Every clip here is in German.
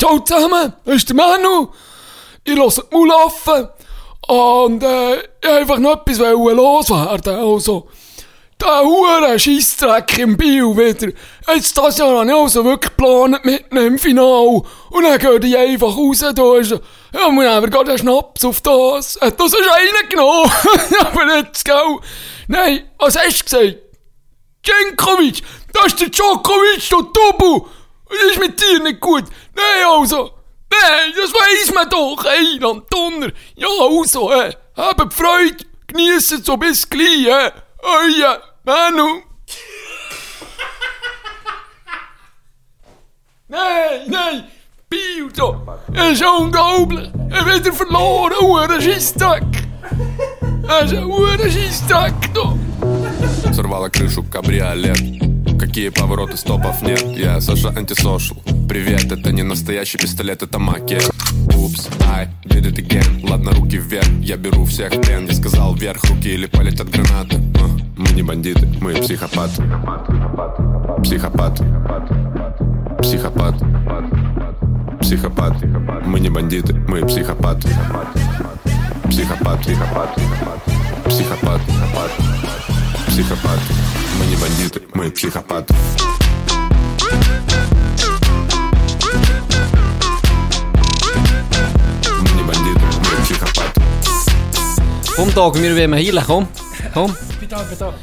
Ciao zusammen, das ist der Manu. Ich höre die Mulaffen. Und äh, ich einfach noch etwas loswerden. Also, der hure Scheissdreck im Bio wieder. Jetzt das Jahr habe ich also wirklich geplant mit im Final. Und dann gehen die einfach raus. Da ist, ja, wir nehmen gerade einen Schnaps auf das. Hat das ist einer genommen. Aber jetzt, gell. Nein, was hast du gesagt? Djenkovic, das ist der Djokovic, der Tobu. Das ist mit dir nicht gut. Nein, also. Nein, das weiss man doch. Ey, am Donner. Ja, also, äh, habt Freude. Geniessen so bis gleich, äh. Euer Manu. nein, nein. Bio, das ist unglaublich. Er hat wieder verloren. Huren Scheissdreck. Das ist ein huren Scheissdreck, da. Сорвала крышу кабриолет Какие повороты, стопов нет? Я Саша антисошл. Привет, это не настоящий пистолет, это макет Упс, I did it again. Ладно, руки вверх, я беру всех плен Я сказал вверх, руки или полетят гранаты. А, Мы не бандиты, мы психопаты Психопат. Психопат. Психопат. Мы не бандиты, мы психопаты Психопат. Психопат. Психопат. Психопат Мы не бандиты, мы психопаты Мы не бандиты, мы психопаты Komm, Tag, wir wollen heilen, komm. Komm. Bitte, bitte.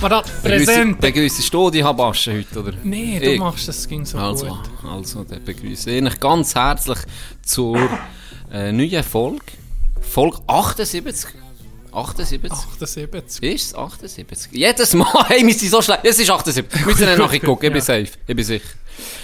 Warte, Begrüße, Präsent. begrüßest du die Habasche heute, oder? Nee, du Ich. machst das, ging so Also, gut. also, dann begrüße ich euch ganz herzlich zur äh, neuen Folge. Folge 78. 78. 78. Ist es 78? Jedes Mal, hey, wir sind so schlecht. Es ist 78. Wir müssen nachher gucken, ich bin Ja. safe. Ich bin sicher.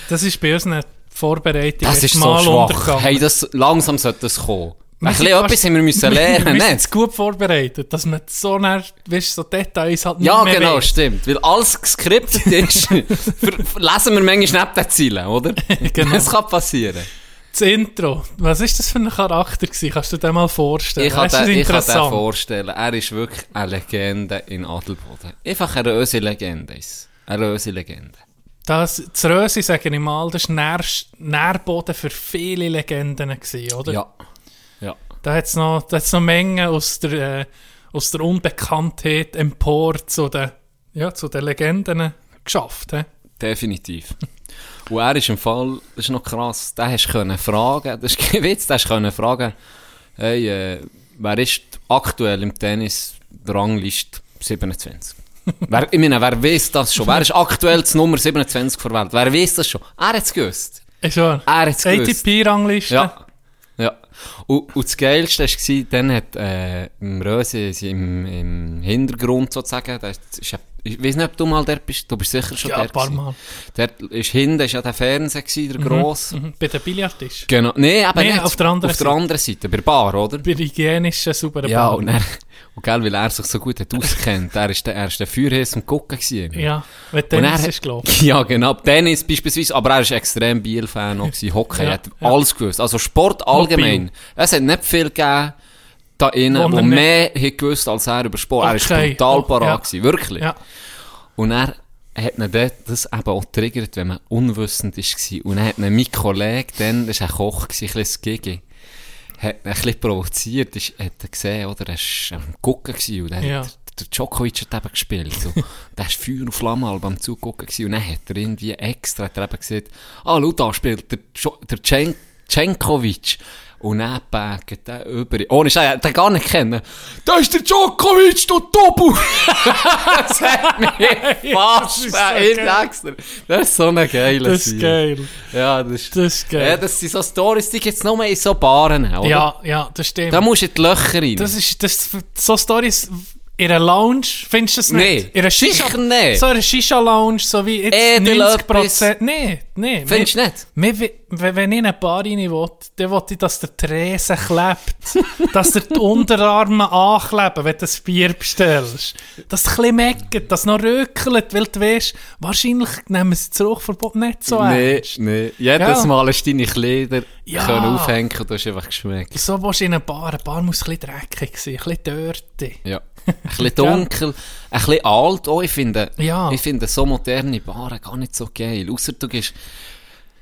Das ist bei uns eine Vorbereitung. Das ist so mal schwach. untergegangen. Hey, das, langsam sollte das kommen. Wir Ein bisschen etwas haben wir müssen Wir lernen, sind gut vorbereitet, dass man so, nah, weißt, so Details halt Ja, nicht mehr genau, weiss. stimmt. Weil alles geskriptet ist, lesen wir manchmal nicht den Zielen, oder? Genau. Das kann passieren. Das Intro, was ist das für ein Charakter gewesen? Kannst du dir mal vorstellen? Ich kann, den, ich kann den vorstellen. Er ist wirklich eine Legende in Adelboden. Einfach eine röse Legende. ist. Eine röse Legende. Das, das Rösi, sage ich mal, das war Nähr, Nährboden für viele Legenden, gewesen, oder? Ja. Ja. Da hat es noch, da hat's noch Mengen aus der, äh, aus der Unbekanntheit empor zu den, ja, zu den Legenden geschafft. He? Definitiv. Und er ist im Fall, das ist noch krass, den hast du können fragen, das ist kein Witz, den hast du können fragen, hey, äh, wer ist aktuell im Tennis der Rangliste 27? wer, ich meine, wer weiß das schon? Wer ist aktuell das Nummer 27 der Welt? Wer weiß das schon? Er hat es gewusst. Ist wahr? Er hat es gewusst. ATP-Rangliste? Ja. Ja. Und, und das Geilste war, dann hat äh, im Röse im, im Hintergrund sozusagen, das ist, ich weiß nicht, ob du mal dort bist, du bist sicher schon Ja, dort ein paar. Mal. Dort ist hinten ist ja der Fernseher gewesen, der grosse. Mhm. Bei den Billardtisch. Genau. Nee, aber Nee, nicht. auf der anderen auf der Seite. anderen Seite, bei der Bar, oder? Bei der hygienischen, sauberen Ja, Bar. und, er, und gell, weil er sich so gut hat auskennt, er ist der, er ist der am Gucken gewesen. Ja, wenn Und Tennis er ist gelaufen. Ja, genau. Tennis beispielsweise, aber er ist extrem Biel-Fan noch gewesen. Hockey, Ja, er hat ja. alles gewusst. Also Sport allgemein. Es hat nicht viel gegeben, da innen, Wo wo, er mehr hat gewusst als er über Sport. Er Okay. ist brutal Oh, parat ja. wirklich. Ja. Und er hat ihn dort das eben auch triggert, wenn man unwissend war. Und dann hat ihn mein Kollege, dann, das war ein Koch, ein bisschen Gigi, hat ein bisschen provoziert, ist, hat er gesehen, oder, er war am Gucken gewesen, und dann Ja. hat der Djokovic hat eben gespielt. So. der war Feuer und Flamme halb am Zugucken gewesen. Und dann hat er irgendwie extra, hat er eben gesagt, ah, schau, da spielt der, Jo- der Cen Cenkovic. Und dann bägt der über, ohne Scheiß, den gar nicht kennen. Da ist der Djokovic, der Tobu! das hat mich fast äh, geil. extra. Das ist so eine geile Das ist geil. Ja, das ist, Das ist geil. ja, das sind so Stories, die gibt's nur in so Baren, oder? Ja, ja, das stimmt. Da musst du in die Löcher rein. Das ist, das, so Stories in einer Lounge, findest du das nicht? Nee, in einer Shisha, sicher nicht. So in einer Shisha-Lounge, so wie jetzt Edel 90 etwas. Nee, nee. Findest du nicht? wenn ich in eine Bar rein will, dann will ich, dass der Tresen klebt. dass der die Unterarme ankleben, wenn du das Bier bestellst. Dass es ein bisschen meckert, dass es noch röckelt, weil du weißt, wahrscheinlich nehmen sie das Rauchverbot nicht so Nee, ernst. nee. Jedes Gell? Mal hast du deine Kleider Ja. können aufhängen und du hast einfach geschmeckt. So willst du in eine Bar. Eine Bar muss ein bisschen dreckig sein, ein bisschen dirty. Ja. Ein bisschen dunkel, ein bisschen alt auch. Ich finde, Ja. ich finde so moderne Baren gar nicht so geil. Ausser du gehst,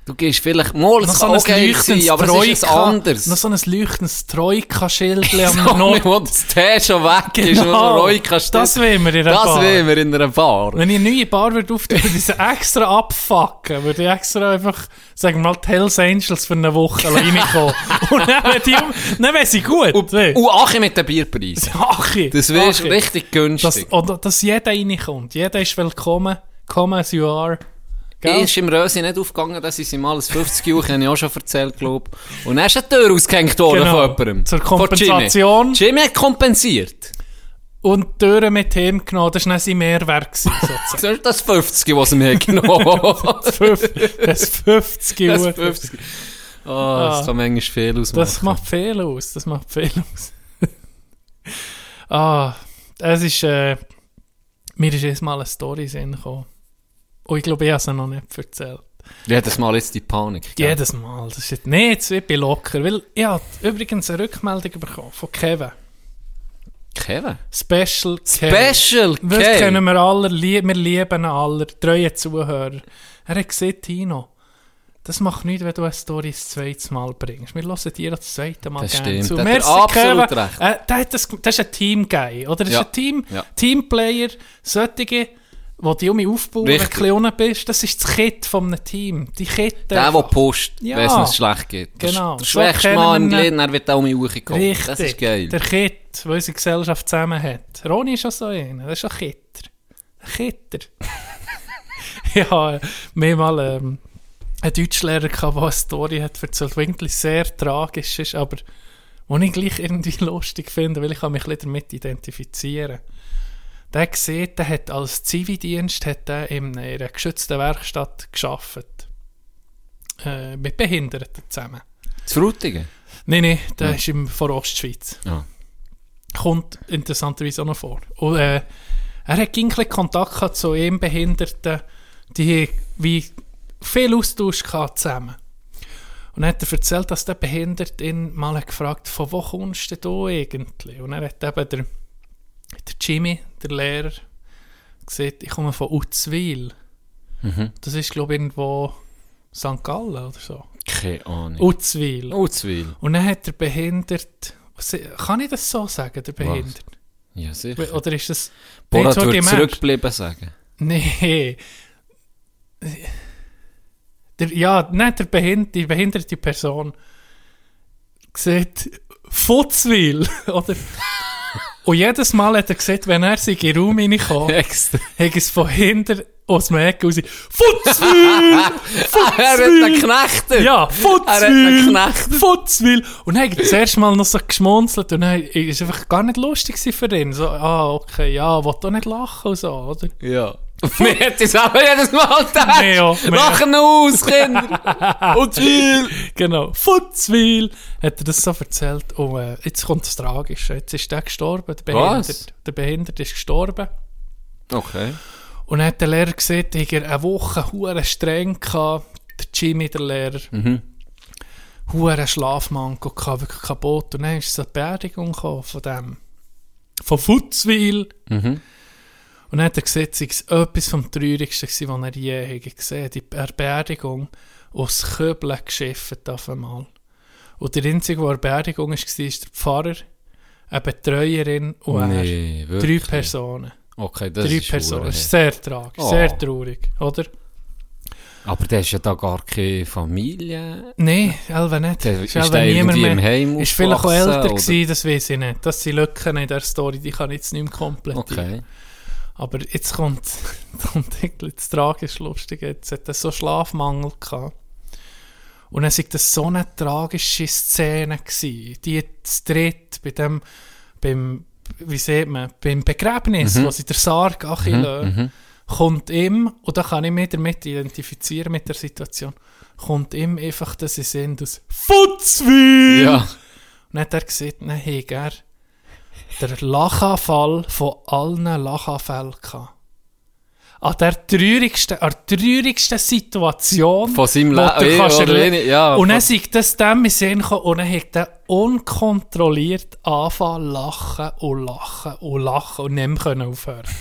Du gehst vielleicht mal, Noch so ein geil leuchtendes sein, aber es ist Troika, anderes. noch so ein leuchtendes Troika-Schild am Nord. wo das Tee schon weg ist, wo Genau. der Roika steht. Das wollen wir in einer Das Bar. wollen wir in einer Bar. Wenn ich eine neue Bar würde auftun, würde ich sie extra abfucken. Würde ich extra einfach, sagen wir mal, die Hells Angels für eine Woche reinkommen. Und dann, die, dann wäre sie gut. Und, weißt und Achi mit den Bierpreisen. Achi, Das Achi. richtig günstig. oder, dass jeder reinkommt. Jeder ist willkommen. Come as you are. Gell? Ist im Rösi nicht aufgegangen, dass ich sie mal ein 50 Uhr, habe ich auch schon erzählt, glaube Und dann ist eine Tür ausgehängt worden Genau. von jemandem. Zur Von Kompensation. Jimmy. Jimmy hat kompensiert. Und die Türen mit ihm genommen. Das war dann sein Mehrwert. sozusagen. Das ist das 50, was sie mir genommen haben. Das fünf- das 50 Das Uhr. 50. Oh, das kann manchmal viel ausmachen. Das macht viel aus. Das macht viel aus. ah, es ist, äh, mir ist jetzt mal eine Story in gekommen. Und ich glaube, ich habe sie noch nicht erzählt. Jedes Mal jetzt die Panik. gell? Jedes Mal. Das ist jetzt, nee, jetzt ich bin locker. Weil ich habe übrigens eine Rückmeldung bekommen von Kevin. Kevin? Special Kevin. Special Das Kevin. kennen wir alle, wir lieben alle, treue Zuhörer. Er hat gesagt, Tino, das macht nichts, wenn du eine Story das zweite Mal bringst. Wir hören dir das zweite Mal Das gerne stimmt, zu. da hat er Merci, absolut Kevin. recht. Äh, das, das ist ein Team-Guy, oder? Das Ja. ist ein Team, Ja. Teamplayer, solche, wo die um mich aufbauen, wenn du Richtig. ein bisschen unten bist. Das ist das Kit von einem Team. Die Kette. Der, der einfach. pusht, Ja. wenn es uns schlecht geht. Der, Genau. Der So schwächste kennen Mann im. Glied, er wird auch um mich hochgekommen. Richtig. Das ist geil. Der Kit, der unsere Gesellschaft zusammen hat. Ronny ist auch so einer. Das ist ein Kitter. Ein Kitter. ja, haben mal ähm, einen Deutschlehrer gehabt, der eine Story hat erzählt, die eigentlich sehr tragisch ist, aber die ich gleich irgendwie lustig finde, weil ich kann mich ein bisschen damit identifizieren Der hat gesehen, der hat als Zivildienst hat er in einer geschützten Werkstatt gearbeitet. Äh, mit Behinderten zusammen. Zu Frutigen? Nein, nein, der Ja. ist im vor Ostschweiz. Ja. Kommt interessanterweise auch noch vor. Und, äh, er hat irgendwie Kontakt gehabt zu ihm Behinderten, die wie viel Austausch gehabt zusammen. Und dann hat er erzählt, dass der Behinderte ihn mal hat gefragt von wo kommst du denn eigentlich? Und er hat eben der, der Jimmy, der Lehrer, gesagt, ich komme von Uzwil. Mhm. Das ist, glaube ich, irgendwo St. Gallen oder so. Keine Ahnung. Uzwil. Uzwil. Und dann hat der behindert, was- kann ich das so sagen, der behindert? Ja, sicher. Oder ist das... Borat Nein, würde zurückbleiben sagen. Nee. Der, ja, nicht der behinderte, die behinderte Person sieht Futzwil, oder? Und jedes Mal hat er gesagt, wenn er sich in den Raum Extra. hat es von hinten aus dem Eck raus Futzwil! er hat einen Knechter. Ja, Er hat Futzwil! einen Knecht. Futzwil! Und dann hat er zuerst mal noch so geschmunzelt und dann war es einfach gar nicht lustig für ihn. So, ah, okay, ja, will doch nicht lachen und so, oder? Ja. Hat es aber jedes Mal. Nee, ja, mehr. Lachen aus, Kinder. Uzwil. Genau, Futzwil! Hat er das so erzählt. Und äh, jetzt kommt das Tragische. Jetzt ist der gestorben, der Was? Behinderte. Der Behinderte ist gestorben. Okay. Und dann hat der Lehrer gesagt, dass er eine Woche hure streng gehabt. Der Jimmy, der Lehrer. Mhm. Hure Schlafmangel gehabt, wirklich kaputt. Und dann ist so eine Beerdigung gekommen von dem. Von Futzwil. Mhm. Und dann hat er gesagt, es sei etwas vom Traurigsten was er je gesehen Die Be- Beerdigung aus Köbeln geschifft auf einmal. Und der einzige, der an Beerdigung war, war der Pfarrer, eine Betreuerin und er. Nee, Drei wirklich. Personen. Okay, das Drei ist Personen. verdammt. Sehr tragisch, Oh. sehr traurig, oder? Aber der ist ja da gar keine Familie. Nein, Elva nicht. Der ist ist der niemand mehr. im Heim Ist vielleicht auch älter oder? gewesen, das weiß ich nicht. Das sind Lücken in der Story, die kann ich jetzt nicht mehr komplettieren. Okay. Aber jetzt kommt, kommt das tragisch Lustige. Jetzt hat er so Schlafmangel gehabt. Und dann war das so eine tragische Szene gewesen. Die zu dritt bei dem, beim, wie sieht man, beim Begräbnis, Mhm. wo sie der Sarg Achille Mhm. kommt ihm, und da kann ich mich damit identifizieren mit der Situation, kommt ihm einfach das in den Sinn, das Futzwil! Ja. Und dann hat er gesagt, nein, hey, er der Lachanfall von allen Lachanfällen gehabt. An der traurigsten, an der traurigsten Situation, Von seinem Leben. kannst erle- Ja, und dann ist das dem in Sinn gekommen und dann hat er unkontrolliert anfangen lachen und lachen und lachen und nicht mehr können aufhören.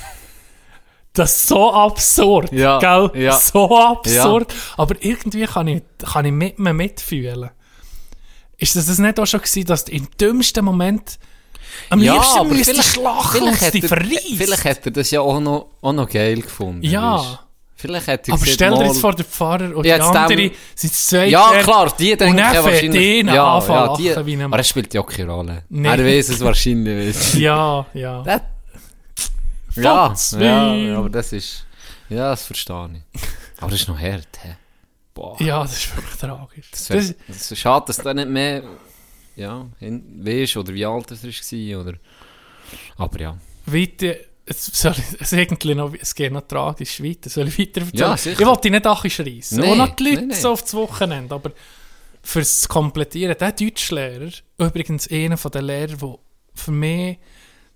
Das ist so absurd, Ja, gell? ja. So absurd. Aber irgendwie kann ich, kann ich mit mir mitfühlen. Ist das, das nicht auch schon gewesen, dass du im dümmsten Moment am liebsten müsstest du schlachen und hat dich er, verreisen? vielleicht hat er das ja auch noch, auch noch geil gefunden. Ja. Vielleicht hat er Aber stell dir jetzt vor, der Pfarrer und Ja, die andere dem- sind zwei Ja, klar, die denken ja wahrscheinlich... ihn ja, anfangen ja, die, lachen aber es spielt ja keine Rolle. Nee. Er weiß es wahrscheinlich. weiss. Ja, ja. Das- ja, ja, ja, aber das ist... Ja, das verstehe ich. Aber das ist noch hart, hä? Boah. Ja, das ist wirklich tragisch. Das, Das, wär, das ist schade, dass du nicht mehr... Ja, weisst, oder wie alt er war, oder... Aber ja. weiter, es, soll, es, irgendwie noch, es geht noch tragisch weiter. Soll ich weiter erzählen? Ja, sicher. Ich wollte dich nicht schreissen. Nee, Und noch die Leute nee, nee. so auf das Wochenende. Aber fürs Komplettieren, der Deutschlehrer, übrigens einer von den Lehrern, der für mich,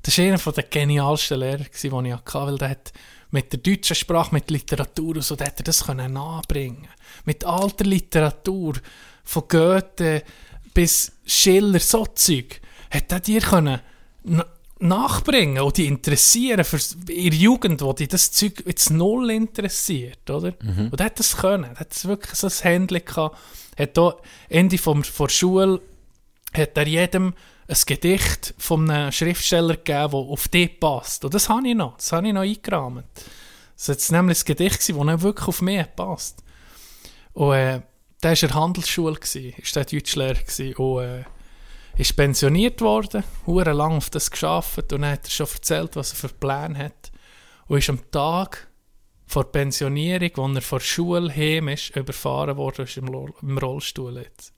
das war einer den genialsten Lehrer, gewesen, den ich hatte, weil der hat mit der deutschen Sprache, mit Literatur und so, der hat er das können nachbringen Mit alter Literatur, von Goethe bis Schiller, so Zeug, hat er dir können na- nachbringen und die interessieren für ihre Jugend, wo die das Zeug jetzt null interessiert, oder? Und er hat das können, er hat wirklich so ein Händchen gehabt, hat da Ende vom, vor Schule, hat er jedem ein Gedicht von einem Schriftsteller gegeben, das auf dich passt. Und das habe ich noch, das habe ich noch eingerahmt. Das war nämlich ein Gedicht, das nicht wirklich auf mich passt. Und äh, der war in der Handelsschule, gewesen, ist der Deutschlehrer gewesen, und äh, ist pensioniert worden, hure lang auf das geschafft und dann hat er schon erzählt, was er für Pläne hat. Und ist am Tag vor der Pensionierung, wo er vor der Schule heim ist, überfahren worden und ist im, Lo- im Rollstuhl jetzt.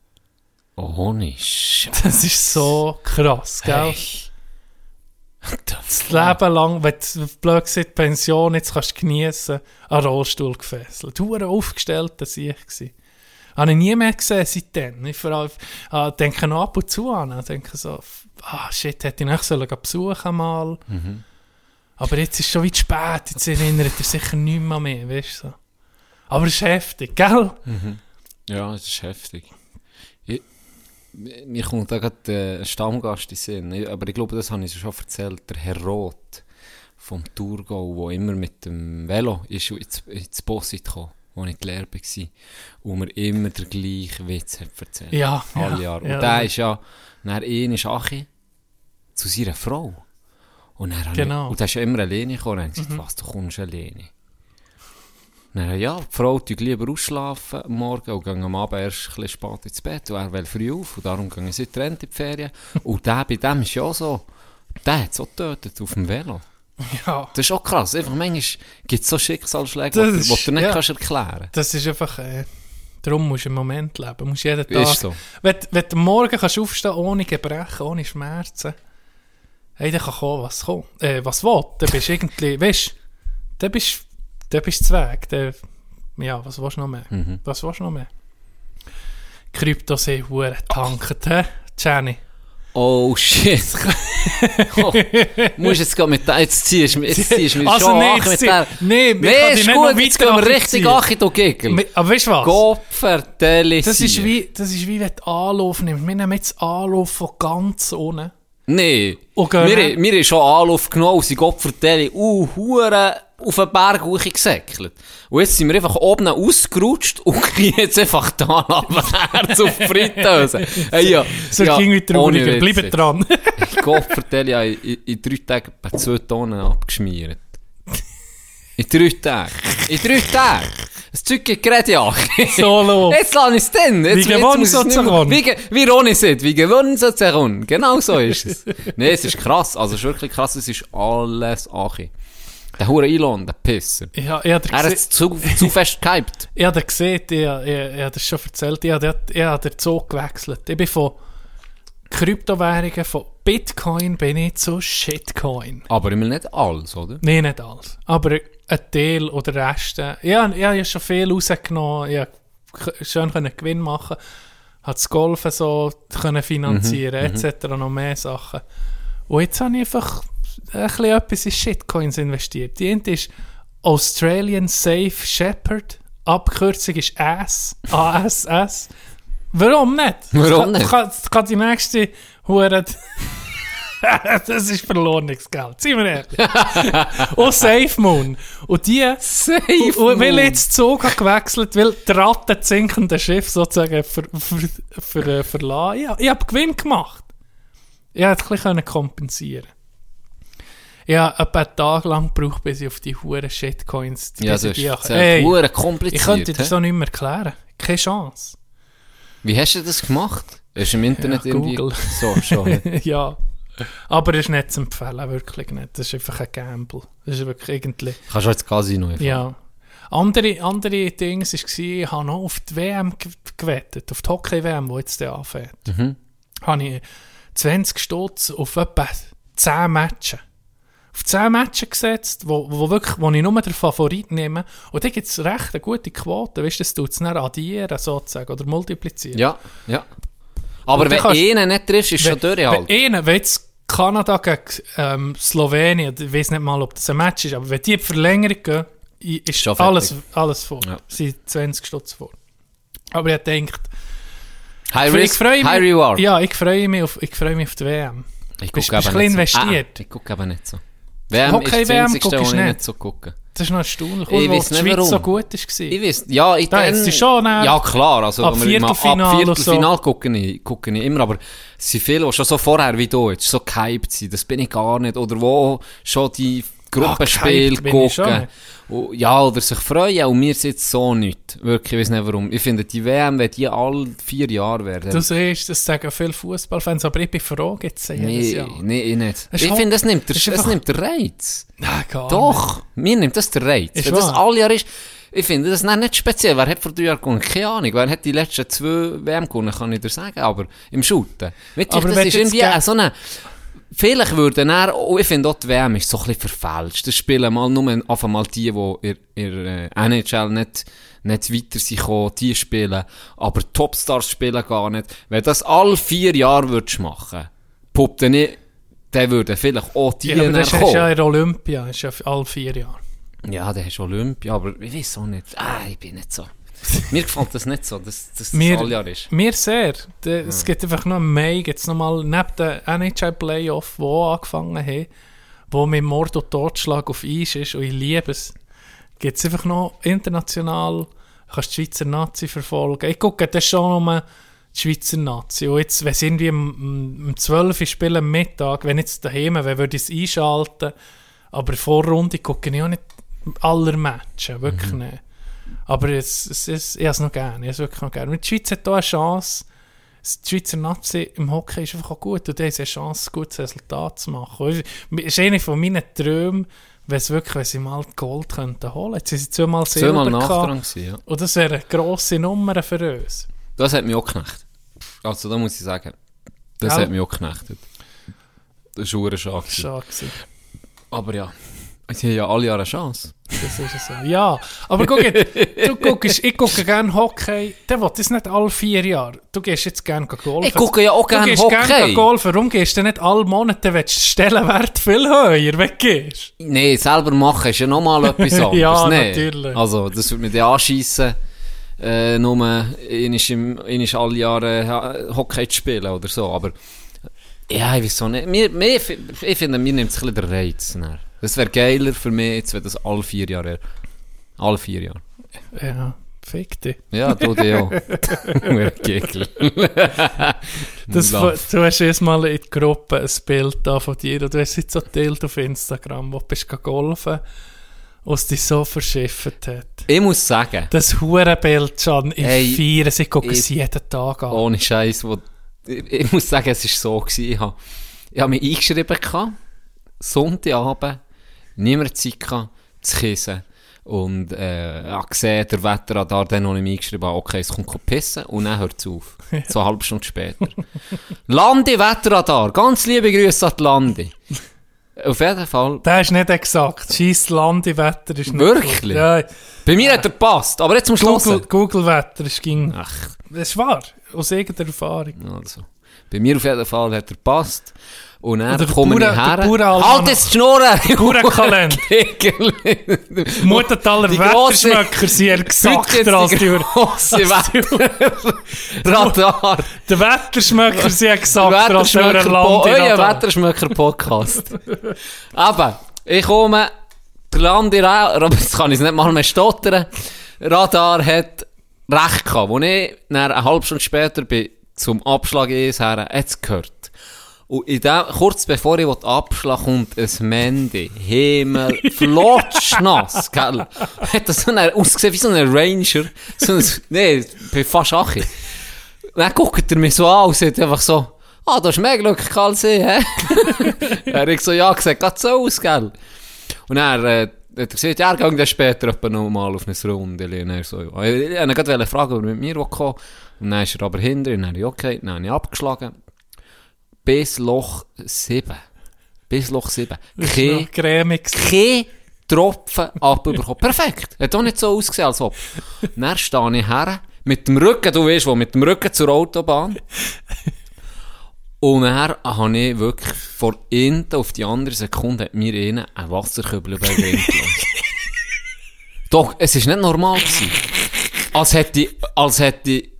Ohne Scheiße. Das ist so krass, gell? Hey. Das Leben lang, wenn du blöd gesagt Pension jetzt kannst du geniessen, an Rollstuhl gefesselt. Du war aufgestellt, das ich. Habe ich nie mehr gesehen seitdem. Ich vor allem, äh, denke noch ab und zu an. Ich denke so, ah shit, hätte ich nicht sollen besuchen mal. Aber jetzt ist schon wieder spät, jetzt erinnert er sicher nicht mehr mehr, weißt du so. Aber es ist heftig, gell? Ja, es ist heftig. Ich, mir kommt da gerade äh, ein Stammgast in Sinn. Ich- Aber ich glaube, das habe ich schon erzählt. Der Herr Roth vom Thurgau, der immer mit dem Velo ist ins, ins Bossit gekommen, wo ich gelehrt war. Und mir immer der gleiche Witz hat erzählt. Ja, Alle ja, Jahre. Und ja. der ist ja, dann ihn ist Achi zu seiner Frau. Und, dann habe Genau. ich, und der ist ja immer alleine gekommen. Und dann ich gesagt, was, du kommst alleine. Dann, ja, die Frau tut lieber ausschlafen am Morgen und gehen am Abend erst ein bisschen spät ins Bett. Und er will früh auf und darum gehen sie getrennt in die Ferien. Und der bei dem ist ja auch so, der hat so getötet auf dem Velo. Ja. Das ist auch krass. Einfach manchmal gibt es so Schicksalsschläge, die du nicht ja. kannst erklären Das ist einfach, äh, darum musst du im Moment leben. Du musst jeden Tag... Ist so. Wenn, wenn du morgen kannst aufstehen ohne Gebrechen, ohne Schmerzen, hey, dann kann kommen, was kommt. Äh, was will. Dann bist du irgendwie, weißt du, dann bist du zu Weg. Dann, ja, was willst du noch mehr? Mhm. Was willst du noch mehr? Kryptos sind hure tanket, hä? Jenny. Oh shit. oh, musst jetzt gehen mit der, jetzt ziehst du mich, jetzt ziehst du mich Also schon nee, mit der. nee, Nee, ist gut, jetzt gehen wir richtig achi, du. Mi- Aber weißt du was? Gopferteli Das ist, wie, das ist wie wenn du Anlauf nimmst. Wir nehmen jetzt Anlauf von ganz unten. Nee. Und gehen Wir, wir haben schon Anlauf genommen sind Gopferteli, uh, hure auf den Berg hochgesäckelt. Und jetzt sind wir einfach oben ausgerutscht und kriegen jetzt einfach da Herz auf die Fritteuse. Hey, ja, So ja, ging wieder. Witz Bleibt dran. Gopferteli, ja, in, in drei Tagen bei zwei Tonnen abgeschmiert. In drei Tagen. In drei Tagen. Das Zeug geht gerade ja. Solo. Jetzt lasse ich es dann. Jetzt, Wie gewonnen ich sozusagen. Wie, wie Ronny sagt, wie gewonnen sozusagen. Genau so ist es. Nein, es ist krass. Also es ist wirklich krass. Es ist alles Achi. Der hure Elon, der Pisser. Ja, ich habe Er hat es zu, zu fest gehypt. Ich habe gesehen, ich, ich, ich, ich habe das schon erzählt, ich habe, ich habe den Zug gewechselt. Ich bin von Kryptowährungen, von Bitcoin bin ich zu Shitcoin. Aber immer nicht alles, oder? Nein, nicht alles. Aber ein Teil oder Rest. äh, ich habe ja schon viel rausgenommen. Ich konnte schön Gewinn machen. Habe das Golfen so können finanzieren, etc. Noch mehr Sachen. Und jetzt habe ich einfach ein bisschen etwas in Shitcoins investiert. Die eine ist Australian Safe Shepherd. Abkürzung ist ASS. ASS. Warum nicht? Warum nicht? das kann die nächste Hure das ist verlorenes Geld, seien wir ehrlich. und Safe Moon. Und die, Safe und, und weil jetzt Zug gewechselt, weil die Ratte das sinkende Schiff sozusagen ver, ver, ver, äh, verlassen. Ja, ich habe Gewinn gemacht. Ich hätte ein bisschen kompensieren Ich habe etwa einen Tag lang gebraucht, bis ich auf die huren Shitcoins Ja, das ich ist Ey, sehr Ich kompliziert. könnte dir hä? so nicht mehr erklären. Keine Chance. Wie hast du das gemacht? Ist im Internet Ja, irgendwie... Google. So, schon. ja. Aber es ist nicht zu empfehlen, wirklich nicht. Das ist einfach ein Gamble. Das ist wirklich irgendwie... Kannst du ins Casino einfach. Ja. Andere, andere Dinge war, ich habe noch auf die WM ge- gewettet, auf die Hockey-WM, die jetzt anfängt. Mhm. Habe ich 20 Stutz auf etwa 10 Matches. Auf 10 Matches gesetzt, wo, wo, wirklich, wo ich nur den Favorit nehme. Und da gibt es recht eine gute Quote. Weißt du, das tut es dann addieren sozusagen oder multiplizieren. Ja, ja. Aber wenn kannst- einer nicht triffst, ist schon durch halt. Wenn einer, wenn jetzt Kanada gegen ähm, Slowenien, ich weiß nicht mal, ob das ein Match ist, aber wenn die in die Verlängerung gehen, ist Schon alles, fertig. alles vor. Ja. sind 20 Stutz vor. Aber ich denke, High ich Risk, freue mich, High Reward. Ja, ich freue mich auf, ich freue mich auf die WM. Ich gucke bist nicht so. investiert? Ah, ich gucke eben nicht so. WM Hockey ist WM einzigste, ich nicht? nicht so gucke. Das ist noch erstaunlich, Ich weiss die nicht, Schweiz warum. so gut war. Ich weiß, ja, ich Da dann, hat sie schon dann- Ja, klar, also ab Viertelfinale ab und so. Viertelfinal gucke ich, gucke ich immer, aber es sind viele, die schon so vorher wie du jetzt so gehypt sind, das bin ich gar nicht, oder wo schon die Ich schon gucken. nicht. Und, ja, oder sich freuen, und mir sitzt so nicht. Wirklich, ich weiß nicht warum. Ich finde, die WM wird die alle vier Jahre werden. Du siehst, das sagen viele Fußballfans, aber ich bin froh, jetzt jedes Nee, Jahr. nee, ich nicht. Es ist Ich finde, das nimmt, der, es das nimmt der Reiz. Nein, gar nicht. Doch, mir nimmt das der Reiz. Ist Wenn das wahr. alle Jahre ist, ich finde das nicht speziell. Wer hat vor drei Jahren gewonnen? Keine Ahnung. Wer hat die letzten zwei WM gewonnen, kann ich dir sagen. Aber im Shooten. Weißt du, das ist irgendwie ge- so eine... Vielleicht würden er, oh, ich finde auch die WM ist so ein bisschen verfälscht. Das spielen mal nur einfach mal die, die in, äh, NHL nicht, nicht weiter sind gekommen, die spielen. Aber Topstars spielen gar nicht. Wenn das alle vier Jahre würdest machen, puppt dann nicht, dann würden vielleicht auch die Ja, aber das dann ist kommen. ja in der Olympia, das ist ja alle vier Jahre. Ja, der ist Olympia, aber ich weiß auch nicht. Ah, ich bin nicht so. Mir gefällt das nicht so, dass, dass das Mir- all Jahr ist. Mir sehr. De, Es gibt einfach noch im Mai, gibt's noch mal, neben den NHL-Playoff, die auch angefangen haben, wo mit Mord und Totschlag auf Eis ist, und ich liebe es, gibt es einfach noch international, du kannst die Schweizer Nazi verfolgen. Ich gucke das schon um die Schweizer Nazi. Und jetzt, wenn sie irgendwie um, um 12 Uhr spielen am Mittag, wenn jetzt daheim, wenn würde ich es einschalten, aber vor Runde gucke ich auch nicht aller Matches, wirklich nicht. Aber es, es, es, ich habe es noch gerne, ich habe es wirklich noch gerne. Und Die Schweiz hat hier eine Chance, die Schweizer Nazi im Hockey ist einfach auch gut und die haben eine Chance, ein gutes Resultat zu machen. Es ist eine von meinen Träumen, wenn sie wirklich, wenn sie mal Gold könnten holen. Jetzt sind sie zweimal Silber Zweimal ja. Und das wäre eine grosse Nummer für uns. Das hat mich auch geknechtet. Also, da muss ich sagen, das Ja. hat mich auch geknechtet. Das war eine schade. Schade. Aber ja, sie haben ja alle Jahre eine Chance. Das ist es so. Ja, aber guck du guckst, ich gucke gerne Hockey, der will das nicht alle vier Jahre. Du gehst jetzt gerne golfen. Ich gucke ja auch Du gerne gehst gerne Hockey. golfen, warum gehst du nicht alle Monate, wenn du den Stellenwert viel höher weggehst? Nein, selber machen ist ja nochmal etwas anderes. Ja, nee. natürlich. Also, das würde mich dann anschiessen, äh, nur einmal alle Jahre Hockey zu spielen oder so. Aber, ja, ich weiß auch nicht. Mir, mir, ich finde, mir nimmt es ein bisschen den Reiz. dann. Das wäre geiler für mich, jetzt, wenn das alle vier Jahre wäre. Alle vier Jahre. Ja, fick dich. Ja, du dich auch. Gegel. Das, du hast erst mal in die Gruppe ein Bild da von dir und du hast jetzt so geteilt auf Instagram, wo du bist golfen was dich so verschifft hat. Ich muss sagen, Das Hurenbild schon, ich Hey, gucken ich- es jeden Tag an. ohne Scheiß, wo ich, ich muss sagen, es war so gewesen. Ich habe, ich habe mich eingeschrieben Sonntagabend, niemand Zeit gehabt, zu kissen. Und, äh, habe gesehen, der Wetterradar, dann noch nicht eingeschrieben habe, okay, es kommt pissen, und dann hört es auf. So eine halbe Stunde später. Landi Wetterradar, ganz liebe Grüße an die Landi. Auf jeden Fall, Der ist nicht exakt. Scheiß Landewetter ist nicht Wirklich? Ja, bei mir hat er gepasst, aber jetzt zum Schluss. Google, Google Wetter ist ging. Ach, Das ist wahr. Aus irgendeiner Erfahrung. also. Bei mir auf jeden Fall hat er gepasst. Und dann Oder der komme ich Bauern- her. Halt jetzt die Schnurren! Die grosse- Wetterschmöcker sind Heute exakter als die... grosse Wetterradar. Der Wetterschmöcker sind exakter als der Landradar. Wetterschmöcker-Podcast. Aber, ich komme, der Landiradar, aber jetzt kann ich es nicht mal mehr stottern, Radar hat recht gehabt. Als ich eine halbe Stunde später bin, zum Abschlag eins her, hat es gehört. Und in dem, kurz bevor ich abschlagen kommt ein Mandy. Himmel, flotschnass, gell? Hat das so eine, ausgesehen wie so ein Ranger. So ein, nee, ich bin fast Achi. Dann guckt er mich so an und sagt einfach so, ah, du hast mehr Glück als ich, hä? er hat so, ja, gesagt, geht so aus, gell? Und er äh, hat gesagt, ja, geht dann später etwa noch mal auf eine Runde. Und er so, ja. Ich wollte gerade fragen, ob er mit mir kommen. Und dann ist er aber hinter, und dann habe ich, okay, dann habe ich abgeschlagen. Bis Loch 7. Bis Loch 7. Kein, kein Tropfen abbekommen. Perfekt. Hat auch nicht so ausgesehen, als ob. Dann stehe ich her, mit dem Rücken, du weißt wo, mit dem Rücken zur Autobahn. Und dann habe ich wirklich vor innen auf die andere Sekunde hat mir innen ein Wasserkübel über den Wind. Doch, es ist nicht normal gewesen. Als hätte als hätte ich,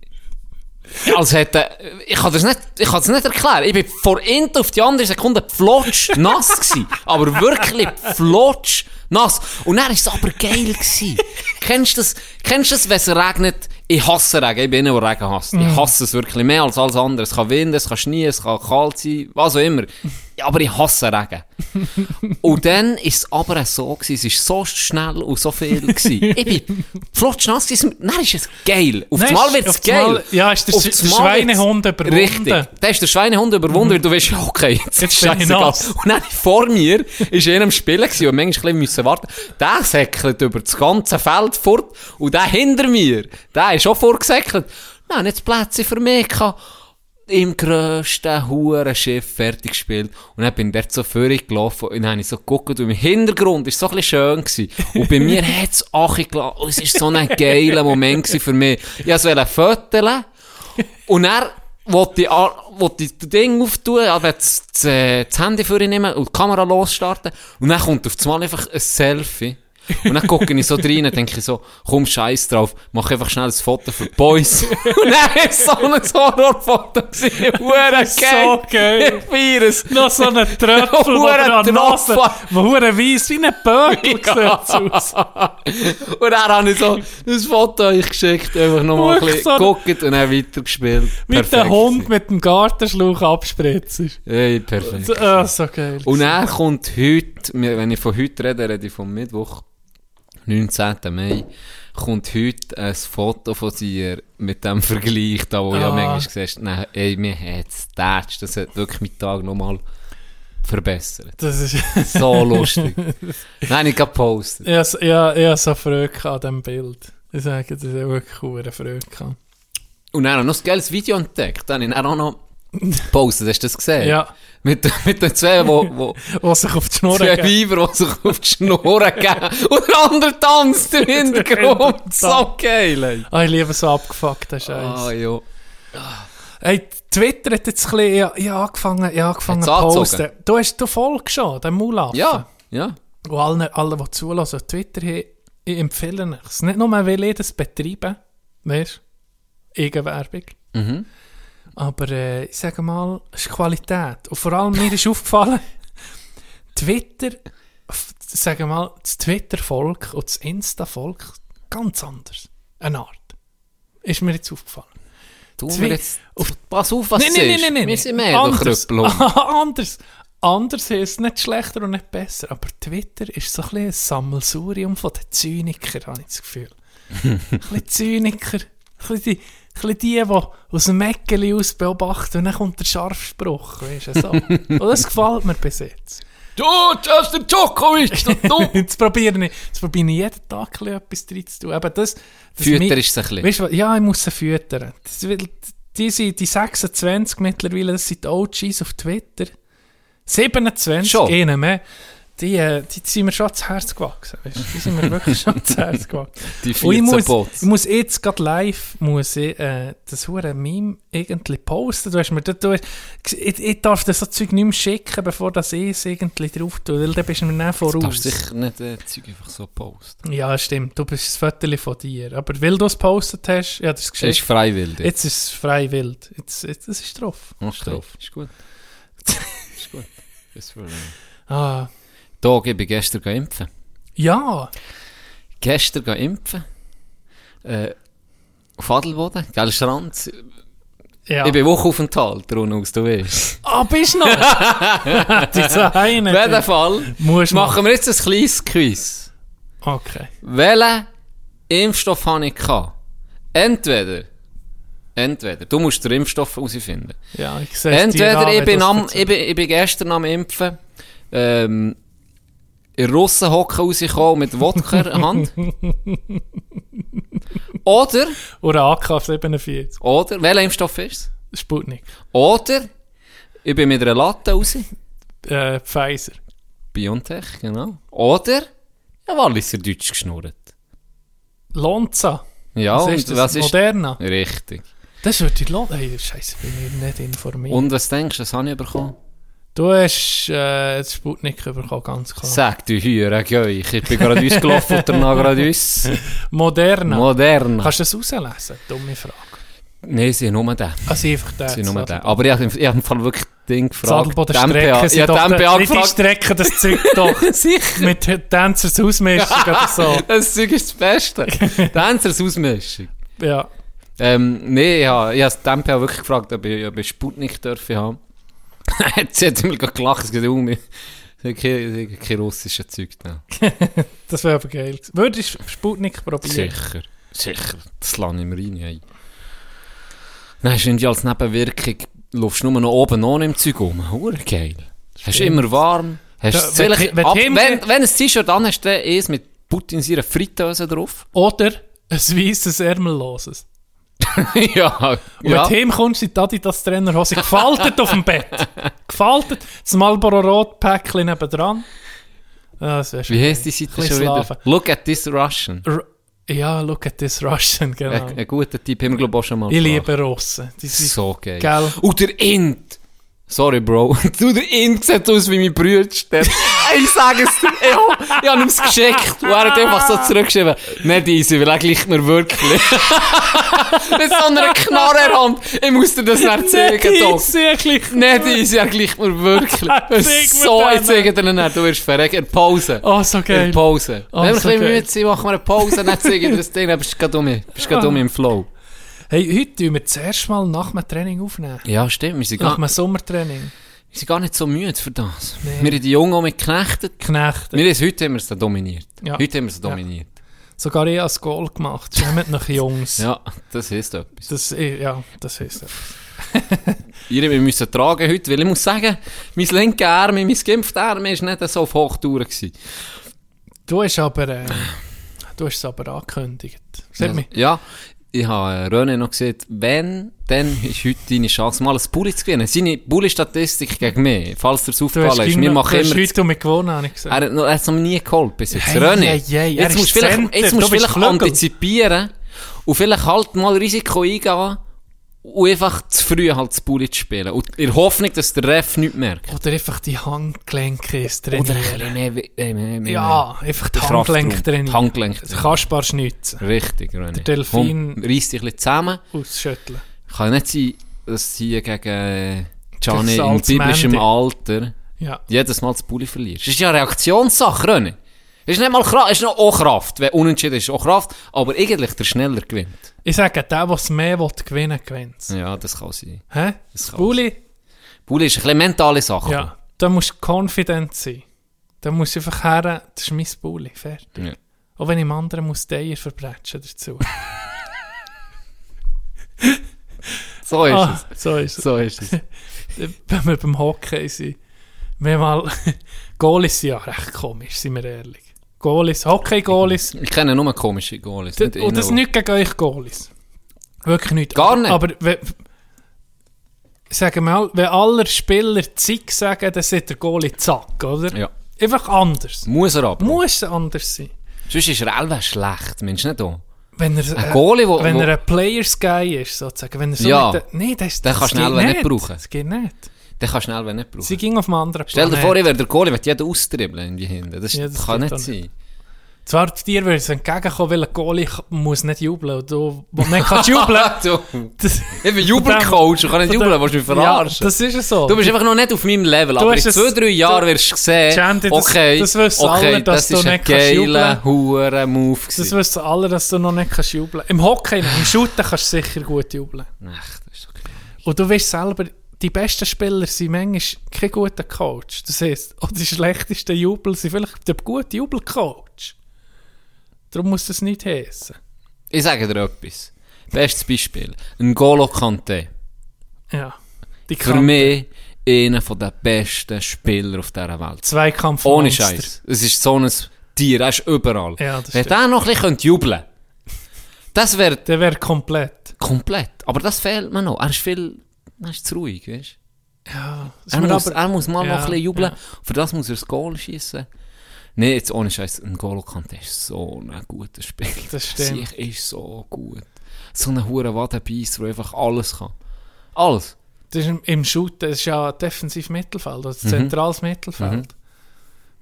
als hätte, ich kann das nicht, ich kann das nicht erklären. Ich bin vor innen auf die andere Sekunde flotsch nass gewesen. Aber wirklich flotsch nass. Und dann war es aber geil gewesen. kennst du das, kennst du das, wenn es regnet? Ich hasse Regen. Ich bin einer, der Regen hasst. Ich hasse es wirklich mehr als alles andere. Es kann Wind, es kann Schnee, es kann kalt sein, was auch immer. Aber ich hasse Regen. und dann ist es aber so gewesen, es war so schnell und so viel gewesen. Ich bin flotschnass gewesen, dann ist es geil. Auf Nein, einmal wird es geil. ja, ist der einmal Schweinehund überwunden. Richtig. Da ist der Schweinehund überwunden, weil du weißt, okay, jetzt, Jetzt ist ich scheißegal. nass. Und dann vor mir ist einer am Spielen gewesen, und manchmal ein bisschen müssen warten. Der säckelt über das ganze Feld fort, und der hinter mir, der ist auch vorgesäckelt. Nein, nicht Plätze für mich. Im grössten Hurenschiff fertig gespielt. Und dann bin ich dort so vorher gelaufen und dann habe ich so geguckt und im Hintergrund war es so ein schön gewesen. Und bei mir hat es Achi gelassen. Und es war so ein geiler Moment für mich. Ich wollte fotografieren. Und er wollte ich, ich das Ding auftun, aber das, das, äh, das Handy für ihn nehmen und die Kamera losstarten. Und dann kommt auf einmal einfach ein Selfie. Und dann gucke ich so rein und denke ich so, komm, scheiß drauf, mach einfach schnell ein Foto für die Boys. und dann ist so ein Horrorfoto gewesen. Hure geil. So geil. Ich feiere es. Noch so ein Tröpfel, Hure an der Nase, der hure weiss, wie ein Böckel Ja. aus. Und dann habe ich so ein Foto euch geschickt, einfach nochmal ein bisschen so- geguckt und dann weitergespielt. Der Perfekt Hund mit dem Gartenschlauch abspritzt. Ey, perfekt. So, ah, so geil. Und er kommt heute, wenn ich von heute rede, rede ich vom Mittwoch, 19. Mai, kommt heute ein Foto von dir mit dem Vergleich, da wo ja Ah. manchmal siehst, nein, ey, mir hat's tätscht, das hat wirklich meinen Tag nochmal verbessert. Das ist... So lustig. Nein, ich habe gepostet. Ich habe ja, ich hab so Freude an diesem Bild. Ich sage, das ist wirklich hure Freude. Und dann habe ich noch ein geiles Video entdeckt, dann habe ich dann auch noch gepostet, hast du das gesehen? Ja. Mit, mit den zwei, wo, wo, Was sich auf die Schnur Zwei. Weiber, die sich auf die Schnur geben. Und der andere tanzt im Hintergrund. so geil, ey. Ah, ich liebe so abgefuckten Scheiß. Ah, ja. Hey, Twitter hat jetzt ein bisschen, ja, ja, angefangen, ja, angefangen zu posten. Du hast, du folgst schon, dem Mulaffen. Ja, ja. Und alle, alle, die zulassen, Twitter, hey, ich empfehle es. Nicht nur, weil ich das betreibe, weißt du, Eigenwerbung. Mhm. Aber äh, ich sage mal, es ist Qualität. Und vor allem mir ist aufgefallen, Twitter, sage mal, das Twitter-Volk und das Insta-Volk ganz anders. Eine Art. Ist mir jetzt aufgefallen. Du Zwi- jetzt... Pass auf, was Nein, du nein, siehst. nein, nein, Wir nein. sind mehr anders. Anders. Anders ist nicht schlechter und nicht besser. Aber Twitter ist so ein bisschen ein Sammelsurium von den Zynikern, habe ich das Gefühl. ein bisschen Zyniker. Ein bisschen die, bisschen die, die aus dem Mäckeli aus beobachten und dann kommt der Scharfspruch. Weißt du, so. und das gefällt mir bis jetzt. Du, Justin Djokovic, du dumm. Jetzt probiere ich, jetzt probiere ich jeden Tag etwas drin zu tun. Eben das, das Fütter ist es ein bisschen. Weißt ja, ich muss sie füttern. Das, die, sind, die 26 mittlerweile, das sind die OGs auf Twitter. 27, Schon? einen mehr. Die, äh, die sind mir schon ans Herz gewachsen. Weißt? du? Die sind mir wirklich schon ans Herz gewachsen. Die Und ich 14 muss, Bots. ich muss jetzt gerade live muss ich, äh, das hure Meme irgendwie posten. Du hast mir du hast, ich, ich darf das so Zeug nicht mehr schicken, bevor das ich es irgendwie drauf tue, weil dann bist du mir nicht Du voraus. darfst sicher nicht äh, Zeug einfach so posten. Ja, stimmt. Du bist ein Foto von dir. Aber weil du es gepostet hast, ja, das Es ist geschickt. freiwillig. Jetzt ist es frei wild. Jetzt, jetzt, das ist drauf. Okay, Ist drauf. Ist gut. ist gut. Das will ich. Ah, Da, ich bin gestern impfen. ja. Gestern impfen. Äh, auf Adelboden, gell, Strand. ja. Ich bin Wochenaufenthalt, aus, du weißt. Ah, bist du noch? Die zwei Auf jeden. Fall Musst machen wir jetzt ein kleines Quiz. Okay. Welchen Impfstoff habe ich gehabt? Entweder, entweder, du musst den Impfstoff herausfinden. Ja, ich sehe Entweder ich bin, am, ich, bin, ich bin gestern am Impfen, ähm, in Russenhocken rausgekommen mit Wodka in Hand. Oder, Oder AK-47. oder, welcher Impfstoff ist es? Sputnik. Oder, ich bin mit einer Latte raus. Äh, Pfizer. Biontech, genau. Oder, ja, Walliser Deutsch geschnurrt. Lonza. Ja, was und ist das? was ist... Moderna. Richtig. Das wird die Lonza. Hey, Scheiße, bin ich nicht informiert. Und was denkst du, was habe ich bekommen? Du hast äh, das Sputnik bekommen, ganz klar. Sag du Hüre, ich. Ich bin gerade ausgelaufen und danach gerade uns. Moderna. Modern. Kannst du das rauslesen? Dumme Frage. Nein, sie nur den. Also einfach der. Sie nur den. Aber ich habe im Fall wirklich Ding gefragt. Sadelboden Strecken Ich sind habe doch nicht die. Strecken, das Zeug doch. Sicher. Mit Tänzers Ausmischung oder so. Das Zeug ist das Beste. Dancers Ausmischung. Ja. Ähm, nee, ich habe, ich habe die MPA wirklich gefragt, ob ich, ob ich Sputnik dürfen haben. Sie hat immer gelacht, es geht um mich. Kein, kein russisches Zeug da. Das wäre aber geil. Würdest du Sputnik probieren? Sicher. Sicher. Das lasse ich mir rein. Hey. Nein, ist irgendwie als Nebenwirkung, laufst du nur noch oben ohne im Zeug rum. Hure geil. Hast immer warm. Hast Da- wenn- wenn ab, wenn, wenn ein T-Shirt an hast, dann ist mit Putin seiner Fritteuse drauf. Oder ein weisses Ärmelloses. ja. Und ja. wenn du heimkommst, sind die Adidas Trainerhose gefaltet auf dem Bett. Gefaltet. Das Marlboro Rot Päckchen nebendran. Ja, das Wie geil. heisst die Seite schon wieder? Look at this Russian. R ja, look at this Russian, genau. Ein, ein guter Typ, haben wir glaube ich auch schon mal ich gebracht. liebe Russen. Die sind So geil. Gell. Und der Int. Sorry, Bro. Du, der Int sieht aus wie mein Bruder. Ich sage es dir. Ich, ich habe ihm es geschickt. Und er hat einfach so zurückgeschrieben. Nicht easy, weil er gleicht mir wirklich. Mit so einer Knarre in der Hand. Ich muss dir das nicht zeigen, Doc. Nicht easy, er gleicht mir wirklich. So, ich zeige dir nicht. Du wirst verrecken. In Pause. Oh, so In geil. der Pause. Oh, Wenn wir so ein bisschen müde sind, machen wir eine Pause. Nicht zeige ich dir das Ding. Dann bist du gerade um, bist gerade um im Flow. Hey, heute tun wir zuerst mal nach dem Training aufnehmen. Ja, stimmt. Wir sind Nach dem Sommertraining. Wir sind gar nicht so müde für das. Nee. Wir haben die Jungen auch mit geknechtet. Knechte. Wir haben, heute haben wir es dominiert. Ja. Heute haben wir es Ja. dominiert. Sogar ich habe das Goal gemacht. Schämt nach Jungs. Ja, das heisst etwas. Das, ja, das es. Ihr wir müssen tragen heute, weil ich muss sagen, mein linker Arm, mein geimpfter Arm war nicht so auf Hochtouren. gewesen. Du hast aber, äh, du hast es aber angekündigt. Mir. Ja, ich habe René noch gesagt, wenn, dann ist heute deine Chance, mal ein Bulli zu gewinnen. Seine Bulli-Statistik gegen mich, falls dir das aufgefallen ist, wir machen du hast immer... heute gewonnen, habe ich Er gesagt. noch, er hat es noch nie geholt bis jetzt. Hey, René, hey, hey, er jetzt musst du vielleicht, Center, jetzt musst du vielleicht antizipieren und vielleicht halt mal Risiko eingehen und einfach zu früh halt das Bulli zu spielen. Und in der Hoffnung, dass der Ref nichts merkt. Oder einfach die Handgelenke ist Oder ein bisschen mehr, mehr, mehr, mehr Ja, einfach die Kraftraum. Handgelenke trainieren. Handgelenk. Kaspar schnitzen. Richtig, René. Der Delfin- Reiss dich ein bisschen zusammen. Ausschütteln. Kann nicht sein, dass sie gegen äh, Gianni biblischem Mandy. Alter Ja. jedes Mal das Bulli verlierst. Das ist ja eine Reaktionssache, René. Ist nicht mal Kraft, ist noch auch Kraft. Wenn unentschieden ist, auch Kraft. Aber eigentlich der schneller gewinnt. Ich sage, der, der es mehr will, gewinnen, gewinnt Ja, das kann sein. Hä? Das kann Bulli? Bulli ist ein bisschen mentale Sache. Ja. Da musst du confident sein. Da musst du einfach her, das ist mein Bulli, fertig. Ja. Auch wenn ich dem anderen muss die Eier verbrechen dazu. So ist ah, so ist es. So ist es. es. Wenn wir beim Hockey sind, wir mal, Goalies sind ja recht komisch, sind wir ehrlich. Goalies, Hockey-Goalies, Ich kenne nur komische Goalies. und das ist nicht gegen euch Goalies. Wirklich nicht. Gar nicht? Aber wenn, sagen wir mal, wenn alle Spieler Zick sagen, dann sind der Goalie zack, oder? Ja. Einfach anders. Muss er aber. Muss anders sein. Sonst ist er allweil schlecht, Mensch, nicht auch. Wenn er, Ein Goalie, wo- wenn wo- er ein Players Guy ist, sozusagen. Wenn er so Ja. der- nee, das, Den das kannst du geht schnell nicht brauchen. Das geht nicht. Der kann schnell wenn nicht brauchen. Sie ging auf einem anderen Stell dir Planet. vor, ich wäre der Goalie, wird jeden austribbeln in die Hände. Das, Ja, das kann nicht sein. Zwar dir würde es entgegenkommen, weil ein Goalie muss nicht jubeln. Und du, wo nicht kannst jubeln, du, das, ich bin Jubelcoach, du kannst nicht jubeln, willst du mich verarschen? Ja, das ist es so. du bist einfach noch nicht auf meinem Level, aber in zwei, drei Jahren du- wirst du sehen, Chandy, das- okay, das wissen okay, alle, dass das du ist ein nicht geiler, hure Move das gewesen. wissen alle, dass du noch nicht kannst jubeln Im Hockey, nicht. im Shooten kannst du sicher gut jubeln. Ach, das ist okay. Und du weißt selber, die besten Spieler sind manchmal kein guter Coach. Das heisst, auch die schlechtesten Jubel sind vielleicht der gute Jubelcoach. Darum muss das nicht heissen. Ich sage dir etwas. Bestes Beispiel. Ein Golo Kante. Ja. Die Für mich einer der besten Spieler auf dieser Welt. Zweikampf Ohne Scheiß. Es ist so ein Tier, er ist überall. Ja, das Wenn der noch ein bisschen jubeln könnte, das wäre Der wäre komplett. komplett. Aber das fehlt mir noch. Er ist viel, er ist zu ruhig, weißt Ja, das Er muss, aber- er muss mal Ja, noch ein bisschen jubeln. ja. Für das muss er das Goal schießen. Nee, jetzt ohne Scheiß, ein Golo Kante ist so ein guter Spieler. Das stimmt. Sie ist so gut. So ein hure Wadenbeiss, der einfach alles kann. Alles. Das ist im, im Shooten, das ist ja defensiv Mittelfeld, also Mhm. zentrales Mittelfeld.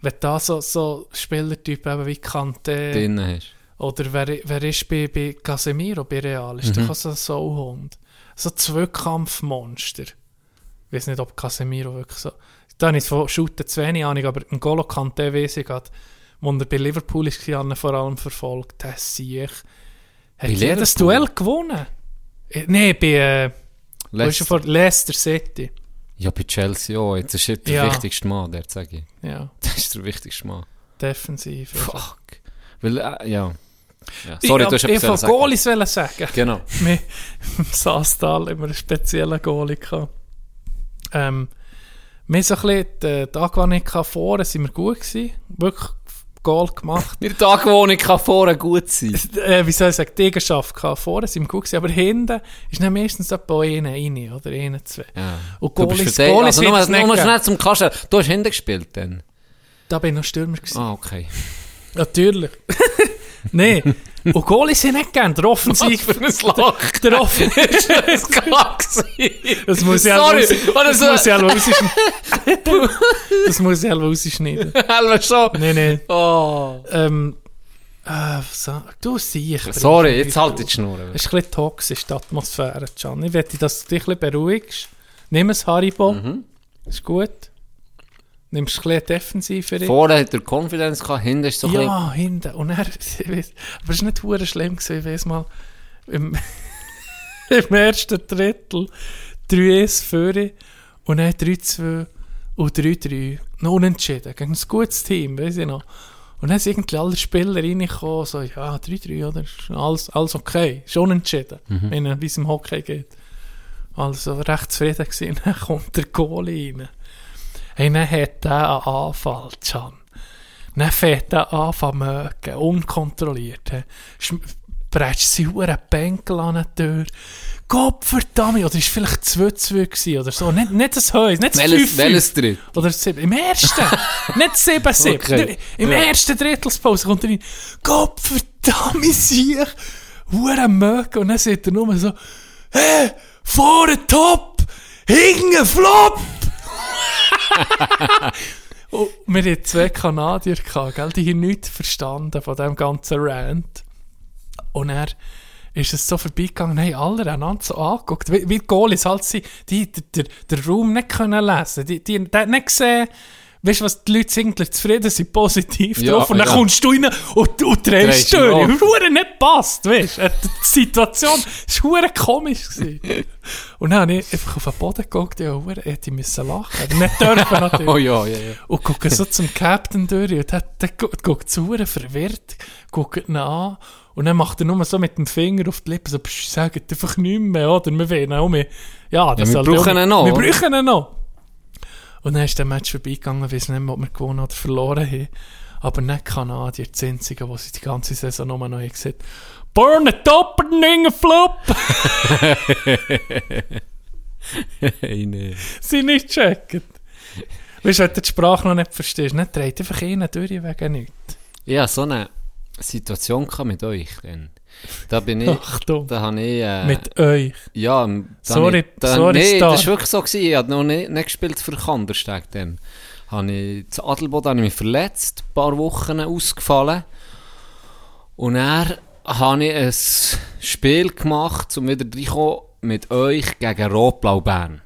Wenn da so, so Spielertypen eben wie Kante Drinnen hast. oder wer, wer ist bei, bei Casemiro bei Real, ist Mhm. doch so ein Sauhund. So Zweikampfmonster. Ich weiß nicht, ob Casemiro wirklich so... Da habe ich von Shooten zu wenig Ahnung, aber ein Golo Kante weiss ich gerade, wo er bei Liverpool ist, ich vor allem verfolgt. Der Sieg hat Bei jedes Liverpool? Duell gewonnen. Nein, bei... Äh, er Leicester. vor Leicester City. Ja, bei Chelsea auch. Jetzt ist er der Ja. wichtigste Mann, der sage ich. Ja, Das ist der wichtigste Mann. defensiv. Fuck. Weil, äh, ja. Ja. Sorry, ich, du hast ich etwas von sagen. Goalies wollen sagen. Genau. Wir im Saastal immer einen speziellen Goalie gehabt. Ähm, wir so ein bisschen die, die Angewohnheit gehabt, vorne sind wir gut gewesen. Wirklich Goal gemacht. Mir die kann vorne gut sein. äh, wie soll ich sagen, die Eigenschaft gehabt. Vorne sind wir gut gewesen, aber hinten ist dann meistens etwa einer rein, oder einer, zwei. Ja. Und Du bist Goalies, den, Goalies also nur, es nicht nur schnell zum Kasten. Du hast hinten gespielt dann? Da bin ich noch Stürmer gewesen. Ah, okay. Natürlich. Nein. Und Goalies sind nicht gern. Der Offensiv... für ein Lach. Der Offensiv... Das. Das muss ich Sorry. halt das so. muss ich halt rausschneiden. das muss ich halt rausschneiden. Schon. Nein, nein. Oh. Ähm, äh, so, du siehst. Sorry, jetzt halt die Schnur. Es ist ein bisschen toxisch, die Atmosphäre, Can. Ich möchte, dass du dich ein bisschen beruhigst. Nimm ein Haribo. Mhm. Ist gut. Nimmst ein bisschen defensiver. rein. Vorne hat er Confidence gehabt, hinten ist so ein bisschen... Ja, hinten. Und er, weiss, aber es war nicht hure schlimm, gewesen, ich weiss mal, im, im ersten Drittel 3-1 führe und dann 3-2 und 3-3. Noch unentschieden, gegen ein gutes Team, weiss ich noch. Und dann sind irgendwie alle Spieler reingekommen, so, ja, 3-3, oder? Alles, alles okay, ist unentschieden, wenn wie es im Hockey geht. Also recht zufrieden gewesen. Dann kommt der Goalie rein. Hey, dann hat der einen Anfall, Can. Dann fährt er an von mögen, unkontrolliert. he. Schm- Bretsch sie hure Bänkel an der Tür. Gott verdammt, oder ist vielleicht 2-2 gewesen oder so. Nicht, nicht das Häus, nicht das Welches, 5 welches Dritt? Oder 7. Im ersten. nicht 7 7. Okay. Im Ja. ersten Drittelspause kommt er rein. Gott verdammt, sich. Hure mögen. Und dann sagt er nur so, hey, vorne top, hinten flop. Und wir hatten zwei Kanadier, gell? die haben nichts verstanden von diesem ganzen Rant. Und er ist es so vorbeigegangen, haben alle einander so angeguckt, wie, wie die Goalies halt sind, die den Raum nicht können lesen die, die, die nicht gesehen, weißt du was, die Leute sind eigentlich zufrieden, sind positiv Ja, drauf und dann ja. kommst du rein und, und drehst auf. Hure nicht passt, weißt du, Äh, die Situation war hure komisch. Gewesen. Und dann habe ich einfach auf den Boden geguckt, ja, hure, hätte ich müssen lachen. Nicht dürfen natürlich. Oh ja, ja, ja. Und gucke so zum Captain durch und der, der, gu- guckt so hure verwirrt, guckt ihn an und dann macht er nur so mit dem Finger auf die Lippen so, psch, sagt einfach nichts mehr, oder? Wir wollen auch mehr. Ja, das wir soll brauchen auch- ihn noch, Wir brauchen ihn noch. Und dann ist der Match vorbeigegangen, ich weiß nicht mehr, ob wir gewonnen oder verloren haben. Aber nicht Kanadier, die einzigen, die sie die ganze Saison nur noch haben gesagt Burn and ding a flop! Hey, nee. sie nicht checken. Weißt du, wenn du die Sprache noch nicht verstehst, nicht dreht einfach einen durch wegen nichts. Ja, so eine Situation gehabt mit euch dann. Da bin ich, Achtung. da habe ich, äh, Mit euch. ja, da Sorry, ich, da, sorry, nee, Star. das war wirklich so gewesen. Ich habe noch nicht, nicht gespielt für Kandersteg dann. Habe ich, zu Adelboden habe ich mich verletzt, ein paar Wochen ausgefallen. Und dann habe ich ein Spiel gemacht, um wieder reinzukommen, mit euch gegen Rotblau Bern.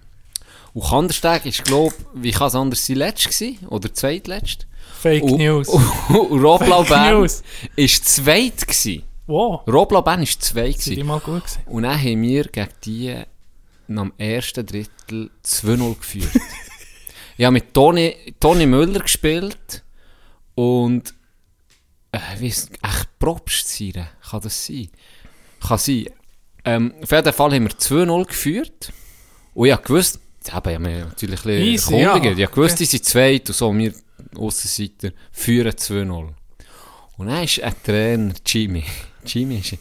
Und Kandersteg ist, glaube ich, wie kann es anders sein, letzt gewesen? Oder zweitletzt? Fake Und- News. Und, und Rotblau Fake Bern News. ist zweit gewesen. Wow. Rotblau Bern ist zwei Sind die gewesen. mal gut gewesen? Und dann haben wir gegen die am ersten Drittel 2-0 geführt. ich habe mit Toni, Toni Müller gespielt und äh, wie ist echt Probst sein? Kann das sein? Kann sein. Ähm, auf jeden Fall haben wir 2-0 geführt und ich habe gewusst, aber ich habe mich natürlich ein Easy, bisschen erkundigt. ja. Ich habe gewusst, Okay. die sind zweit und so, wir Aussenseiter führen 2-0. Und dann ist ein Trainer, Jimmy, Jimmy ist in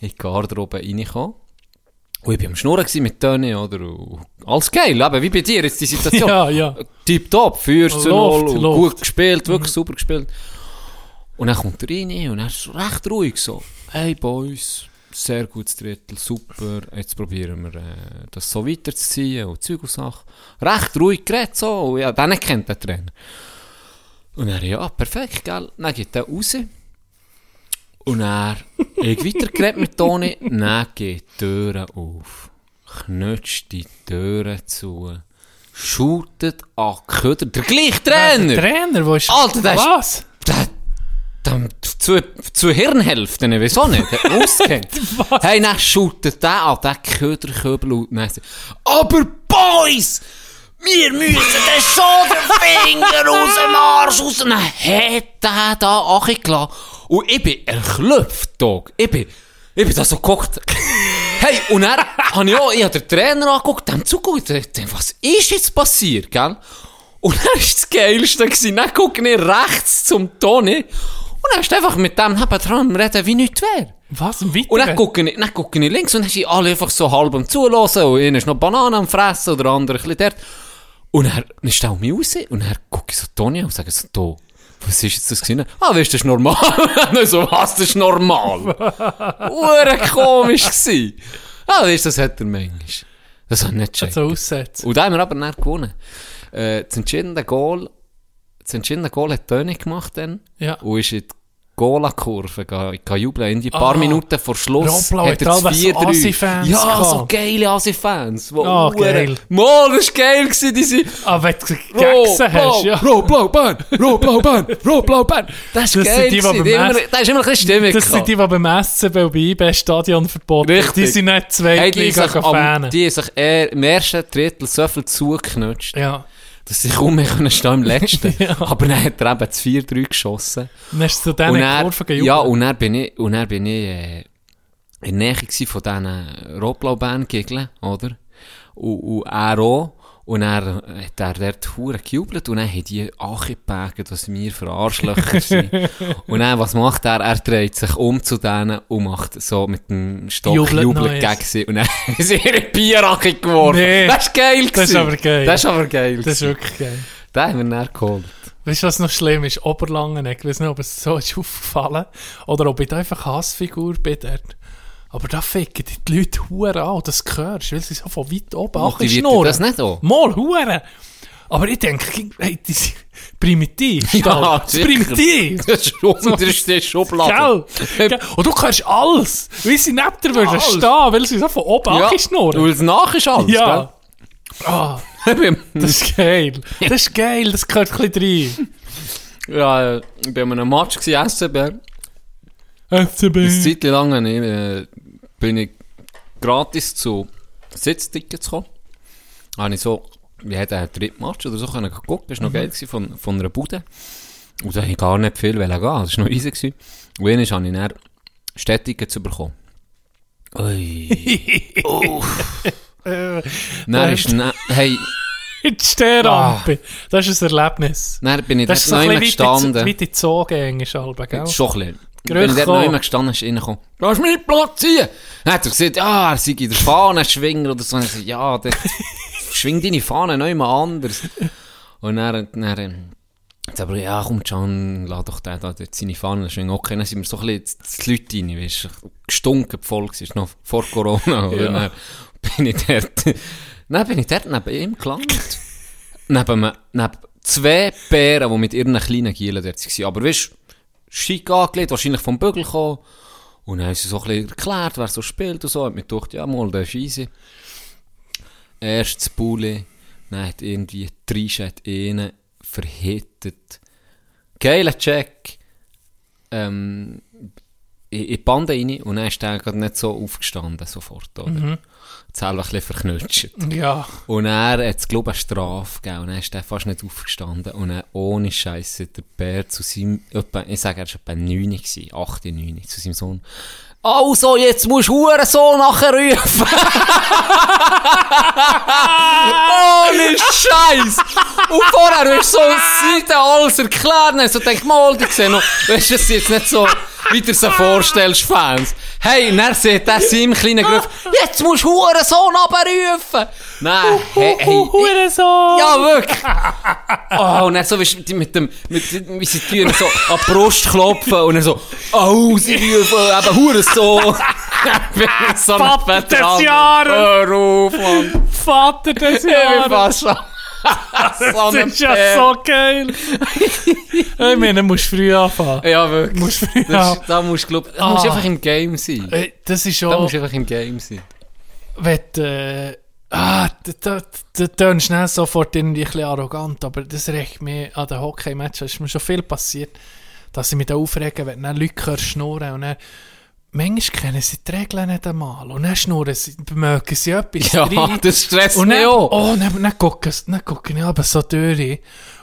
die Garderobe reingekommen. Und ich war am Schnurren mit Toni, oder? Und alles geil, eben, wie bei dir jetzt die Situation. Ja, ja. Tipptopp, führst zu Läuft, null, und läuft. gut gespielt, wirklich super gespielt. Und dann kommt er rein und er ist recht ruhig so, hey Boys, sehr gutes Drittel, super, jetzt probieren wir äh, das so weiterzuziehen und Zeug und Sachen. Recht ruhig geredet so, und ja, den kennt der Trainer. Und er, ja, perfekt, gell. Dann geht er raus. Und er, ich weitergeredet mit Toni, dann geht die Türe auf. Knutscht die Türe zu. Shootet an Köder. Der gleiche Trainer! Der Trainer, wo ist... Alter, der ist- Was? Der, der, zu, zu Hirnhälften, wieso nicht? Der. Was? hey, dann shootet der an den Köderköbel und dann sagt er, aber Boys! Wir müssen den Schulterfinger aus dem Arsch raus. Und dann hat der da angelassen. Und ich bin erklüpft, Dog. Ich bin, ich bin da so geguckt. hey, und dann habe ich auch, ich habe den Trainer angeguckt, dem zugeguckt, was ist jetzt passiert, gell? Und dann war das Geilste, gewesen. dann gucke ich rechts zum Toni. Und dann ist einfach mit dem nebendran am reden, wie nichts wäre. Was? Ein Und dann gucke ich, dann gucke ich links und dann sind alle einfach so halb am Zulassen und einer ist noch Bananen am Fressen oder der andere ein bisschen dort. Und dann, dann stelle ich mich raus und dann gucke ich so Toni an und sage so, «Do, was ist jetzt das gewesen?» «Ah, weißt du, das ist normal.» Dann so, «Was, das ist normal?» Ure komisch gsi. Ah, weißt du, das hat er manchmal. Das hat er nicht gecheckt. So aussetzen. Und da haben wir aber nicht gewonnen. Äh, das entscheidende Goal, das entscheidende Goal hat Toni gemacht dann. Ja. Und ist in die Gola-Kurve ge- ge jubeln. In die paar Ah. Minuten vor Schluss Robblau hat er das alle so 4-3. Asi-Fans Ja, so geile Asi-Fans. Ah, hure- geil. Mo, das war geil gewesen, diese... Ah, wenn du gegessen hast, ja. Rot-Blau Bern, Rot-Blau Bern, Rot-Blau Bern. Das ist Das geil die, gewesen. immer, Essen- da ist immer ein bisschen Stimmung Das sind die, die beim SCB und bei IB Stadion verboten Richtig. Die sind nicht Hey, die, Zweitliga sich am, die haben sich eher im ersten Drittel so viel zugeknutscht, Ja. Dass sie kaum mehr können stehen im letzten. Ja. Aber dann hat er eben das 4-3 geschossen. Dann hast du zu Und diesen Kurven gejubelt. ja, und dann bin ich, und dann bin ich äh, in der Nähe von diesen Rotblau-Band-Gegeln, oder? Und, und er auch. Und er hat er dort hure gejubelt und dann haben die angepackt, was wir für Arschlöcher sind. und dann, was macht er? Er dreht sich um zu denen und macht so mit dem Stock Jubelt jubelt, gegen sie. Und dann haben sie ihre Bierrache geworfen. Nee. Das ist geil Das ist gewesen. aber geil. Das ist aber geil Das ist gewesen. wirklich geil. Den haben wir dann geholt. Weißt du, was noch schlimm ist? Oberlangenegg. Ich weiß nicht, ob es so ist aufgefallen oder ob ich da einfach Hassfigur bin dort. Aber da ficken die, Leute Huren an. Das hörst weil sie so von weit oben anschnurren. das nicht auch? Mal, Huren. Aber ich denke, hey, die sind primitiv. Ja. Das primitiv. Das ist die Schublade. Gell? Und du hörst alles. Wie sie neben dir würden stehen, weil sie so von oben Ja, anschnurren. weil es nach ist alles, Ja. Ah, gell? das ist geil. Das ist geil, das gehört ein bisschen ja, äh, ich war bei einem Match gewesen, SCB. Rein. Eine FCB. Zeit lang äh, bin ich gratis zu Sitztickets gekommen. Habe ich so, wie hat ein Drittmatch oder so können gucken. Das war noch geil gewesen, von, von einer Bude. Und da habe ich gar nicht viel gehen. Das war noch easy. Gewesen. Und einmal habe ich dann Städtickets bekommen. Ui. Uff. Äh, Dann ist, dann, hey, die Stehrampe. Das ist ein Erlebnis. dann bin ich Das ist dort so noch ein immer bisschen wie gestanden. die- wie die Zugänge, Alba, gell? Schon ein bisschen. Wenn kommen. immer gestanden ist, reingekommen. Hast meinen Platz hier. Dann hat er gesagt, ja, er sei in der Fahne Schwinger oder so. Und ich so, ja, der, schwing deine Fahne noch jemand anders. Und dann, dann jetzt aber, ja, komm, Can, lass doch den da dort seine Pfanne schwingen. Okay, dann sind wir so ein bisschen die Leute rein, weißt du, gestunken, voll gewesen, noch vor Corona. Und Ja. dann bin ich dort, dann bin ich dort neben ihm gelandet. neben, neben zwei Bären, die mit ihren kleinen Gielen dort waren. Aber weißt schick angelegt, wahrscheinlich vom Bügel gekommen. Und dann haben sie so ein bisschen erklärt, wer so spielt und so. Und mir gedacht, ja, mal, der ist easy. Erst das Bulli, dann hat irgendwie Trisch hat einen verhittet. Geiler Check. Ähm, in, die Bande rein und dann ist der gerade nicht so aufgestanden, sofort, oder? Mhm. Selber ein bisschen verknutscht. Ja. Und er hat es, glaube ich, eine Strafe gegeben. Und dann ist er fast nicht aufgestanden. Und dann ohne Scheiße der Bär zu seinem, etwa, ich sage, er war etwa 9 gewesen, 8, 9, zu seinem Sohn. Also, jetzt musst du Huren so nachher rufen. ohne Scheiß. Und vorher wirst du so Seite alles erklärt. So denk mal, die sehen noch, weißt du, das ist jetzt nicht so, wie du dir so vorstellst, Fans. Hey, und dann sieht er seinem kleinen Griff, jetzt musst du Huren so runterrufen. Nein, hey, hey, ich- Hure so. ja, wirklich. Oh, und dann so, wie mit dem, mit, wie sie die Türen so an die Brust klopfen und dann so, oh, sie rufen eben Huren so. Vater des. Jahres. Hör auf, Mann. Vater des Jahres. Das ist ja so geil. ich meine, musst früh anfangen. Ja, wirklich. Musst früh Das, ist- da musst glaub, da musst Ah. einfach im Game sein. Äh, Das ist Da schon... musst du einfach im Game sein. wenn äh, ah, da, da, da tönst schnell sofort irgendwie ein bisschen arrogant, aber das regt mich an den Hockey-Matchen, es ist mir schon viel passiert, dass ich mich da aufrege, wenn dann Leute schnurren und dann, manchmal kennen sie die Regeln nicht einmal und dann schnurren sie, mögen sie etwas Ja, rein. das stresst Und mich dann, auch. oh, dann, dann gucken sie, dann gucken ich aber so durch.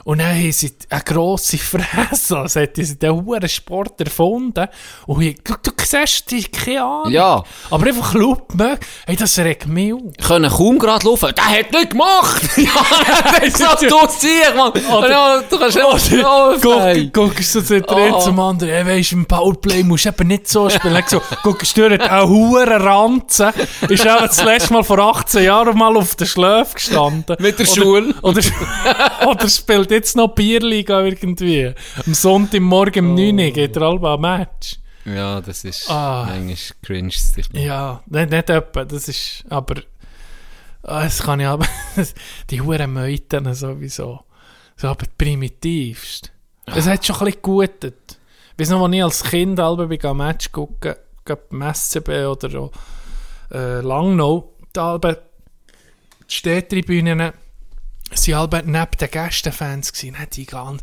Und dann haben sie eine grosse Fresse, als hätten sie den hohen Sport erfunden. Und ich, du, du siehst, die keine Ahnung. Ja. Aber einfach mögen, hey, das regt mich auf. können kaum gerade laufen. Der hat nicht gemacht! ja, das ist so du siehst, Mann! Oder- ja, du kannst nicht laufen! Guck, guckst du zu der Oh. zum anderen, hey, weisst, im Powerplay musst du eben nicht so spielen. So, guckst du durch, auch hure Ranzen. Ist auch das letzte Mal vor 18 Jahren mal auf der Schläfe gestanden. Mit der Oder- Schule. Oder, oder spielt jetzt noch Bierliga irgendwie. Am Sonntagmorgen um 9 Uhr geht er alle ein Match. Ja, das ist Ah. manchmal cringe. sich. Ja, nicht, nicht etwa, das ist, aber, ah, das kann ich aber, die huren Meuten sowieso. So, aber primitivst. Es hat schon ein bisschen gegutet. Weiss noch, als ich als Kind alle bei einem Match gucken, beim SCB oder auch, äh, Langnau, da die Städtribünen, sie alle neben den Gästenfans gewesen, nicht die ganz,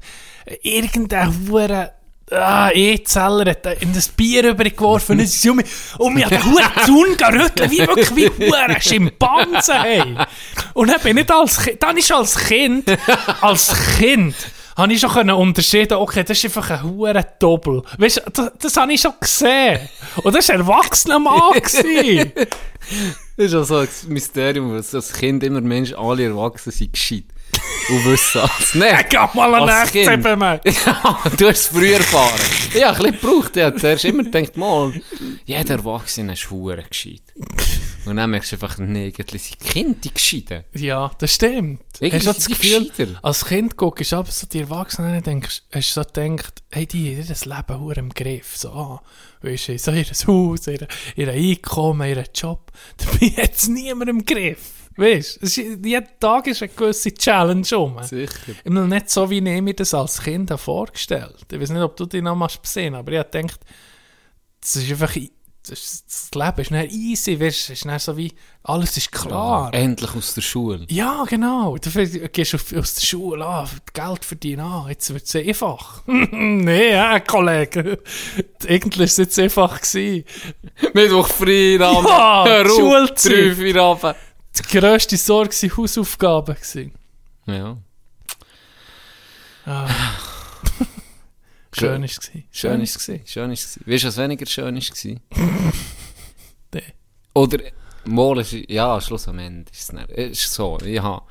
irgendein hure Ah, E-Zeller hat in das Bier übergeworfen und sie um mich, an den Huren Zaun gerüttelt, wie wirklich wie Huren Schimpansen, hey. Und dann bin ich als dann ist als Kind, als Kind, habe ich schon unterscheiden, okay, das ist einfach ein Huren Doppel. Weißt das, das habe ich schon gesehen. Und das war ein erwachsener Mann. Das ist auch so ein Mysterium, dass als Kind immer Menschen, alle Erwachsenen sind gescheit. Und wissen alles. Nein, Ich gab mal einen Kind. FCB-Match. Ja, du hast es früher erfahren. Ja, ein bisschen gebraucht. Ja, zuerst immer gedacht, mal, jeder Erwachsene ist verdammt gescheit. Und dann merkst du einfach, nee, eigentlich sind Kinder die Gescheiten. Ja, das stimmt. Irgendwie Hast du das Gefühl, gescheiter. als Kind guckst du aber so die Erwachsenen und denkst, hast du so gedacht, hey, die haben das Leben hure im Griff. So, ah, weisst du, so ihr Haus, ihr, ihr Einkommen, ihr Job. Dabei hat es niemand im Griff. Weißt du, jeden Tag ist eine gewisse Challenge rum. Sicher. Ich meine, nicht so, wie ich mir das als Kind vorgestellt Ich weiß nicht, ob du dich noch mal gesehen aber ich habe gedacht, das ist einfach, das, Leben ist nicht easy, weißt ist nicht so wie, alles ist klar. Endlich aus der Schule. Ja, genau. Du gehst aus der Schule an, Geld verdienen an, jetzt wird es einfach. nee, ja, Kollege. Eigentlich war es jetzt einfach. Gewesen. Mittwoch frei, Abend. Ja, Hör auf, Schulzeit. drei, vier Abend. Die grösste Sorge waren Hausaufgaben. Gewesen. Ja. Ah. Schön war es. Schön ist es. Schön ist es. Weißt du, was weniger schön ist gewesen? Nee. Oder, mal ist, ja, Schluss am Ende ist es nicht. Ist so, ich habe,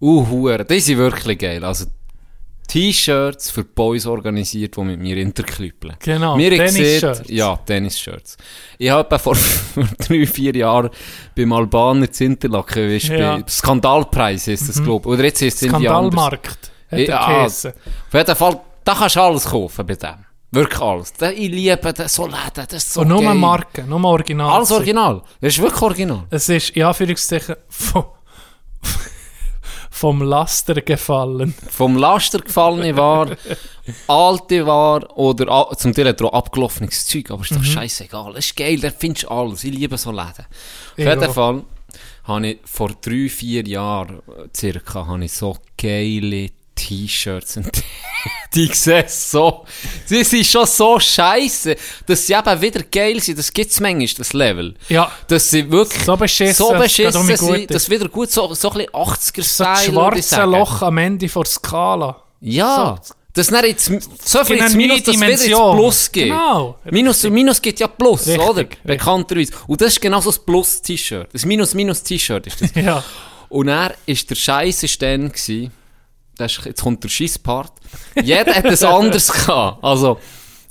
uh, die sind wirklich geil. Also, T-Shirts für Boys organisiert, die mit mir interklüppeln. Genau, Tennis-Shirts. ja, Tennis-Shirts. Ich habe vor, vor drei, vier Jahren beim Albaner zu Interlaken, weißt, Ja. Skandalpreis ist das, glaube ich. Oder jetzt ist es. Skandalmarkt. Hat er Ja, geheissen. Auf jeden Fall, da kannst du alles kaufen bei dem. Wirklich alles. Ich liebe den, so Läden, das ist so Und nur geil. Marken, nur Original. Alles original. Das ist wirklich original. Es ist, in Anführungszeichen, vom, vom Laster gefallen. Vom Laster gefallene Ware, alte Ware oder zum Teil auch abgelaufenes Zeug, aber ist Mhm. doch scheißegal. Das ist geil, da findest du alles. Ich liebe so Läden. Auf jeden. Fall habe ich vor drei, vier Jahren circa habe ich so geile T-Shirts entdeckt. Die sehen so, sie sind schon so scheiße, dass sie eben wieder geil sind. Das gibt es manchmal, das Level. Ja, Dass sie wirklich So beschissen, so beschissen gut sind, dass wieder gut so, so ein bisschen 80er so das würde ich schwarze. Loch am Ende vor der Skala. Ja, das nicht ins, so viel In ins Minus, dass es wieder. Plus geht. Genau. Minus und Minus gibt ja Plus, Richtig, oder? Bekannterweise. Und das ist genau so das Plus-T-Shirt. Das Minus-Minus-T-Shirt ist das. Ja. Und er ist der Scheiße dann gsi. Das ist, jetzt kommt der Scheisspart. Jeder hat es anders gehabt. Also,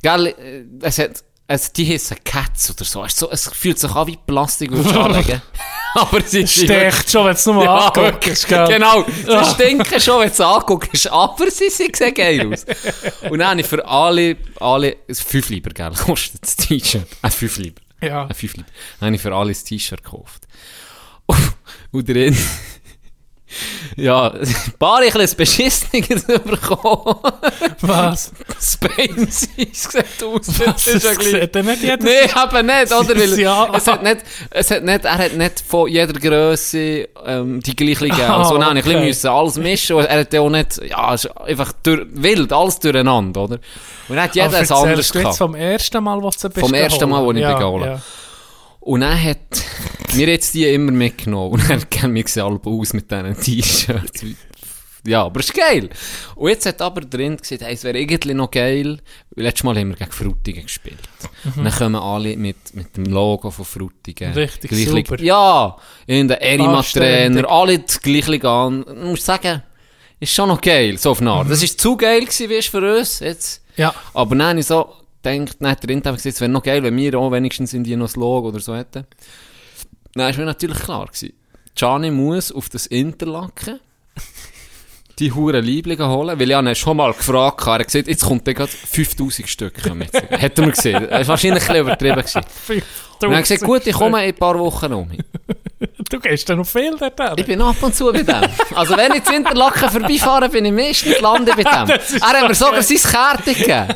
gell, äh, es hat, es, die heissen Cats oder so. Es, ist so. es fühlt sich an wie Plastik, du anlegen. Aber sie Stecht schon, wenn du es nur ja, anguckst, gell? Genau, sie stinken schon, wenn du es anguckst, aber sie, sie sehen geil aus. Und dann habe ich für alle, alle, ein 5 Lieber, gell, kostet das T-Shirt. Ein 5 Lieber. Ja. Ein 5 Lieber. Dann habe ich für alle ein T-Shirt gekauft. Und drin, ja, ein paar ich ein bisschen beschissener bekommen. Was? Spain Seas sieht aus. Was? Das ist ja gleich-. Nee, eben nicht, oder? Weil Ja. es hat nicht, es hat nicht, er hat nicht von jeder Größe ähm, die gleiche gegeben. Ah, Also, dann habe ich ein okay. bisschen müssen alles mischen. Er hat ja auch nicht, ja, ist einfach durch, wild, alles durcheinander, oder? Und hat jeder ein anderes gehabt. vom ersten Mal, wo du Vom ersten Mal, wo ich ja, geholt. ja. Und dann hat mir jetzt die immer mitgenommen. Und kennen wir sie alle aus mit diesen T-Shirts. Ja, aber es ist geil. Und jetzt hat aber drin gesagt, hey, es wäre irgendwie noch geil, weil letztes Mal haben wir gegen Frutigen gespielt. Und dann kommen alle mit, mit dem Logo von Frutigen. Mhm. Richtig Gleich- super. Ja, in der Erima-Trainer, alle das gleiche an. Ich muss sagen, ist schon noch geil, so auf eine Art. Das ist zu geil gewesen, wie es für uns jetzt. Ja. Aber dann habe ich so gedacht, dann hat der Inter gesagt, es wäre noch geil, wenn wir auch wenigstens in die noch das Logo oder so hätten. Dann ist mir natürlich klar gewesen, Gianni muss auf das Interlaken die hure Lieblinge holen, weil ich habe schon mal gefragt habe. Er hat gesagt, jetzt kommt der gerade 5000 Stück. Hat er mir gesehen. Das war wahrscheinlich ein bisschen übertrieben. Gewesen. Und er hat gesagt, gut, ich komme in ein paar Wochen um. Du gehst dann noch viel dort Ich bin ab und zu bei dem. Also wenn ich zu Interlaken vorbeifahre, bin ich meistens lande bei dem. Er hat mir sogar sein Kärtchen gegeben.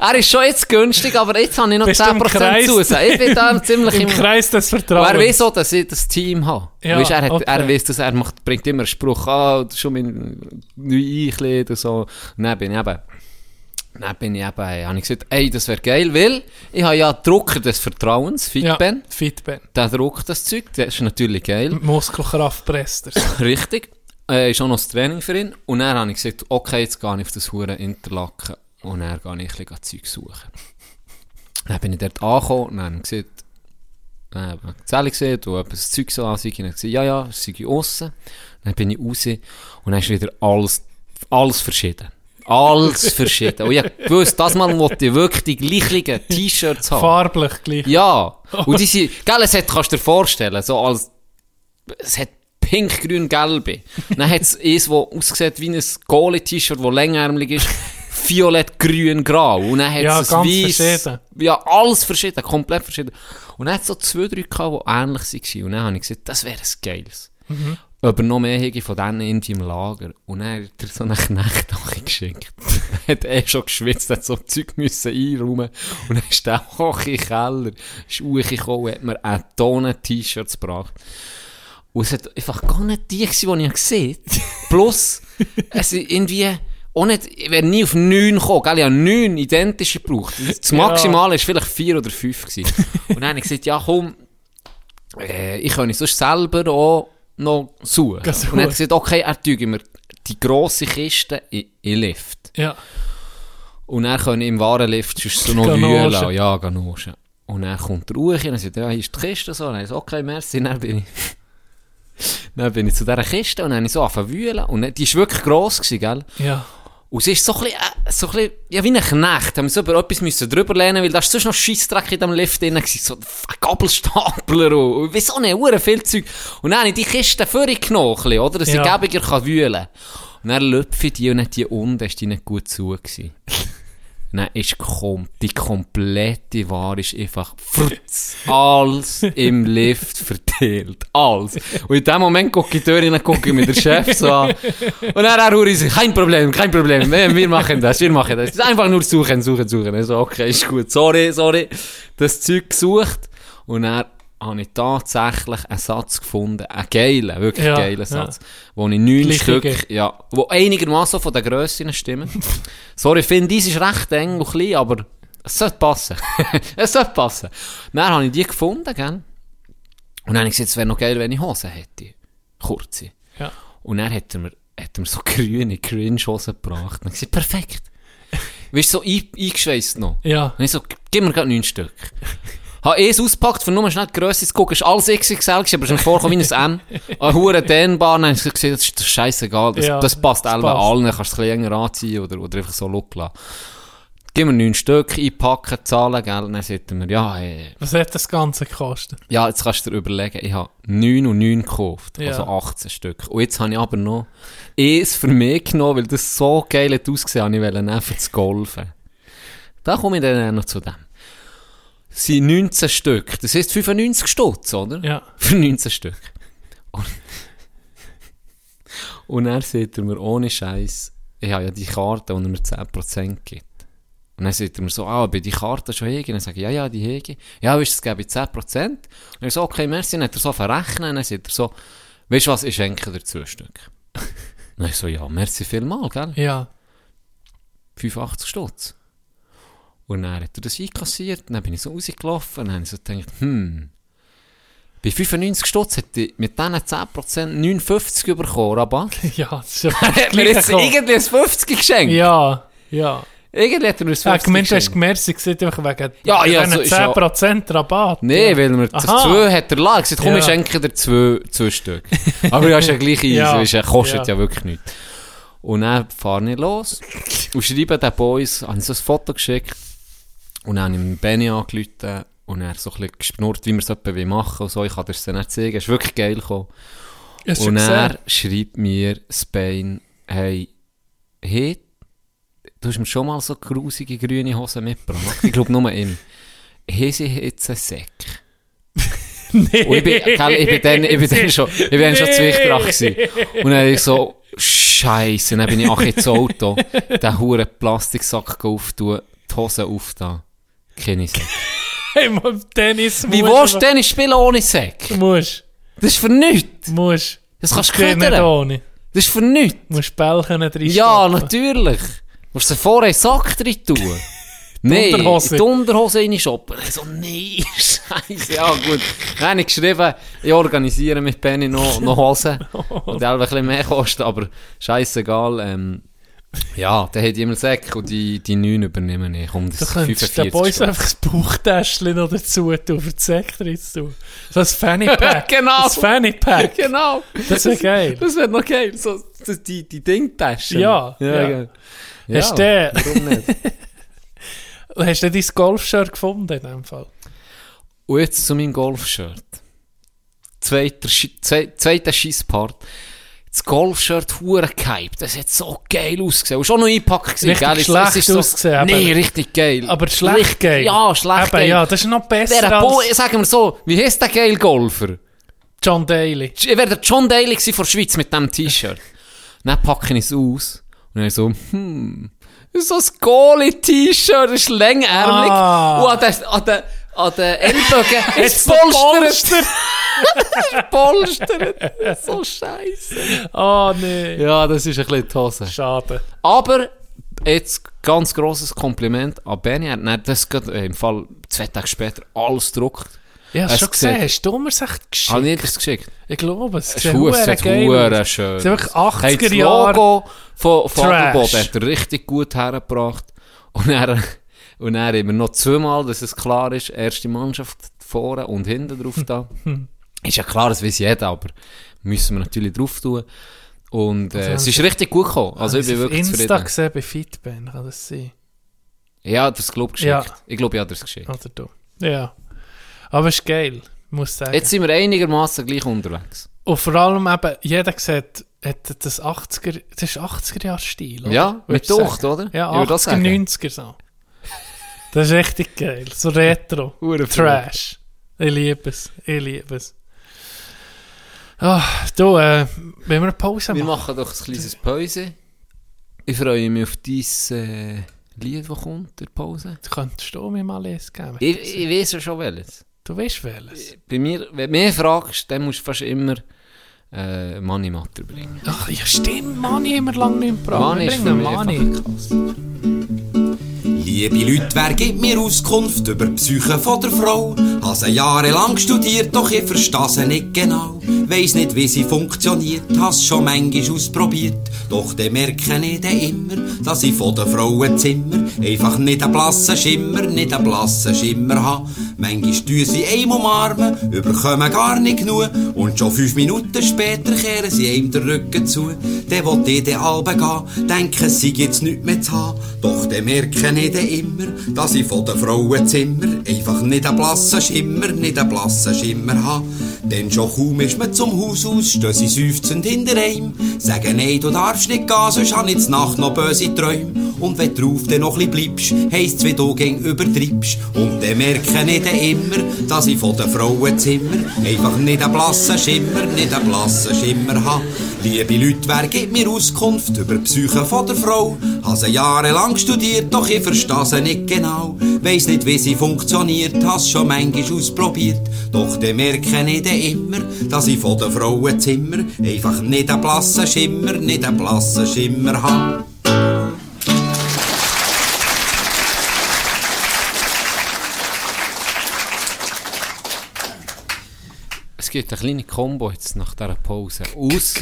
Er ist schon jetzt günstig, aber jetzt habe ich noch Bist du im 10% Kreis? zusätzlich. Ich bin da ziemlich Im im... Kreis des Vertrauens. er weiß auch, dass ich das Team habe. Ja, weißt, er, hat, okay. er weiß, dass er macht, bringt immer einen Spruch, ah, das schon mein neu einkleiden und so. Dann bin ich eben, dann bin ich eben, habe ich gesagt, ey, das wäre geil, weil ich habe ja Drucker des Vertrauens, ja, Fitben, Fitben. der druckt das Zeug, das ist natürlich geil. Muskelkraft presst. Richtig. Äh, ist auch noch das Training für ihn. Und dann habe ich gesagt, okay, jetzt gehe ich auf das hure Interlaken und dann gehe ich ein bisschen Zeug suchen. Dann bin ich dort angekommen und dann habe ich gesagt, äh, habe ich die Zelle gesehen habe das Zeug so. Und dann gesagt, ja, ja, sei aussen. Dann bin ich raus und dann ist wieder alles, alles verschieden. Alles verschieden. Und ich wusste, das Mal wollte ich wirklich die gleichen T-Shirts haben. Farblich gleich. Ja. Und die sind, gell, es hat, kannst du dir vorstellen, so als, es hat pink, grün, gelbe. Dann hat es eins, das aussieht wie ein Goalie-T-Shirt, das längärmelig ist, violett, grün, grau. Und dann hat Ja, es weiss- verschieden. Ja, alles verschieden, komplett verschieden. Und dann hat es so zwei, drei gehabt, die ähnlich waren. Und dann habe ich gesagt, das wäre ein geiles. Aber noch mehr hätte ich von denen in im Lager. Und dann hat er so einen Knecht geschickt. Er hat eh schon geschwitzt, hat so Zeug müssen einräumen. Und dann ist der hoch in den Keller, ist hochgekommen und hat mir eine Tonne T-Shirts gebracht. Und es hat einfach gar nicht die gewesen, die ich gesehen habe. Plus, es ist irgendwie, auch nicht, ich wäre nie auf neun gekommen, gell? Ich habe neun identische gebraucht. Das Maximale war vielleicht vier oder fünf gewesen. Und dann habe ich gesagt, ja komm, äh, ich kann sonst selber auch noch suchen. Geh Und dann hat er gesagt, okay, er tue mir die grosse Kiste in, in Lift. Ja. Und dann können im Warenlift so noch wühlen. Ja, Ganoschen. Und dann kommt er ruhig und sagt, ja, hier ist die Kiste so. Und dann sagt okay, merci. Dann bin ich, dann bin ich zu dieser Kiste und dann habe ich so angefangen zu wühlen. Und dann- die war wirklich gross, gewesen, gell? Ja. Und sie ist so ein bisschen, äh, so ein bisschen, ja, wie ein Knecht. Haben wir so über etwas müssen drüber lehnen, weil da ist sonst noch Scheissdreck in dem Lift drin gewesen. So ein Gabelstapler und, und wieso nicht, hure viel Zeug. Und dann habe ich die Kiste vorgenommen, oder? Dass Ja. ich gäbiger kann wühlen. Und dann löpfe ich die und die unten ist die nicht gut zu gewesen. Dann ist kom die komplette Ware ist einfach frutz, alles im Lift verteilt. Alles. Und in dem Moment gucke ich durch und gucke ich mit der Chef so an. Und dann er ruhig sich, kein Problem, kein Problem, wir, machen das, wir machen das. Einfach nur suchen, suchen, suchen. Ich so, okay, ist gut, sorry, sorry. Das Zeug gesucht. Und dann habe ich tatsächlich einen Satz gefunden, einen geilen, wirklich Ja, geilen ja. Satz, wo ich neun. Stück, ja, wo einigermaßen von der Grösse stimmen. Sorry, ich finde, dies ist recht eng und klein, aber es sollte passen. es sollte passen. Dann habe ich die gefunden, gell? Und dann habe ich gesagt, es wäre noch geil, wenn ich Hosen hätte. Kurze. Ja. Und dann hat er mir, hat er mir so grüne Cringe-Hosen gebracht. Und ich gesagt, perfekt. Du, so ein, eingeschweißt noch. Ja. Und ich so, gib mir gerade neun Stück. Habe eins ausgepackt, für nur schnell die Grösse zu gucken. Es war alles XXL, gewesen, aber es ist vorgekommen wie ein M. Eine hure Dehnbahn. Dann habe ich gesehen, das ist scheißegal. Das, Ja, das passt das allen passt. allen. Kannst du es ein bisschen enger anziehen oder, oder einfach so look lassen. Gib mir neun Stück, einpacken, zahlen, gell. Und dann sagt er ja, hey, Was hat das Ganze gekostet? ja, jetzt kannst du dir überlegen, ich habe 9 und 9 gekauft, Ja. also 18 Stück. Und jetzt habe ich aber noch eins für mich genommen, weil das so geil hat ausgesehen ich wollte für das Golfen. Da komme ich dann noch zu dem. Sind 19 Stück, das heisst 95 Stutz, oder? Ja. Für 19 Stück. Und, und er sagt er mir ohne Scheiß, ich habe ja die Karte, die er mir 10% gibt. Und dann sagt er mir so, ah, bei die Karte schon hege? Und dann sage ich, ja, ja, die hege. Ja, weißt du, es gebe ich 10%. Und er so, okay, merci. Und dann hat er so verrechnet. Und dann sagt er so, weißt du was, ich schenke dir zwei Stück. Und dann ich so, ja, merci vielmal, gell? Ja. 85 Stutz. Und dann hat er das einkassiert, und dann bin ich so rausgelaufen, und dann habe ich so gedacht, hm, bei 95 Stutz hätte ich mit diesen 10% 59 bekommen, Rabatt. Ja, das ist ja hat mir jetzt irgendwie ein 50 geschenkt. Ja, ja. Irgendwie hat er mir ein 50 Ja, gemeint, du hast geschenkt. Gesehen, einfach wegen Ja, ja, so ist ja- 10% Rabatt. Ja. weil mir das Aha. zwei hat er lagen. gesagt, komm, Ja. ich schenke dir zwei, zwei Stück. Aber ja, ist ja gleich easy, Ja. kostet Ja. ja. wirklich nichts. Und dann fahre ich los und schreibe den Boys, habe ich so ein Foto geschickt und dann habe ich mit Benny angerufen und er so ein bisschen gespnurrt, wie wir es machen und so. Ich kann dir das dann nicht zeigen, es ist wirklich geil gekommen. Hast Und er schreibt mir Spain, hey, hey, du hast mir schon mal so grusige grüne Hosen mitgebracht. Ich glaube nur ihm. Haben sie jetzt einen Säck? Nee. Und ich bin, gell, ich bin dann, ich bin dann schon, ich bin dann schon Zwichtrach gewesen. Und dann ich so, Scheiße, dann bin ich auch ins Auto, den huren Plastiksack auftun, die Hose auftan. Keine Säck. Hey, Mann, Tennis Wie willst du denn spielen ohne Säck? Du musst. Das ist für nichts. Du musst. Das kannst du ködern. ohne. Das ist für nichts. Du musst Bällchen drin Ja, natürlich. Du musst sie vorher in den Sack drin tun. Nein, Unterhose. in die Unterhose reinschoppen. Ich so, nee, scheiße. Ja, gut. Dann habe ich geschrieben, ich organisiere mit Benny noch, noch Hosen. Und die ein bisschen mehr kosten, aber scheißegal. Ähm, ja, der hat immer Säcke und die, die 9 übernehmen ich. Um das Du könntest den 45 Boys Stück. einfach das Bauchtäschchen noch dazu tun, für die Säcke drin zu tun. So ein Fanny Pack. Genau. Das Fanny Pack. Genau. Das wäre geil. Das wäre noch geil. So, das, die, die Dingtaschen. Ja, ja. geil. Hast du den? Warum nicht? Hast du dein Golfshirt gefunden in dem Fall? Und jetzt zu meinem Golfshirt. Zweiter, zwe zweiter Scheisspart. Das Golfshirt hure gehypt. Das hat so geil ausgesehen. Und schon noch eingepackt gewesen, Richtig gell? Schlecht ist so, ausgesehen, aber- Nee, richtig geil. Aber schlecht Richtig- geil. Ja, schlecht Eben, geil. ja, das ist noch besser Der als sagen wir so, wie heisst der geil Golfer? John Daly. Ich wäre der John Daly gewesen von der Schweiz mit diesem T-Shirt. dann packe ich es aus. Und dann so, hm, so ein Goalie-T-Shirt, das ist längärmelig. Ah. Und an den, an den, an den Ellbogen ist Jetzt polstert. polstert. so scheiße. Oh, nee. Ja, das ist ein bisschen die Hose. Schade. Aber, jetzt ganz grosses Kompliment an Benny. Er hat das gerade, äh, im Fall zwei Tage später alles gedruckt. Ja, hast du schon gesehen? Hast du mir es echt geschickt? Habe ich das geschickt? Ich glaube, es Es ist es verdammt schön. Es ist wirklich aus. Hey, 80er das Jahre. Logo von, von Trash. Adelboden hat er richtig gut hergebracht. Und er, und er haben wir noch zweimal, dass es klar ist, erste Mannschaft vorne und hinten drauf da. ist ja klar, das weiß jeder, aber müssen wir natürlich drauf tun. Und äh, Also, es ist richtig gut gekommen. Also ich bin Habe wirklich Insta zufrieden. gesehen bei Fitben, kann das sein? Ja, das glaube ich Ja. geschickt. Ich glaube, ich habe das geschickt. Oder du? Ja. Aber es ist geil, muss ich sagen. Jetzt sind wir einigermaßen gleich unterwegs. Und vor allem eben, jeder sieht hat das 80er, das ist 80er-Jahre-Stil, oder? Ja, mit Ducht, oder? Ja, Ich würde das 80er, sagen. 90er so. Das ist richtig geil. So Retro. Trash. Ich liebe es. Ich liebe es. Ah, du, äh, wenn wir eine Pause Wir machen? machen doch ein kleines Pause. Ich freue mich auf dein äh, Lied, das kommt, der Pause. Du könntest du mir mal lesen geben. Ich, ich weiß ja schon welches. Du weißt welches? Bei mir, wenn du mich fragst, dann musst du fast immer äh, Money Matter bringen. Ach, ja stimmt, Mani haben wir lange nicht gebracht. Wir ist für mich Mani. einfach. Liebe Leute, wer gibt mir Auskunft über die Psyche von der Frau? Habe jahrelang studiert, doch ich verstehe sie nicht genau. Weiss nicht, wie sie funktioniert, has schon manchmal ausprobiert. Doch dann merke ich dann immer, dass ich von den Frauenzimmer einfach nicht einen blassen Schimmer, nicht einen blassen Schimmer habe. Manchmal tun sie einem umarmen, überkommen gar nicht genug. Und schon fünf Minuten später kehren sie einem den Rücken zu. Dann will ich dann halbe gehen, denken, sie gibt's nichts mehr zu haben. Doch dann merke ich dann immer, dass ich von den Frauenzimmer einfach nicht einen blassen Schimmer, nicht einen blassen Schimmer habe. Denn schon kaum ist man zum Haus aus, stehen sie seufzend hinter einem. Sagen, nein, du darfst nicht gehen, sonst hab ich Nacht noch böse Träume. Und wenn drauf dann noch ein bleibst, heisst's, wie du gegen übertreibst. Und dann merke ich dann immer, dass ich von den Frauenzimmer einfach nicht einen blassen Schimmer, nicht einen blassen Schimmer habe. Liebe Leute, wer gibt mir Auskunft über die Psyche von der Frau? Habe sie jahrelang studiert, doch ich verstehe sie nicht genau. Weiss nicht, wie sie funktioniert, has schon manchmal ausprobiert. Doch dann merke ich dann immer, dass ich von den Frauenzimmer einfach nicht einen blassen Schimmer, nicht einen blassen Schimmer habe. Es gibt eine kleine Combo jetzt nach dieser Pause. Aus,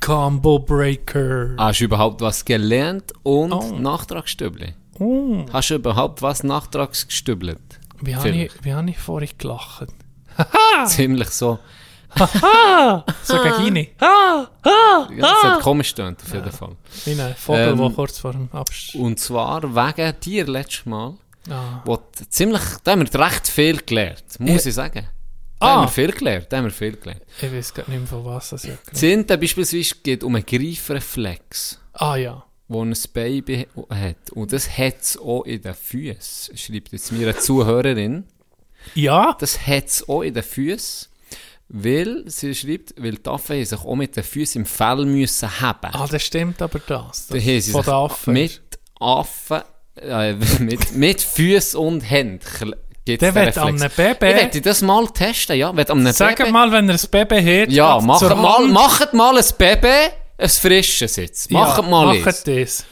Combo Breaker. hast du überhaupt was gelernt und Oh. Nachtragsstübli? Oh, Hast du überhaupt was nachtragsgestübelt? wie habe ich, wie hab ich vorhin gelacht? Ziemlich so. So gegen ihn. Ah, ah, Ja, das hat komisch getönt, auf jeden Fall. Wie ein Vogel, Ähm, der kurz vor dem Absch... Und zwar wegen dir letztes Mal, Ah. wo ziemlich, da haben wir recht viel gelernt, muss Ja. ich sagen. Da Ah. haben wir viel gelernt, da haben wir viel gelernt. Ich weiß gar nicht mehr, von was das ist. Eine beispielsweise geht um einen Greifreflex, Ah ja. Wo ein Baby hat. Und das hat es auch in den Füßen, schreibt jetzt mir eine Zuhörerin. Ja? Das hat es auch in den Füßen, weil, sie schreibt, weil die Affen sich auch mit den Füßen im Fell müssen haben. Ah, das stimmt aber das. Da das haben sie von sich den Affen. mit Affen, äh, mit, mit Füßen und Händen Der den wird am Baby- Ich werde das mal testen, ja. Sag Baby, mal, wenn er ein Baby hat, ja, macht mal, macht mal ein Baby, ein frisches jetzt. Macht ja, mal. Macht das.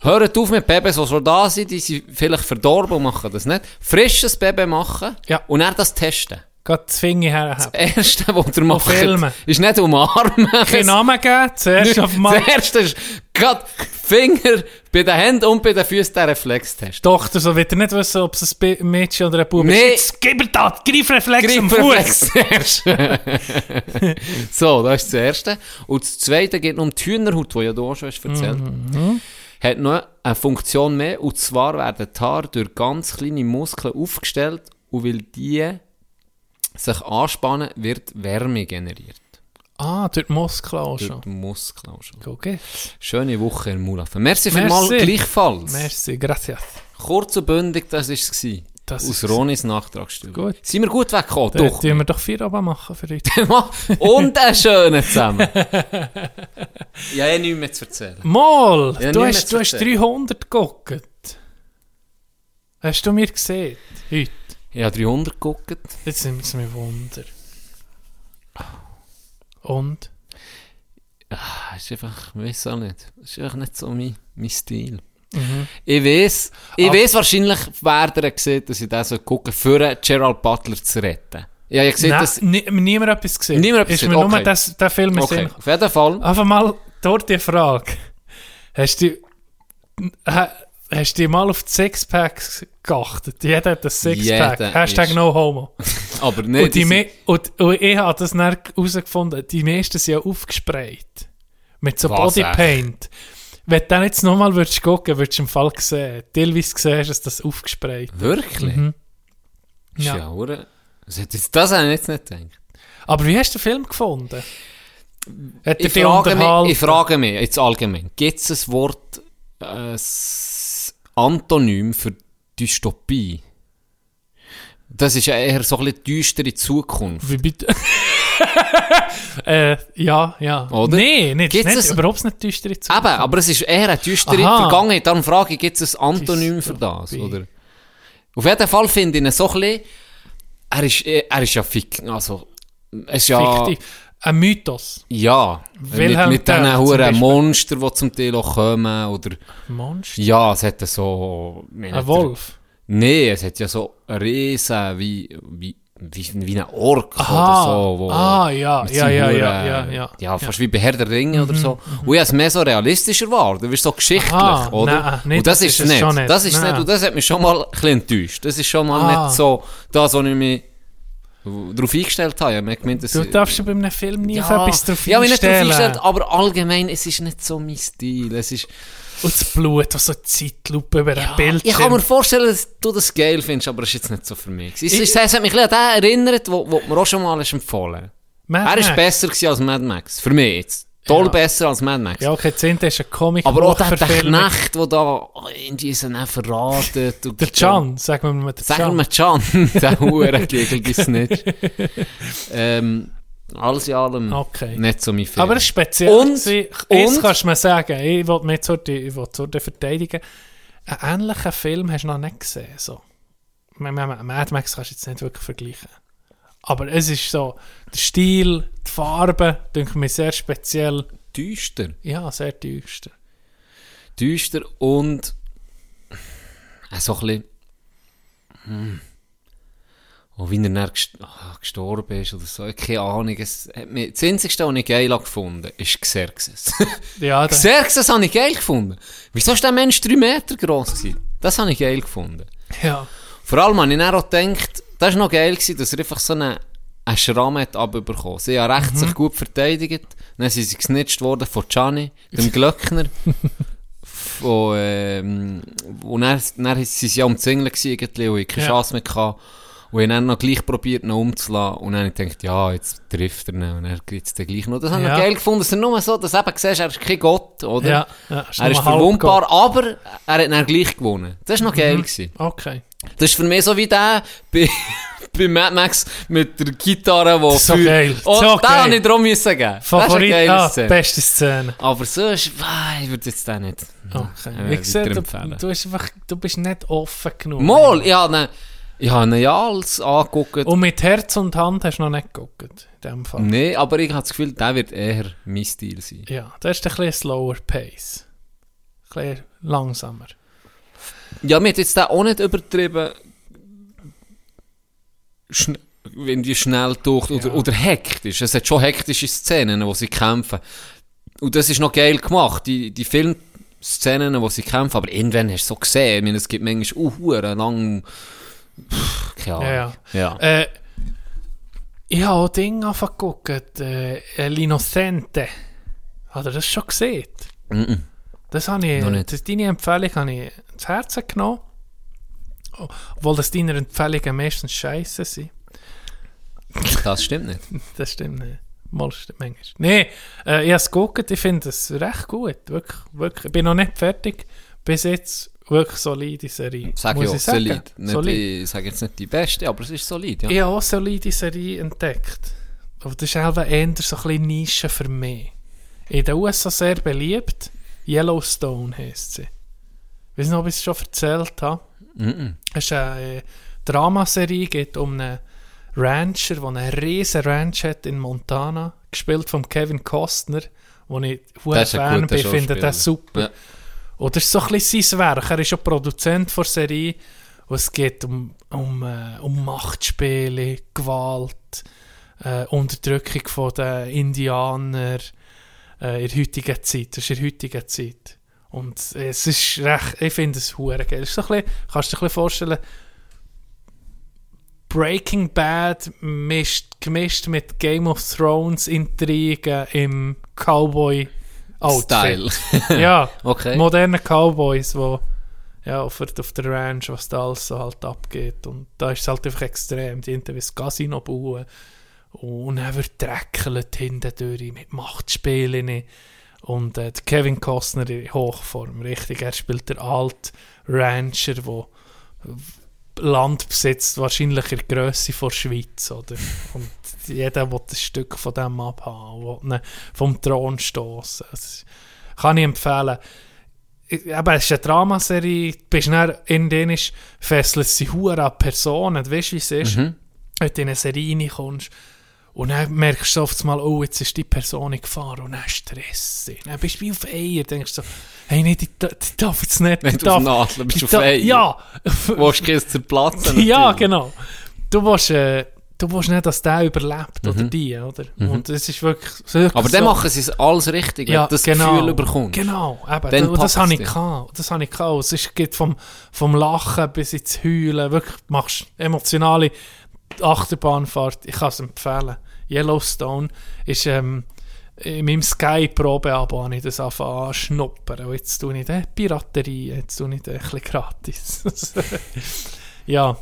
Hört auf mit Babys, die schon da sind, die sind vielleicht verdorben und machen das nicht. Frisches Baby machen Ja. und dann das testen. Geht das Finger herhaben. Das Erste, was ihr macht, filmen. ist nicht umarmen. Keinen Namen geben, zuerst auf mal... Das Erste ist gerade Finger bei den Händen und bei den Füßen den Reflextest. Tochter, so wird er nicht wissen, ob es ein Mädchen oder ein Bub Nee. ist. Jetzt gib mir das, Greifreflex am Fuß. So, das ist das Erste. Und das Zweite geht um die Hühnerhaut, die ja du auch schon hast erzählt Hat noch eine Funktion mehr, und zwar werden die Haare durch ganz kleine Muskeln aufgestellt und weil die sich anspannen, wird Wärme generiert. Ah, durch die Muskeln auch Durch schon. die Muskeln auch schon. Jetzt. Schöne Woche in Mulaffen. Merci, Merci. vielmals gleichfalls. Merci, gracias. Kurz und bündig, das war es. Das Aus Ronis Nachtragsstudie. Gut. Sind wir gut weggekommen? Dann Doch. tun wir doch vier Abend machen für heute. Und einen schönen zusammen. ja, ich nichts mehr zu erzählen. Mal, Ja, du, hast, du hast erzählen. 300 geguckt. Hast du mir gesehen? Heute. Ich habe 300 geguckt. Jetzt nimmt es mich Wunder. Und? Ah, ist einfach, ich weiß auch nicht. Ist einfach nicht so mein, mein Stil. Mhm. Ich weiß, ich Aber- weiß wahrscheinlich, wer der gesehen dass ich das so gucke, für Gerald Butler zu retten. Ich ja gesehen, Nein, dass... ni niemand etwas gesehen. Niemand etwas ist gesehen, mir nur okay. das, der Film Okay, Sinn auf jeden Fall. Einfach mal dort die Frage. Hast du, hast du mal auf die Sixpacks geachtet? Jeder hat ein Sixpack. Jeder Hashtag ist- no homo. Aber nicht... und, die und, und ich habe das dann herausgefunden, die meisten sind ja aufgesprayt. Mit so Was, Bodypaint. Wenn du dann jetzt nochmal würdest gucken, würdest du im Fall sehen. Teilweise siehst du, dass das aufgesprayt Wirklich? Mhm. Ist Ja. Das, habe ich jetzt nicht gedacht. Aber wie hast du den Film gefunden? Ich frage, mich, ich frage mich, jetzt allgemein, gibt es ein Wort, äh, Antonym für Dystopie? Das ist ja eher so ein bisschen düstere Zukunft. Wie bitte? äh, ja, ja. Oder? Nee, nicht, Gibt's nicht es- überhaupt nicht düstere Zukunft. Eben, aber es ist eher eine düstere Aha. Vergangenheit. Darum frage ich, gibt es ein Antonym für das? Dystopie. Oder? Auf jeden Fall finde ich ihn so ein bisschen, er ist, er ist ja fick, also, es ist ja, Fiktiv. Ein Mythos. ja, mit, Wilhelm mit Tell diesen Beispiel. Monster, die zum Teil auch kommen, oder, Monster. ja, es hat so, Ein Wolf. Nee, es hat ja so Riesen, wie, wie, wie, wie ein Ork Aha. oder so. Wo, Ah, ja, mit ja, ja, Huren- ja, ja, ja. Ja, fast wie bei Herr der Ringe oder so. Und ich habe es mehr so realistischer war. Du wirst so geschichtlich, Aha, oder? nein, nee, und das, das ist ist nicht. schon nicht. Das ist Nein. nicht. Und das hat mich schon mal ein bisschen enttäuscht. Das ist schon mal Ah. nicht so das, was ich mich darauf eingestellt habe. Ich gemeint, das Du darfst ja bei einem Film nie auf ja, etwas drauf ja, mich nicht drauf einstellen. eingestellt, aber allgemein, es ist nicht so mein Stil. Es ist, Und das Blut, das so die Zeitlupe über den Bildschirm. Ich kann mir vorstellen, dass du das geil findest, aber es ist jetzt nicht so für mich. Es, Ich- es, es hat mich ein an den erinnert, wo, wo mir auch schon mal ist empfohlen Er ist Max. besser als Mad Max. Für mich jetzt. Toll Ja. besser als Mad Max. Ja, okay, Zehnte ist ein comic aber auch der, der. Knecht, der da so nicht verratet. Der Can, sagen wir mal der Sagen wir Can. Der Hurengliegel Snitch. ähm, alles in allem Okay. nicht so mein Film. Aber es ist speziell. Und- kannst du mir sagen, ich will mich verteidigen. Einen ähnlichen Film hast du noch nicht gesehen. So. Mad Max kannst du jetzt nicht wirklich vergleichen. Aber es ist so, der Stil, die Farbe, denke mir sehr speziell. düster. Ja, sehr düster. düster und äh, so ein bisschen hm, oh, wie er dann gest ah, gestorben ist oder so, keine Ahnung. Es hat mich, das Einzige, was ich geil habe gefunden ist Xerxes. Ja, Xerxes habe ich geil gefunden. Wieso ist der Mensch drei Meter groß gewesen? Das habe ich geil gefunden. ja. Vor allem habe ich dann auch gedacht, das war noch geil, gewesen, dass er einfach so einen, einen Schramm hat abbekommen. Sie haben recht sich gut verteidigt. Dann sind sie gesnitcht worden von Gianni, dem Glöckner. von, ähm, und dann, dann sind sie ja umzingelt gewesen, irgendwie, keine Ja. Chance mehr gehabt. Und ich habe dann noch gleich probiert, noch umzulassen. Und dann habe ich gedacht, ja, jetzt trifft er ihn. Und dann gibt es gleich noch. Das habe ich Ja. noch geil gefunden, dass er nur so, dass du eben siehst, er ist kein Gott, oder? Ja, ja, ist er ist verwundbar, aber er hat dann gleich gewonnen. Das war noch geil. Gewesen. Okay. Das ist für mich so wie der bei, bei Mad Max mit der Gitarre, wo So geil, Oh, so den geil. habe ich drum müssen geben. Favorit, ah, Szene. beste Szene. Aber sonst, ich würde jetzt den nicht Okay. äh, ich sehe, du, du, bist einfach, du bist nicht offen genug. Mal, ich habe ihn, ich habe ihn ja alles angeguckt. Und mit Herz und Hand hast du noch nicht geguckt, in dem Fall. Nee, aber ich habe das Gefühl, der wird eher mein Stil sein. Ja, das ist ein bisschen slower Pace. Ein bisschen langsamer. Ja, mir hat jetzt den auch nicht übertrieben, schn wenn die schnell durch oder, Ja. oder hektisch. Es hat schon hektische Szenen, wo sie kämpfen. Und das ist noch geil gemacht, die, die Filmszenen, wo sie kämpfen, aber irgendwann hast du so gesehen, ich meine, es gibt manchmal uh, hure lang, Pff, keine Ahnung. Ja, ja. Äh, ich habe auch Dinge angefangen zu gucken. Äh, L'Innocente. Hat er das schon gesehen? Mhm. Das habe ich, das, deine Empfehlung habe ich ins Herz genommen. Obwohl das deine Empfehlungen meistens scheiße sind. Das stimmt nicht. Das stimmt nicht. Mal stimmt manchmal. Nee, äh, ich habe es geguckt, ich finde es recht gut. Wirklich, wirklich. Ich bin noch nicht fertig. Bis jetzt wirklich solide Serie. Sag muss ich sagen. solid. Nicht, solid. Ich sage jetzt nicht die beste, aber es ist solid, ja. Ich habe auch solide Serie entdeckt. Aber das ist einfach eher so ein bisschen Nische für mich. In den USA sehr beliebt. Yellowstone heisst sie. Ich weiß nicht, ob ich es schon erzählt habe. Mhm. Es ist eine äh, Dramaserie, geht um einen Rancher, der einen riesen Ranch hat in Montana, gespielt von Kevin Costner, wo ich hoher Fan bin, finde das super. Ja. Ist so ein bisschen sein Werk. Er ist auch Produzent der Serie. Und es geht um, um, äh, um Machtspiele, Gewalt, äh, Unterdrückung von den Indianern äh, in der heutigen Zeit. Das ist in der heutigen Zeit. Und es ist recht, ich finde es hure geil. Ist so ein bisschen, kannst du dir ein bisschen vorstellen, Breaking Bad mischt, gemischt mit Game of Thrones Intrigen im Cowboy Style. ja, Okay. moderne Cowboys, wo ja, auf, der- auf der Ranch, was da alles so halt abgeht. Und da ist es halt einfach extrem. Die hinten wie das Casino bauen Und er wird dreckelt hintendurch mit Machtspielen. Und äh, Kevin Costner in Hochform, richtig. Er spielt der alte Rancher, der Land besitzt, wahrscheinlich in der Grösse von der Schweiz. Oder? Und jeder will ein Stück von dem abhaben, will vom Thron stoßen. Kann ich empfehlen. Eben, es ist eine Dramaserie, du bist dann in denen fesselt sie hure an Personen, du weißt, wie es ist, wenn du in eine Serie reinkommst. Und dann merkst du oft mal, oh, jetzt ist die Person in Gefahr und dann Stress. Dann bist du wie auf Eier, denkst du so, hey, nee, die, die darf jetzt nicht. Wenn die du auf darf- Nadel bist, die auf darf- Eier. Ja. Wo du es zerplatzen Ja, genau. Du willst, äh, du willst nicht, dass der überlebt Mhm. oder die, oder? Und das ist wirklich, wirklich Aber so. dann machen sie es alles richtig, wenn ja, du das genau, Gefühl bekommst. Genau, eben, Dann und das habe ich gehabt. Das habe ich gehabt. Es geht vom, vom Lachen bis ins Heulen. Wirklich, du machst emotionale Achterbahnfahrt. Ich kann es empfehlen. Yellowstone ist, ähm, in meinem Sky-Probe-Abo habe ich das angefangen anschnuppern. Und jetzt tue ich die Piraterie, jetzt tue ich die ein bisschen gratis. ja,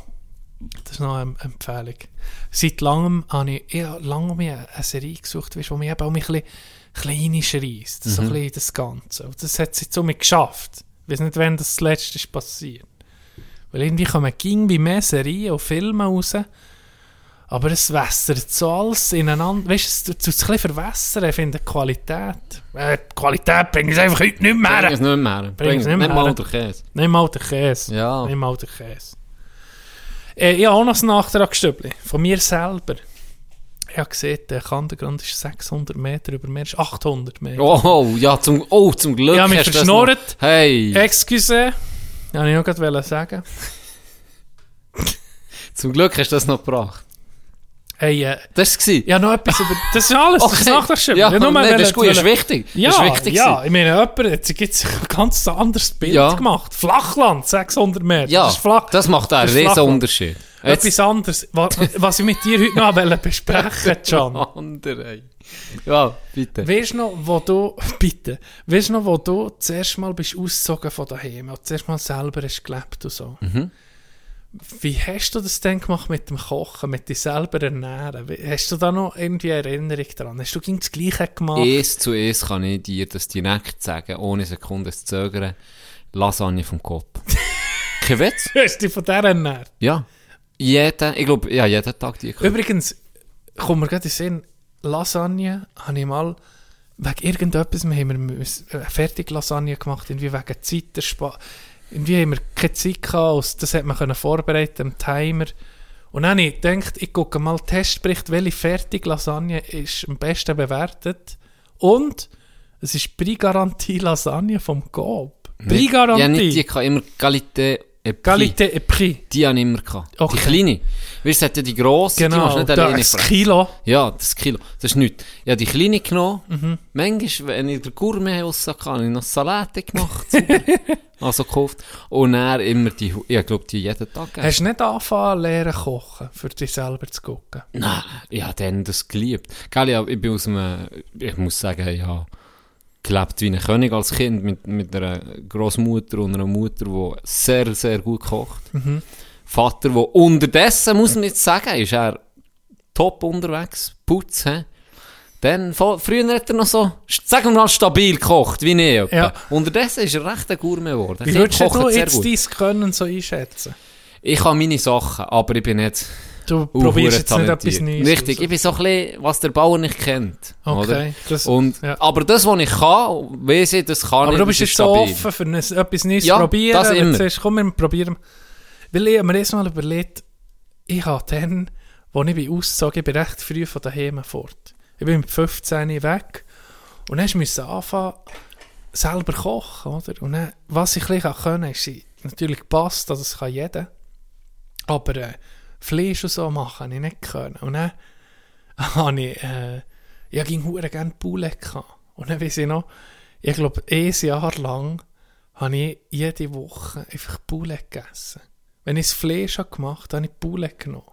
das ist noch eine Empfehlung. Seit langem habe ich, ich habe lange mir eine Serie gesucht, weißt, wo mich eben auch ein bisschen klein schreist. So ein bisschen das Ganze. Und das hat sie so mit geschafft. Ich weiß nicht, wann das, das letzte ist passiert. Weil irgendwie kommen ging wie mehr Serien und Filme raus. Aber es wässert so alles ineinander. Weißt du, es es ein verwässern. Ich finde die Qualität. Äh, Qualität bringt es einfach heute nicht mehr. es nicht mehr. Bring es nicht nicht mehr. mal der Käse. Nimm mal den Käse. Ja. Nimm mal den Käse. Äh, ich habe auch noch ein Nachtragsstübli. Von mir selber. Ich habe gesehen, der Kantengrund ist 600 Meter über mir, ist 800 Meter. Oh, ja, zum, oh, zum Glück Ich habe mich verschnurrt. Hey, Excuse. Ja, ich noch gerade sagen. zum Glück hast du das noch gebracht. Hey, äh, Das war ja, noch etwas über... Das ist alles, das ist Nachtragsstübli. Ja, Ich nur nein, wollte- das ist gut, das ist wichtig. Ja, das ist wichtig ja, ich meine, jemand hat jetzt gibt's ein ganz anderes Bild Ja. gemacht. Flachland, 600 Meter. ja das ist flach. das macht einen das ist riesen. Unterschied. Jetzt Etwas anderes, was, was ich mit dir heute noch wollte besprechen John. andere. Ja, bitte. Weißt du noch, wo du, bitte, weißt noch, wo du zuerst mal bist ausgezogen von daheim und zuerst mal selber hast gelebt und so? Mhm. Wie hast du das denn gemacht mit dem Kochen, mit dir selber ernähren? Hast du da noch irgendwie eine Erinnerung dran? Hast du das Gleiche gemacht? Eins zu eins kann ich dir das direkt sagen, ohne Sekunde zu zögern. Lasagne vom Kopf. Kein Witz? Hast du dich von der ernährt? Ja. Jeden, ich glaube, ja, jeden Tag die gekocht. Übrigens, kommt mir gerade in den Sinn, Lasagne habe ich mal wegen irgendetwas, wir haben wir müssen- äh, fertig Lasagne gemacht, irgendwie wegen Zeit, der Spa irgendwie haben wir keine Zeit gehabt, das hat man können vorbereiten am Timer. Und dann habe ich gedacht, ich gucke mal Testbericht, welche fertig Lasagne ist am besten bewertet. Und es ist Prix-Garantie Lasagne vom Coop. Prix-Garantie. Ja, nicht die, habe immer Qualité Qualité et Prix. Die habe ich immer gehabt. Okay. Die kleine. Weißt du, hat ja die grosse, die Genau, machst du nicht alleine ein fressen. Kilo. Ja, das Kilo. Das ist nichts. Ich habe die kleine genommen. Mhm. Manchmal, wenn ich den Gourmet raus kann, habe ich noch Salate gemacht. also gekauft. Und dann immer die, ich glaube, die jeden Tag gegessen. Hast du nicht angefangen lernen kochen, für dich selber zu gucken? Nein, ich habe dann das geliebt. Gell, ich, bin aus einem, ich muss sagen, ich habe gelebt wie ein König als Kind mit, mit einer Großmutter und einer Mutter, die sehr, sehr gut kocht. Vater, der unterdessen, muss man jetzt sagen, ist er top unterwegs, Putz, hä? Dann, früher hat er noch so, sagen wir mal, stabil gekocht, wie etwa. Ja. Unterdessen ist er recht ein Gourmet geworden. Wie würdest du jetzt dein Können so einschätzen? Ich habe meine Sachen, aber ich bin nicht... Du Uh, probierst jetzt nicht etwas. Neues. Richtig, ich bin so ein bisschen, was der Bauer nicht kennt. Okay, Oder? das- Und, ja. Aber das, was ich kann, weiss ich, das kann Aber ich. du das bist ist jetzt so offen für ein, etwas Neues Ja, probieren. das du immer. sagst, komm, wir probieren. Weil ich mir erst mal überlegt, ich habe dann, als ich bin ausgezogen ich bin recht früh von daheim fort. Ich bin mit 15 weg und dann musste ich anfangen, selber kochen, oder? Und dann, was ich ein bisschen können, ist sie- natürlich Pasta, das kann jeder. Aber äh, Fleisch und so machen habe ich nicht können. Und dann habe ich, äh, ich ging hure gerne Poulet. Und dann weiss ich noch, ich glaube, ein Jahr lang habe ich jede Woche einfach Poulet gegessen. Wenn ich das Fleisch gemacht habe, habe ich Poulet genommen.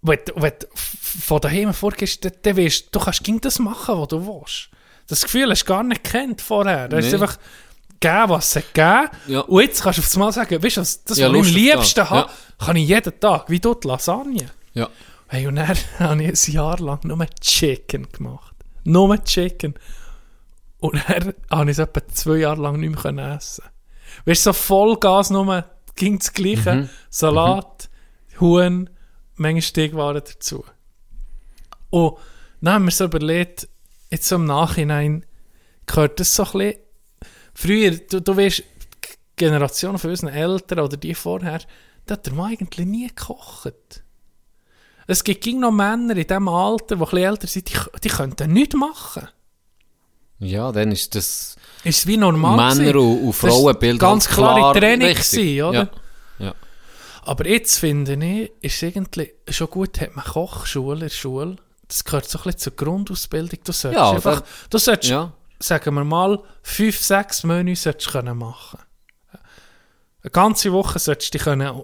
Wenn, wenn du von daheim vorgehst, dann, dann weißt du, du kannst gegen das machen, was du willst. Das Gefühl hast du gar nicht kennt vorher. Du hast Nee. einfach gegeben, was es gegeben Ja. Und jetzt kannst du auf einmal sagen, weißt du, was- das, Ja, was ich am liebsten das. habe, kann ich jeden Tag, wie dort Lasagne. Ja. Hey, und dann habe ich ein Jahr lang nur Chicken gemacht. Nur Chicken. Und dann habe ich es etwa zwei Jahre lang nicht mehr können essen Weißt du, so Vollgas nur, ging das Gleiche. Mhm. Salat, Huhn, Menge Stegwaren dazu. Und dann haben wir so überlegt, jetzt so im Nachhinein gehört das so ein bisschen, früher, du, du weißt, die Generation von unseren Eltern oder die vorher, da hat der Mann eigentlich nie gekocht. Es gibt noch Männer in diesem Alter, die bisschen älter sind, die, die könnten nichts machen. Ja, dann ist das Ist wie normal Männer und, und Das ist Frauenbild ganz halt klare klar Trennung richtig. gewesen, oder? Ja. ja. Aber jetzt finde ich, ist irgendwie schon gut, hat man Kochschule in der Schule. Das gehört so ein bisschen zur Grundausbildung. Du solltest Ja, einfach, da- du solltest, ja. Sagen wir mal, fünf, sechs Menüs solltest du können machen. Eine ganze Woche solltest du dich können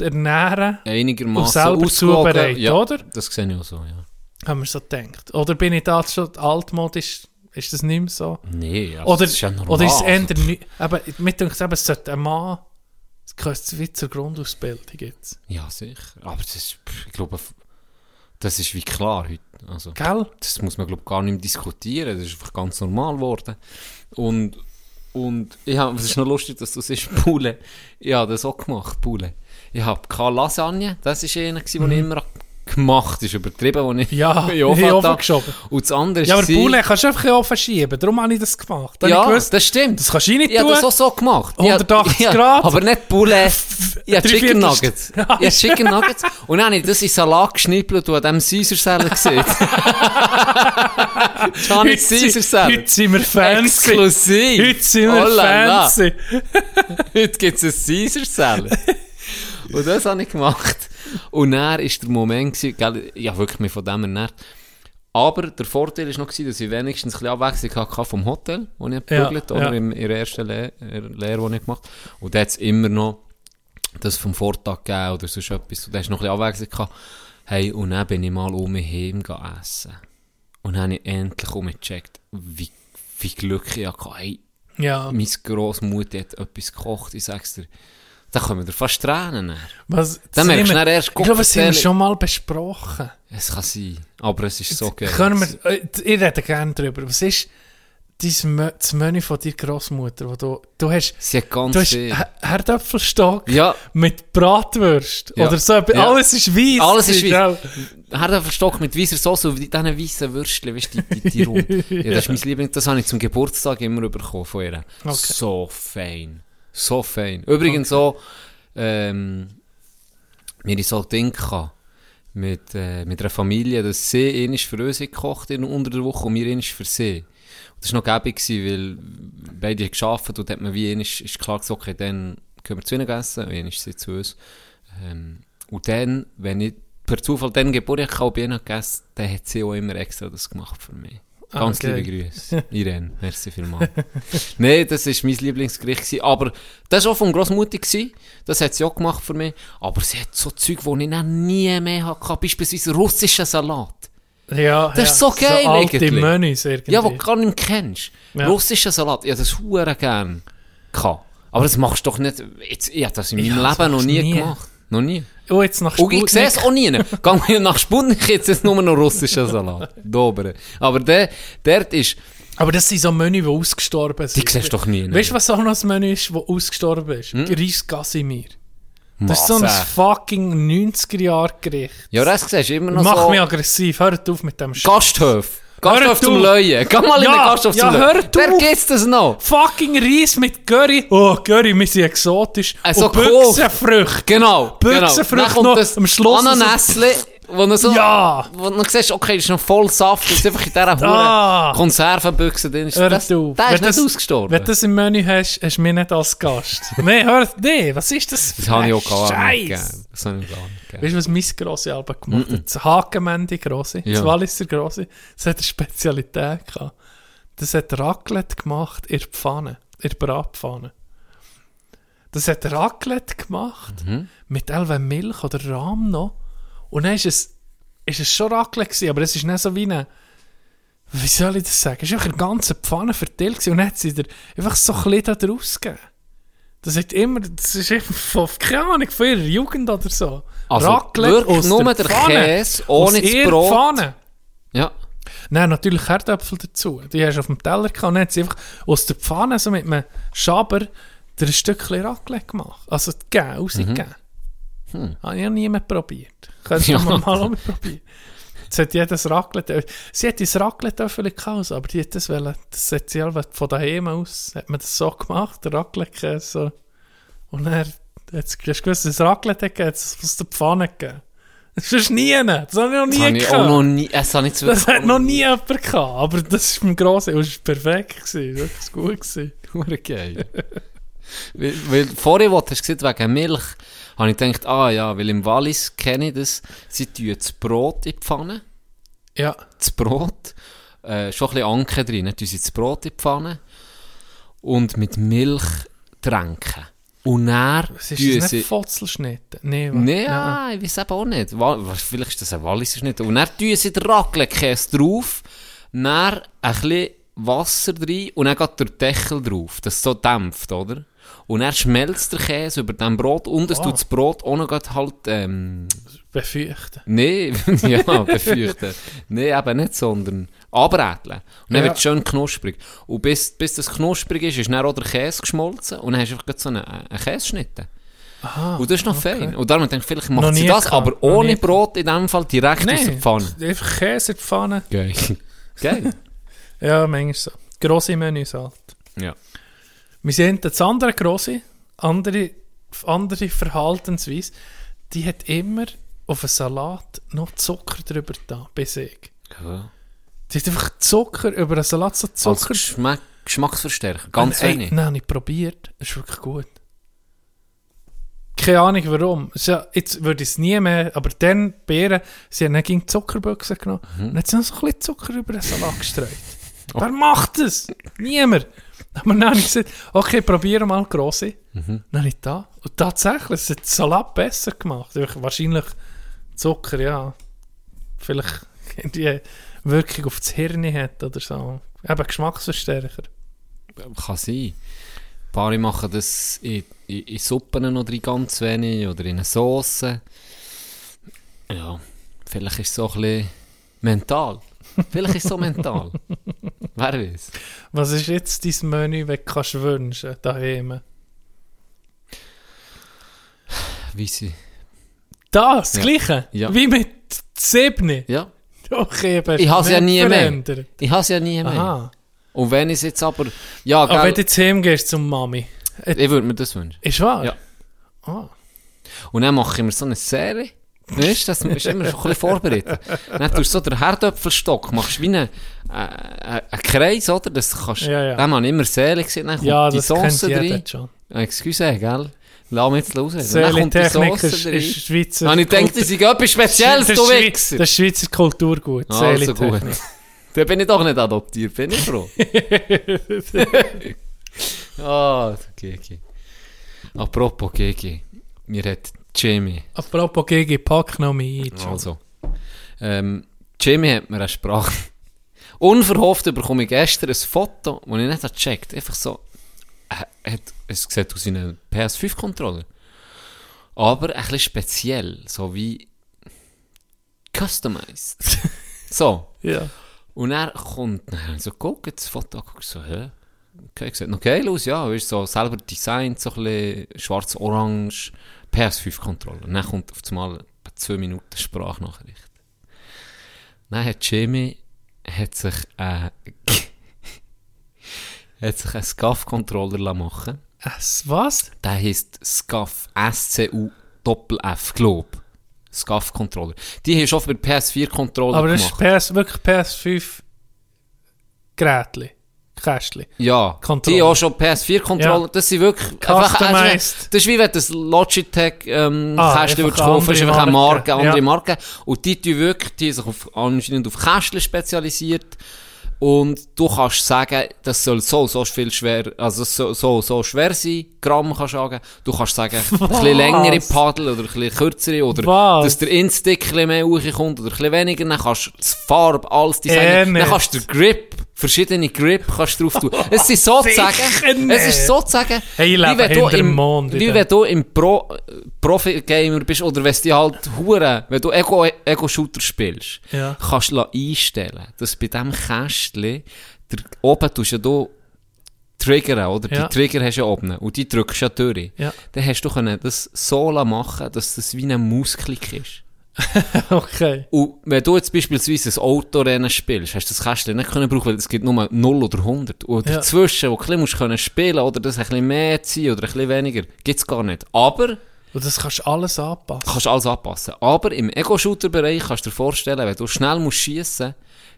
ernähren, Einigermaßen Und selber zubereiten, ja, oder? Das sehe ich auch so, ja. haben wir so gedacht. Oder bin ich da schon altmodisch, ist das nicht mehr so? Nee, also Oder, das ist ja normal. oder ist es eher aber mir denkt eben, es sollte ein Mann, es gehört wie zur Grundausbildung jetzt. Ja, sicher. Aber das ist, ich glaube, das ist wie klar heute. Also, Gell? das muss man, glaube ich, gar nicht mehr diskutieren. Das ist einfach ganz normal geworden. Und, und ich hab, es ist noch lustig, dass du siehst, Pule. Ich habe das auch gemacht, Pule. Ich habe keine Lasagne, das war einer, gewesen, den ich immer gemacht ist übertrieben, wo ich. Ja, in Ofen habe da- geschoben. Und das andere Ja, aber Poulet kannst du einfach in Ofen schieben. Darum habe ich das gemacht. Dann Ja, gewusst, das stimmt. das kannst du nicht Ich habe tun. das auch so gemacht. 180 Ich hab- Grad. Aber nicht Poulet. Ich habe Chicken Nuggets. Ich Ja, habe Chicken Nuggets. Und dann habe ich das in Salat geschnippelt und an dem Caesar Salad gesehen. Johnny Heute sind- Caesar Salad. Heute sind wir fancy. Exklusiv. Heute sind wir Oh la la. fancy. Heute gibt es ein Caesar Salad. und das habe ich gemacht. Und dann war der Moment, gewesen, gell, ich habe wirklich mich von dem ernährt. Aber der Vorteil war noch, gewesen, dass ich wenigstens ein bisschen Abwechslung hatte vom Hotel, wo ich Ja, gebügelt oder ja. in der ersten Lehre, Lehre die ich gemacht habe. Und da hat es immer noch das vom Vortag gegeben oder sonst etwas. Und da hast du noch ein bisschen Abwechslung gehabt. Hey, und dann bin ich mal um mich heim essen. Und dann habe ich endlich um mich gecheckt, wie, wie Glück ich hatte. Hey, Ja, meine Grossmutter hat etwas gekocht, ich sag's dir. Da kommen dir fast Tränen was, Dann merkst du wir- erst, Ich glaube, das haben wir schon mal besprochen. Es kann sein, aber es ist so geil. Können wir, äh, ich rede gerne darüber. Was ist dein das Menü von deiner Großmutter, wo du, du hast, Sie hat ganz du hast viel. Her- Herdöpfelstock Ja, mit Bratwurst Ja. oder so. Ja. Alles ist weiß. Alles ist gell? Herdöpfelstock mit weißer Soße und diesen weißen Würstchen, weißt du, die, die, die rund. ja, das ist mein Liebling, das habe ich zum Geburtstag immer bekommen von ihr. Okay. So fein. So fein. Übrigens so, ähm, mir ist so ein Ding gehabt, mit, äh, mit einer Familie, dass sie einmal für uns gekocht in unter der Woche und wir einmal für sie. Und das war noch gäbig, weil beide haben gearbeitet und hat man wie einmal, ist klar gesagt, okay, dann können wir zu ihnen essen, und einmal sie zu uns. Ähm, und dann, wenn ich per Zufall dann Geburtstag habe, bei ihnen gegessen, dann hat sie auch immer extra das gemacht für mich. Ah, Ganz okay. liebe Grüße. Irene, merci vielmals. Nein, das war mein Lieblingsgericht. Gewesen. Aber das war auch von Grossmutter. Gewesen. Das hat sie auch gemacht für mich. Aber sie hat so Zeug, die ich dann nie mehr hatte. Beispielsweise russischen Salat. Ja, Das ja. ist so geil So alte eigentlich. Menüs irgendwie. Ja, wo du gar nicht mehr kennst. Ja. Russischen Salat. Ich habe das hure gern. Aber das machst du doch nicht. Jetzt, ich habe das in meinem Ja, Leben noch nie, nie. gemacht. Noch nie. Oh, jetzt nach Und ich sehe es Sputnik. auch nie. Gang mir nach Sputnik jetzt ist nur noch russischer Salat. Dobre. Aber der, dort ist, Aber das sind so Menüs, die ausgestorben sind. die siehst du doch nie. Weißt du, was auch noch ein Menü ist, das ausgestorben ist? Hm? Reis Casimir. Das ist so ein fucking 90er-Jahre-Gericht. Ja, das siehst du immer noch Mach so. mich aggressiv. Hört auf mit dem Sch Gasthöf. Gasthöf Hört zum. Leuen. Geh mal in Ja, den Gasthof ja, zum Leuen. hört Wer gibt's das noch? Fucking Reis mit Curry. Oh, Curry, wir sind exotisch. Also Und. Büchsenfrüchte. Genau. Büchsenfrüchte genau. Dann kommt noch das am Schluss Ananäsle, wo du so, Ja. wo du siehst, okay, das ist noch voll Saft, das ist einfach in dieser Ah. Hure Konservenbüchse drin. Hör Das, auf. der Wenn ist nicht das- ausgestorben. Wenn du das im Menü hast, hast du mich nicht als Gast. nee, hör, nee, was ist das? das habe ich auch gar nicht gegeben. Das habe ich gar nicht gegeben. Weißt du, was mein Grossi Alba gemacht hat? Das Hakenmendi Grossi, Ja. das Walliser Grossi, das hat eine Spezialität gehabt. Das hat Raclette gemacht in der Pfanne, in der Bratpfanne. Das hat Raclette gemacht Mhm. mit elf Milch oder Rahm noch. Und dann ist es, ist es schon Raclette gewesen, aber es ist nicht so wie eine, wie soll ich das sagen? Es war einfach eine ganze Pfanne verteilt und dann hat sie dir einfach so ein bisschen da draus gegeben. Das hat immer, das ist einfach von, keine Ahnung, von ihrer Jugend oder so. Also Raclette wirklich aus nur der der Pfanne. Käse, ohne das Brot. Pfanne. Ja. Nein, natürlich Herdöpfel dazu. Die hast du auf dem Teller gehabt. Und dann hat sie einfach aus der Pfanne so mit einem Schaber dir ein Stückchen Raclette gemacht. Also gegeben, rausgegeben. Habe ich noch nie mehr probiert. Könntest du Ja. mal auch mal probieren. Jetzt hat jedes Raclette... Sie hat das Raclette vielleicht gehabt, aber die hat das wollen... Das hat sie halt von daheim aus... Hat man das so gemacht, der Raclette so. Und dann... hat es- gewusst, das Raclette hat gegeben, hat es aus der Pfanne gegeben. Das ist nie, das habe ich noch Das nie ich gehabt. noch nie, es habe ich Das hat noch nie jemand gehabt, aber das ist beim Grossen, das war perfekt, gewesen, wirklich gut gewesen. Geil. weil, weil vorher, wo du gesagt wegen Milch, habe ich gedacht, ah ja, weil im Wallis kenne ich das, sie tun das Brot in die Pfanne, Ja, das Brot, äh, schon ein bisschen Anke drin, dann tun sie das Brot in die Pfanne und mit Milch tränken. Und dann was ist das nicht Fotzelschnitte? Nee, Nee, ja, ich weiß eben auch nicht. Vielleicht ist das ein Walliser Schnitt. Und dann tun sie den Raclette-Käse drauf, dann ein bisschen Wasser rein und dann geht der Deckel drauf, das so dämpft, oder? Und dann schmelzt der Käse über dem Brot und es Wow. tut das Brot auch noch halt, ähm, Befürchten. nee, ja, befürchten. nee, eben nicht, sondern abräteln. Und dann Ja. wird es schön knusprig. Und bis, bis das knusprig ist, ist dann auch der Käse geschmolzen und dann hast du einfach so einen, einen Käseschnitte. Aha. Und das ist noch fein. Und darum denke ich, vielleicht Noch macht sie nie das, gehabt, aber noch ohne Brot in dem Fall direkt aus der Nein, Pfanne. einfach Käse in die Pfanne. Geil. Geil. Ja, manchmal so. Grosse Menüs halt. ja. Wir sehen das andere grosse, andere, andere Verhaltensweise, die hat immer auf einen Salat noch Zucker drüber da, ich. ja. Die hat einfach Zucker über einen Salat, so Als Zucker. Geschmack, Geschmacksverstärker. Ganz Ey, wenig. Nein, habe ich probiert. Ist wirklich gut. Keine Ahnung warum. Ja, jetzt würde ich es nie mehr, aber dann Beeren, sie haben dann gegen Zuckerbüchse genommen Mhm. und jetzt noch so ein bisschen Zucker über den Salat gestreut. Oh. Wer macht das? Niemand. Aber dann habe ich gesagt, okay, probiere mal grosse. Mhm. Dann habe ich da. Und tatsächlich, es hat den Salat besser gemacht. Wahrscheinlich Zucker, ja. Vielleicht die Wirkung auf das Hirn hat oder so. Eben Geschmacksverstärker. Kann sein. Ein paar machen das in, in, in Suppen noch drin ganz wenig oder in einer Sauce. Ja, vielleicht ist es so ein bisschen mental. Vielleicht ist es so mental. Wer weiß. Was ist jetzt dein Menü, das du kannst wünschen daheim? Wie sie. Das, Ja. Gleiche? Ja. Wie mit Siebni? Ja, Okay, aber Ich hab's ja nicht nie mehr. ich habe es ja nie mehr. Aha. Und wenn ich es jetzt aber. Ja, Aber wenn du jetzt heimgehst zum Mami, ich würde mir das wünschen. ist wahr? Ja. Ah. Und dann mache ich mir so eine Serie. Weißt du, das ist immer schon ein bisschen vorbereitet. Dann tust du so den Herdöpfelstock, machst wie einen, äh, äh, einen Kreis, oder? Das kannst, Ja, ja. Dann habe ich immer Seele gesehen, dann kommt Ja, die schon. Ah, Excuse, gell? Lass mich jetzt raus. Dann kommt die Sauce ist, rein. ist Schweizer Und ich denke, das ist etwas Spezielles, das du Wichser. Das ist Schweizer Kulturgut. Also gut. Seelentechnik. Da bin ich doch nicht adoptiert, bin ich froh. Ah, GG. Apropos GG. Mir hat Jamie, Apropos GG, pack noch ein. also, ähm, Jamie hat mir eine Sprache. Unverhofft bekomme ich gestern ein Foto, das ich nicht habe gecheckt Einfach so, er hat, es sieht aus wie ein PS5-Controller. Aber ein bisschen speziell, so wie customized. so. Ja. Und er kommt, dann so guckt, das Foto angeguckt, so, hä? Okay, sieht noch geil aus, ja, ist so selber designt, so ein bisschen schwarz-orange, PS5-Controller. Und dann kommt auf einmal eine 2 Minuten Sprachnachricht. Dann hat Jimmy, hat sich, äh, hat sich einen SCAF-Controller machen Es, was? Der heisst SCAF, S-C-U, Doppel-F, glaub. SCAF-Controller. Die haben schon für PS4-Controller Aber das gemacht. ist PS, wirklich PS5 Kästli. Ja, Controller. die auch schon PS4-Controller, Ja. das sind wirklich... Customized. einfach- das ist wie wenn du das Logitech ähm, Ah, Kästchen einfach würdest kaufen, ist einfach eine Marke, andere ja. Marke. Und die tun wirklich, die sind sich auf, anscheinend auf Kästchen spezialisiert. Und du kannst sagen, das soll so, so viel schwer, also so, so, so schwer sein, Gramm kannst du sagen. Du kannst sagen, ein bisschen längere Paddel oder ein bisschen kürzere oder Was? dass der Instick ein bisschen mehr hochkommt oder ein bisschen weniger. Dann kannst du die Farbe, alles designen. Eh Dann kannst du den Grip verschiedene Grip kannst du drauf tun. Es ist sozusagen, es ist sozusagen, Hey, wie wenn du im, Mond wie wenn du im Pro, Profi-Gamer bist oder wenn du halt hure, wenn du Ego, Ego-Shooter spielst, Ja. kannst du einstellen, dass bei diesem Kästchen, der, oben tust du ja du triggern, oder? Ja. Die Trigger hast du ja oben und die drückst du ja durch. Ja. Dann hast du können das so machen, dass das wie ein Mausklick ist. Okay. Und wenn du jetzt beispielsweise ein Autorennen spielst, hast du das Kästchen nicht können brauchen, weil es gibt nur 0 oder 100. Und Ja. dazwischen, wo du ein bisschen musst spielen oder das ein bisschen mehr ziehen oder ein bisschen weniger, gibt's gar nicht. Aber, Und das kannst du alles anpassen. kannst alles anpassen. Aber im Ego-Shooter-Bereich kannst du dir vorstellen, wenn du schnell musst schiessen,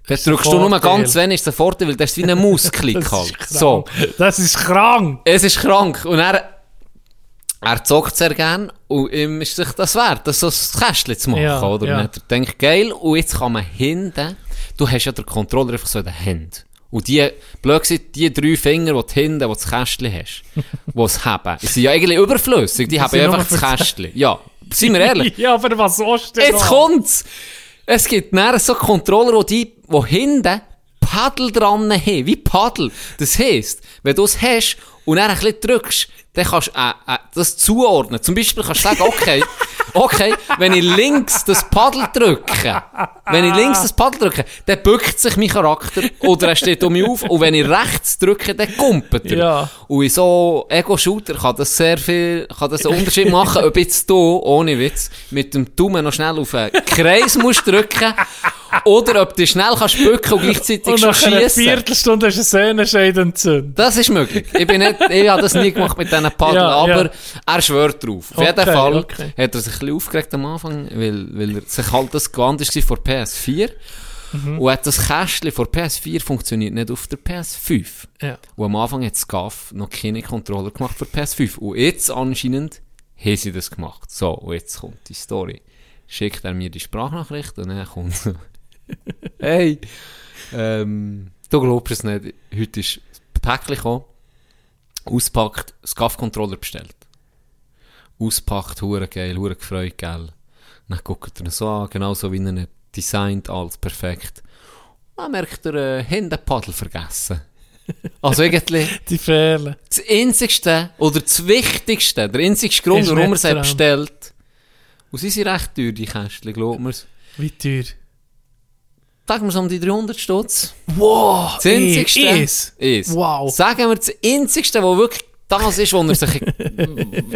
dann ist ein drückst du nur ganz wenig, der Vorteil, weil das ist wie ein Mausklick Das halt. ist krank. So. Das ist krank. Es ist krank. Und er, er zockt sehr gern und ihm ist sich das wert, das so ein Kästchen zu machen, Ja, oder? ja. Und dann denkt geil, und jetzt kann man hinten, du hast ja den Controller einfach so in den Händen. Und die, blöd gesagt, die drei Finger, die du hinten, du das Kästchen hast, die es haben, sind ja eigentlich überflüssig, die haben einfach das Kästchen. Ja, seien wir ehrlich. Ja, aber was sollst du Jetzt kommt's! Es gibt dann so Controller, die, wo hinten Paddel dran haben, wie Paddel. Das heisst, wenn du es hast und dann ein bisschen drückst, dann kannst du äh, äh, das zuordnen. Zum Beispiel kannst du sagen, okay, okay, wenn ich links das Paddel drücke, wenn ich links das Paddel drücke, dann bückt sich mein Charakter oder er steht um mich auf und wenn ich rechts drücke, dann kumpelt er. Ja. Und in so Ego-Shooter kann das sehr viel, kann das einen Unterschied machen, ob jetzt du, ohne Witz, mit dem Daumen noch schnell auf einen Kreis musst drücken, oder ob du schnell kannst bücken und gleichzeitig Und schon nach einer. Viertelstunde hast du einen Sehnenscheid entzündet. Das ist möglich. Ich bin nicht, ich habe das nie gemacht mit diesen Paddel, Ja, aber ja. er schwört drauf. Auf Okay, jeden Fall okay. hat er sich ein bisschen aufgeregt am Anfang, weil, weil er sich halt das gewandt ist vor PS4. Mhm. Und hat das Kästchen vor PS4 funktioniert nicht auf der PS5. Ja. Und am Anfang hat SCAF noch keine Controller gemacht für PS5. Und jetzt anscheinend haben sie das gemacht. So, und jetzt kommt die Story. Schickt er mir die Sprachnachricht und dann kommt so, hey, ähm, du glaubst es nicht, heute ist das Päckchen gekommen, auspackt, SCAF-Controller bestellt. Auspackt, hure geil, hure gefreut, gell. Dann guckt er ihn so an, genauso wie er ihn designt, alles perfekt. Dann merkt er, äh, Händepaddel vergessen. Also irgendwie, Die Fehler. das einzigste oder das wichtigste, der einzigste Grund, warum er dran. bestellt, und sie sind recht teuer, die Kästchen, glaubt mir's. Wie teuer. Sagen wir so um die 300 Stutz. Wow. Das einzigste Is. ist, Wow. sagen wir das einzigste, wo wirklich das ist, wo er sich,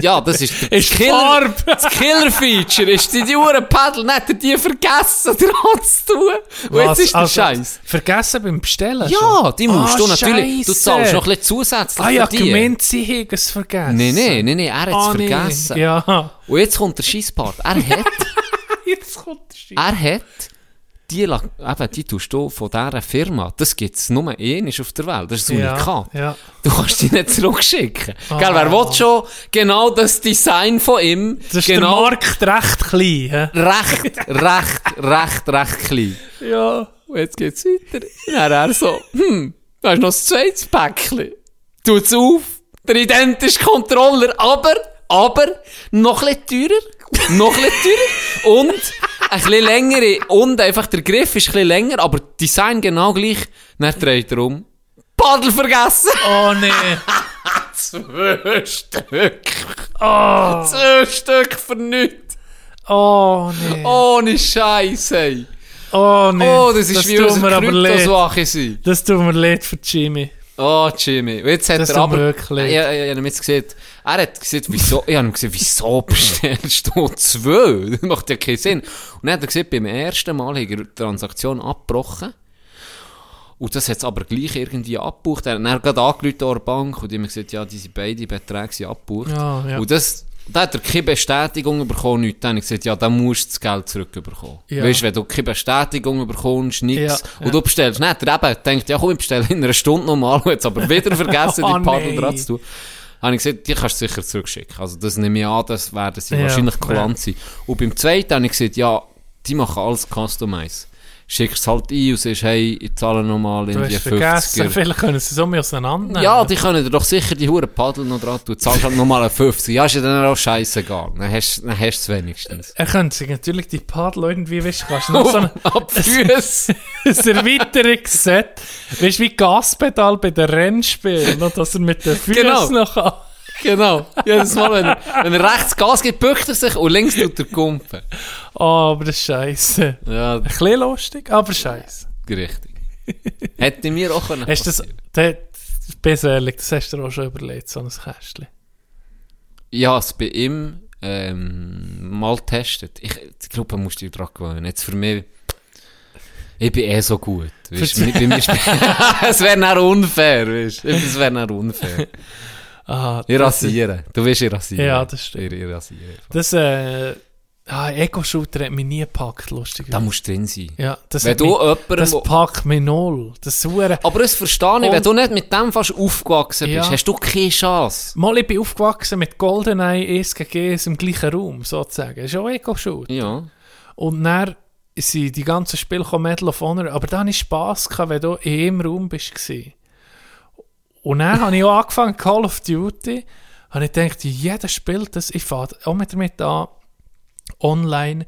ja, das ist Ist Farbe. das Killer-Feature, ist die Uhren Paddel, nicht er die vergessen, dran zu tun. Und jetzt ist der Also, Scheiß. Vergessen beim Bestellen Ja, schon? die musst Ah, du natürlich, du Scheisse. zahlst noch ein bisschen zusätzlich Ah ja, gemeint, sie haben es vergessen. Nein, nein, nein, nein, er hat es Ah, nee. vergessen. Ja. Und jetzt kommt der Scheisspart. Er hat, Jetzt kommt der Scheisse. er hat, die, eben, die tust du von dieser Firma, das gibt es nur einmal auf der Welt, das ist ein Unikat. Ja, ja. Du kannst die nicht zurückschicken. Ah. Gell, wer will schon genau das Design von ihm, Das ist genau der Markt recht klein. hä? recht, recht, recht, recht klein. Ja. Und jetzt geht's weiter. Dann er so, hm, da ist noch das zweites Päckchen. Tut's auf, der identische Controller, aber, aber, noch ein bisschen teurer, noch ein bisschen teurer und ein bisschen längere, und einfach der Griff ist ein bisschen länger, aber Design genau gleich. Dann dreht er um. Paddel vergessen! Oh nee. Zwei Stück. Oh, Zwei Stück für nichts. oh nee. Ohne Scheiße. Oh nee. Oh, das ist wie tut unser mir aber leid. Kryptoswache sein. Das tut mir leid für Jimmy. Oh, Jimmy. Jetzt hat Das er aber... leid. Ja, ja, ich habe ihm jetzt gesehen, er hat gesagt, wieso, ich habe ihm gesagt, wieso bestellst du zwei? Das macht ja keinen Sinn. Und dann hat er gesagt, beim ersten Mal hat er die Transaktion abgebrochen. Und das hat es aber gleich irgendwie abgebucht. Er hat dann gerade angerufen an der Bank und haben gesagt, ja, diese beiden Beträge sind abgebucht. Ja, ja. Und das, da hat er keine Bestätigung bekommen, nichts. Dann habe ich gesagt, ja, dann musst du das Geld zurückbekommen. Ja. Weißt du, wenn du keine Bestätigung bekommst, nichts, Ja, und du bestellst nicht, er eben denkt, ja komm, ich bestelle in einer Stunde nochmal, und jetzt aber wieder vergessen, Oh, die Paddel nein. dran zu tun. Habe ich gesagt, die kannst du sicher zurückschicken. Also das nehme ich an, das werden sie Ja, wahrscheinlich ja. kulant sein. Und beim zweiten habe ich gesagt, ja, die machen alles Customize. Schickst es halt ein und sagst, hey, ich zahle nochmal hast vergessen, 50er. vielleicht können sie so mehr auseinandernehmen. Ja, die können dir doch sicher die Huren Paddel noch dran tun. Du zahlst halt nochmal einen 50. Ja, ist ja dann auch scheißegal. Dann hast dann hast du es wenigstens. Er könnte sich natürlich die Paddel irgendwie, weißt du, kannst du noch so ein, ein Erweiterungsset, weißt du, wie Gaspedal bei den Rennspielen, dass er mit den Füßen Genau. noch kann. Genau. Jedes Mal, wenn er, wenn er rechts Gas gibt, bückt er sich und links tut er kumpen. Oh, aber das ist scheiße. Ja, Ein bisschen lustig, aber scheiße. richtig. Hätte mir auch können Hast du das, das, bis ehrlich, das hast du dir auch schon überlegt, so ein Kästchen. Ja, es bei ihm ähm, mal getestet. Ich, ich glaube, man muss dich daran gewöhnen. Jetzt für mich, ich bin eh so gut. Weißt, bei, mir es wäre dann unfair, weißt du. Es wäre dann unfair. Ah, Ich rasiere. Du willst ich rasieren. Ja, das stimmt. Ich, ich rasiere. Das, äh, ah, Ego-Shooter hat mich nie gepackt, lustig. Da musst du drin sein. ja, das Wenn du mich, jemandem... das packt mich null. Das Hure. aber das verstehe ich, wenn du nicht mit dem fast aufgewachsen bist, Ja. hast du keine Chance. Mal, ich bin aufgewachsen mit GoldenEye 1 gegen 1 im gleichen Raum, sozusagen. Das ist auch Ego-Shooter. Ja. Und dann sind die ganzen Spiele Medal of Honor, aber da hatte ich Spass, gehabt, wenn du in einem Raum bist. Und dann habe ich auch angefangen, Call of Duty, habe ich gedacht, jeder spielt das, ich fahre auch mit damit an, online.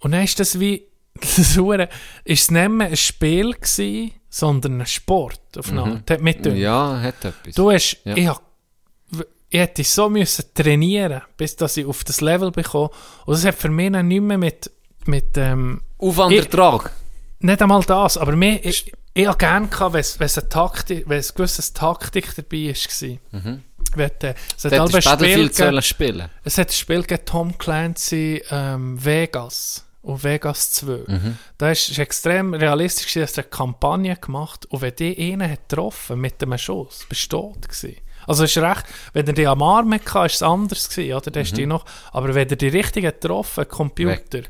Und dann ist das wie, das Hure- ist es nicht mehr ein Spiel gewesen, sondern ein Sport, auf eine Art. Mhm. Ja, hat etwas. Du hast, Ja. ich, hab, ich hätte so müssen trainieren, bis dass ich auf das Level bekomme. Und das hat für mich dann nicht mehr mit, mit ähm, Aufwandertrag. nicht einmal das, aber mehr, ich, ich habe gerne gehabt, wenn es wenn es eine Taktik, wenn es gewisse Taktik dabei war. Mhm. Wenn, äh, es hat Spiel Battlefield sollen spielen. es hat ein Spiel gegeben, Tom Clancy ähm, Vegas und Vegas 2. Mhm. Da ist, ist extrem realistisch, dass er eine Kampagne gemacht und wenn die einen hat getroffen mit einem Schuss, bist du tot gewesen. Also ist recht, wenn er die am Arm hatte, ist es anders gewesen, oder? Die noch, aber wenn er die richtigen getroffen, Computer,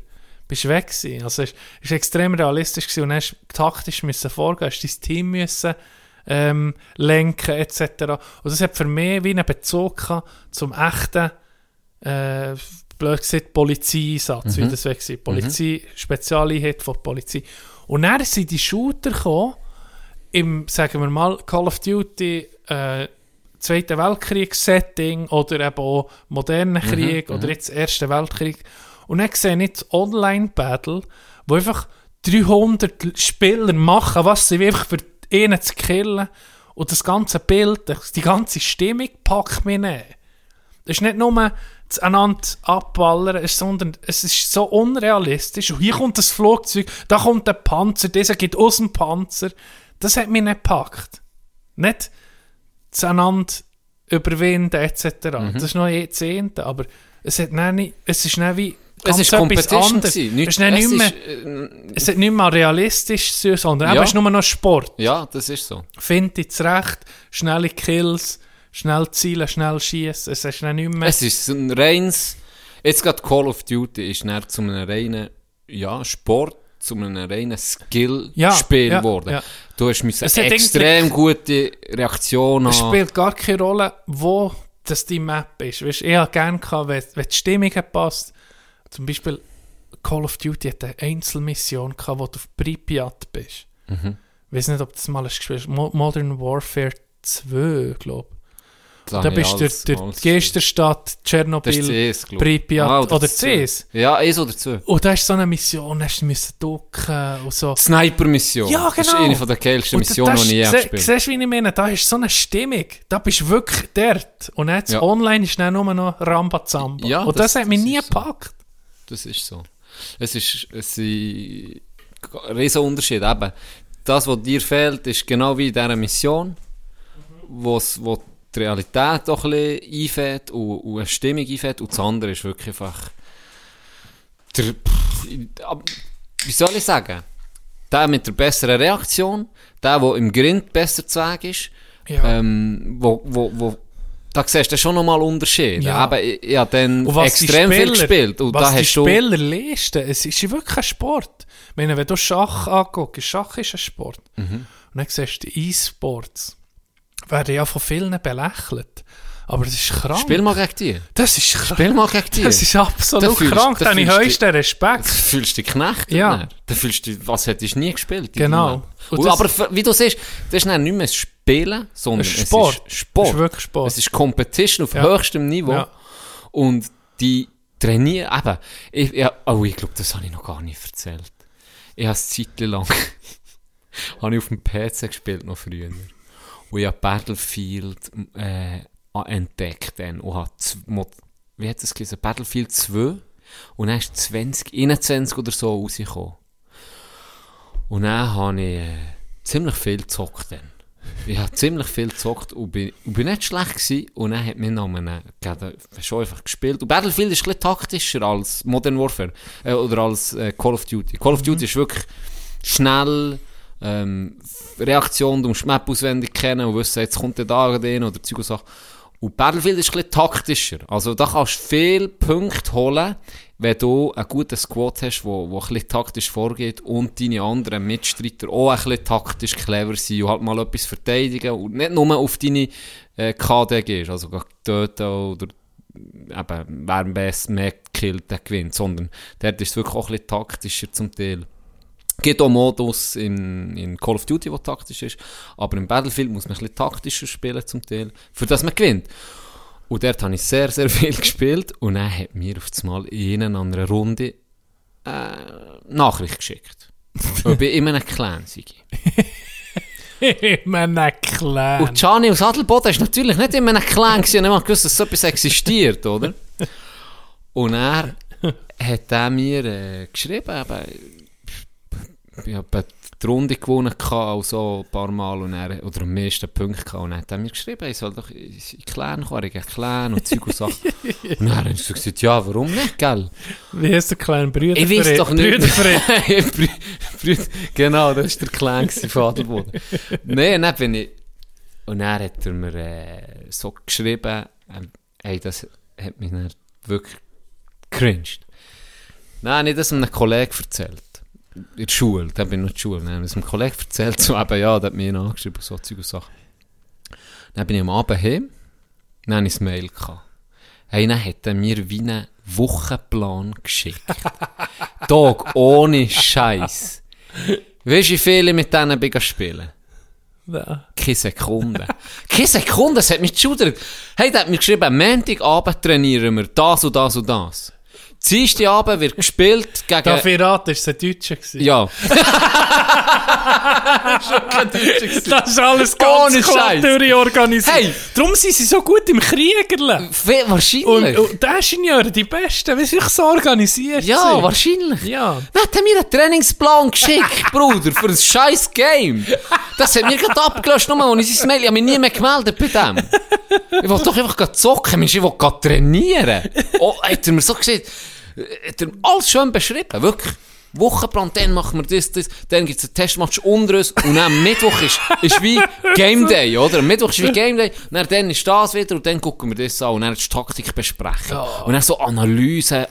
bist weg gewesen. Also es ist extrem realistisch gewesen und hast taktisch müssen vorgehen, hast dein Team müssen ähm, lenken etc. Und das hat für mich wie einen Bezug gehabt zum echten äh, blöd gesagt, Polizeieinsatz, wie das war. Polizei, Spezialeinheit von der Polizei. Und dann sind die Shooter gekommen, im, sagen wir mal, Call of Duty, äh, Zweiten Weltkrieg-Setting oder eben auch modernen Krieg oder jetzt Ersten Weltkrieg. Und dann sehe ich das Online-Battle, wo einfach 300 Spieler machen, was sie einfach für einen zu killen. Und das ganze Bild, die ganze Stimmung packt mich nicht. Es ist nicht nur das einander abballern, sondern es ist so unrealistisch. Und hier kommt das Flugzeug, da kommt der Panzer, dieser geht aus dem Panzer. Das hat mich nicht gepackt. Nicht das einander überwinden etc. Mhm. Das ist noch Jahrzehnte, aber es, hat nicht, es ist nicht wie Es ist Competition. Es Nicht, ist dann es nicht mehr, ist, äh, es hat nicht mehr realistisch sein, sondern Ja. eben, es ist nur noch Sport. ja, das ist so. Finde ich zurecht, schnelle Kills, schnell zielen, schnell schießen. Es ist nicht mehr... Es ist ein reines, jetzt gerade Call of Duty ist dann zu einem reinen, ja, Sport, zu einem reinen Skill-Spiel Ja, ja, geworden. ja. Du hast müssen Es hat extrem gute Reaktionen Es spielt gar keine Rolle, wo das die Map ist. Weißt, ich hätte gerne gehabt, wenn, wenn die Stimmung passt. Zum Beispiel Call of Duty hat eine Einzelmission gehabt, wo du auf Pripyat bist. Mhm. Ich weiß nicht, ob das mal gespielt hast. Mo Modern Warfare 2, glaube ich. Da bist du durch die Gesterstadt, ist Tschernobyl. Pripyat Ah, oder das CS. Ja, eins oder zwei. Und da ist so eine Mission, hast du müssen ducken und so. Sniper-Mission. Ja, Das ist genau. eine von der geilsten Missionen, die ich je se- habe gespielt Siehst du, wie ich meine? Da ist so eine Stimmung. Da bist du wirklich dort. Und jetzt Ja. online ist dann nur noch Rambazamba. Ja, Und das, das- hat mich nie ist so. Das ist so. Es ist, es sind riesen Unterschied. Eben, das, was dir fehlt, ist genau wie in dieser Mission, wo's, wo die Realität auch ein bisschen einfällt und, und eine Stimmung einfällt. Und das andere ist wirklich einfach... Der, wie soll ich sagen? Der mit der besseren Reaktion, der, der im Grind besser zu ist, Ja. ähm, wo, wo, wo, da siehst du schon nochmal Unterschiede. Ja. Eben, ich, ich habe dann extrem viel Spieler- gespielt. Und was da die hast du... Spieler leisten, es ist wirklich ein Sport. Ich meine, wenn du Schach anguckst, Schach ist ein Sport. Mhm. Und dann siehst du die E-Sports, werden ja von vielen belächelt. Aber das ist krank. Spiel mal gegen die. das ist krank. Spiel mal gegen die. Das ist absolut Da fühlst- krank. da habe ich fühlst Da Respekt. fühlst du dich knechtet. Ja. Da fühlst du, was hättest du nie gespielt. Genau. Und das- aber wie du siehst, das ist nicht mehr Spielen, sondern Es ist Sport. es ist Sport. Es ist wirklich Sport. Es ist Competition auf Ja. höchstem Niveau. Ja. Und die trainieren, eben, ich, ja, oh, ich glaube, das habe ich noch gar nicht erzählt. Ich habe es lang, habe ich auf dem PC gespielt, noch früher. Und ich habe Battlefield äh, entdeckt dann und habe, wie hat es gesagt, Battlefield 2 und dann ist 20, 21 oder so rausgekommen. Und dann habe ich äh, ziemlich viel gezockt dann. Ich habe ziemlich viel gezockt und bin, und bin nicht schlecht gewesen. Und dann hat mir noch einen, schon einfach gespielt. Und Battlefield ist ein bisschen taktischer als Modern Warfare. Äh, oder als äh, Call of Duty. Call of Duty ist wirklich schnell, ähm, Reaktion, du musst die Map auswendig kennen und wissen, jetzt kommt der da den oder Zeug und Sachen. Und Battlefield ist ein bisschen taktischer. Also da kannst du viele Punkte holen, wenn du einen guten Squad hast, wo ein bisschen taktisch vorgeht und deine anderen Mitstreiter auch ein bisschen taktisch clever sind und halt mal etwas verteidigen und nicht nur auf deine äh, KD gehst, also töten oder eben, wer am besten mehr killt, der gewinnt, sondern dort ist es wirklich auch ein bisschen taktischer zum Teil. Gibt auch Modus in, in Call of Duty, der taktisch ist, aber im Battlefield muss man ein bisschen taktischer spielen zum Teil, für das man gewinnt. Und dort habe ich sehr, sehr viel gespielt und dann hat mir auf einmal in einer anderen Runde äh, Nachricht geschickt. Ob ich in einem Clan sei. Immer ein Clan. Und Gianni aus Adelboden ist natürlich nicht in einem Clan ich gewusst, dass so etwas existiert, oder? Und er hat er mir äh, geschrieben, eben, ich habe die Runde gewonnen gehabt, auch so ein paar Mal und er, oder am meisten Punkte gehabt, und dann hat er mir geschrieben, ich soll doch in Clan kommen, ich Clan und Zeug und Sachen. und dann habe ich so gesagt, ja, warum nicht, gell? Wie heißt der kleine Brüder? Ich weiß doch nicht. Brüderverein. Brü- Brü- genau, das war der Clan von Adelboden. Nein, dann bin ich... Und dann hat er mir äh, so geschrieben, ähm, ey, das hat mich dann wirklich cringed. Dann habe ich das einem Kollegen erzählt. In der Schule, da bin ich noch in der Schule. Dann habe ich es einem Kollegen erzählt, so eben, ja, der hat mich angeschrieben, so Zeug und Sachen. Dann bin ich am Abend heim, dann habe ich ein Mail gehabt. Hey, dann hat er mir wie einen Wochenplan geschickt. Tag ohne Scheiß. Weißt du, wie viele ich mit denen bin spielen? Ja. Keine Sekunde. Keine Sekunde, es hat mich geschudert. Hey, der hat mir geschrieben, Montagabend trainieren wir das und das und das. Dienstagabend wird gespielt gegen... Raten, ist es ein Deutscher gewesen? Ja. Das ist alles ganz Ohne klar Scheiß. durchorganisiert. Hey. Darum sind sie so gut im Kriegerle. Fe- Und, Wahrscheinlich. und die Ingenieure, die Besten, wie sie sich so organisiert ja, sind. wahrscheinlich. Ja. Wer hat mir einen Trainingsplan geschickt, Bruder, für ein scheiß Game? Das hat mir gerade abgelöscht, nur als ich sein Mail, ich habe mich nie mehr gemeldet bei dem. Ich wollte doch einfach zocken, Mensch, ich wollte trainieren. Oh, hat er mir so gesagt, hat er alles schön beschrieben, wirklich. Wochenplan, dann machen wir das, das, dann gibt es einen Testmatch unter uns und dann am Mittwoch ist, ist wie Game Day, oder? Am Mittwoch ist wie Game Day, und dann, dann ist das wieder und dann gucken wir das an und dann die Taktik besprechen. Und dann so Analyse,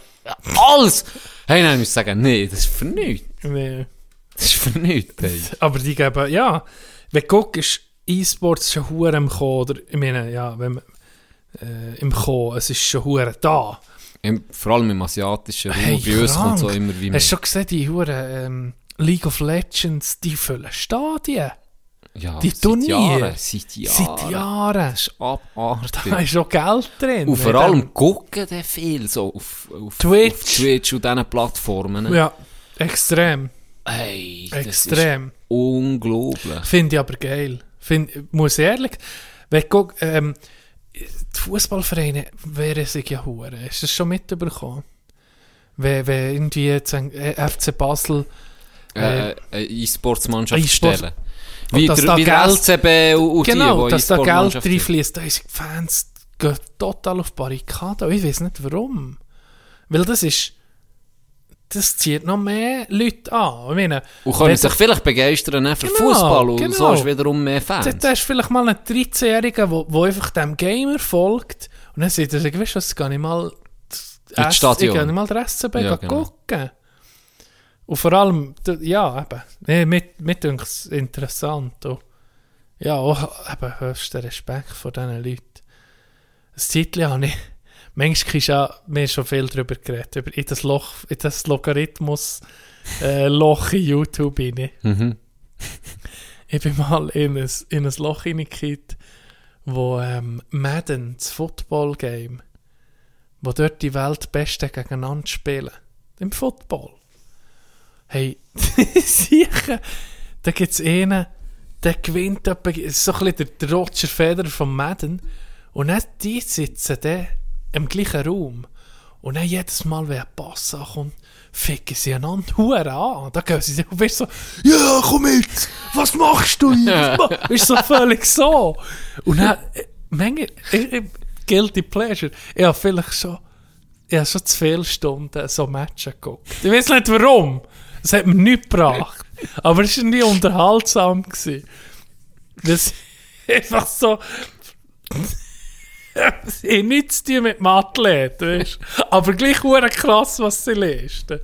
alles. Hey, muss ich sagen, nee, das ist für nichts. Nee. Das ist für nichts, ey. Aber die geben, ja, wenn du guckst, E-Sports schon hure im Kommen, oder, ich meine, ja, wenn man, äh, im Kommen, es ist schon hure da. Im, vor allem im asiatischen Raum, Hey, bei uns kommt so immer wie mehr. Hast du schon gesehen, die hure ähm, League of Legends, die füllen Stadien. Ja, die Turniere? Seit Jahren. Seit Jahren. Das ist abartig. Da ist schon Geld drin. Und vor allem gucken die viel so auf, auf Twitch. auf Twitch und diesen Plattformen. dem- Ja, extrem. Hey, das Extrem. unglaublich. Finde ich aber geil. Find, muss ich ehrlich, wenn du guckst, ähm, die Fußballvereine wären sich ja hure. Hast du das schon mitbekommen? Wenn, wenn irgendwie jetzt ein äh, FC Basel Äh, eine E-Sports-Mannschaft E-Sports- stellen. Wie dass der, da wie der Geld- SCB und, und genau, die, dass da Geld reinfließt, da sind die Fans gehen total auf Barrikaden. Ich weiß nicht warum. Weil das ist das zieht noch mehr Leute an. Ich meine, Und können sich vielleicht begeistern auch für Genau, Fußball und so genau. ist wiederum mehr Fans. Da, da ist vielleicht mal ein 13-Jähriger, der einfach dem Gamer folgt und dann sagt er sich, weißt du was, gar nicht mal Ins Stadion. Ich gehe nicht mal der SCB Ja, genau. gucken. Und vor allem, ja, eben, nee, mit, mit es interessant. Und, ja, auch eben höchsten Respekt vor diesen Leuten. Das Zeitchen habe ich, manchmal ist ja, wir haben schon viel darüber geredet, über in das Loch, in das Logarithmus äh, Loch in YouTube rein. Mhm. Ich bin mal in ein, in ein Loch hineingekippt, wo ähm, Madden, das Football-Game, wo dort die Weltbesten gegeneinander spielen. Im Football. Hey, sicher, da gibt es einen, der gewinnt etwa, so ein bisschen der, Roger Federer von Madden. Und dann die sitzen dann im gleichen Raum. Und dann jedes Mal, wenn ein Pass ankommt, ficken sie einander Huren an. Da gehen sie sich und bist so, ja, komm mit, was machst du jetzt? Ist so völlig so. Und dann, Menge, ich, ich, guilty pleasure, ich habe vielleicht schon, ich habe schon zu viele Stunden so Matches geguckt. Ich weiß nicht warum. Es hat mir nichts gebracht. Aber es war nie unterhaltsam. Gewesen. Das ist einfach so. Sie haben nichts tun mit dem Athlet, weißt? Aber gleich hure krass, was sie leisten.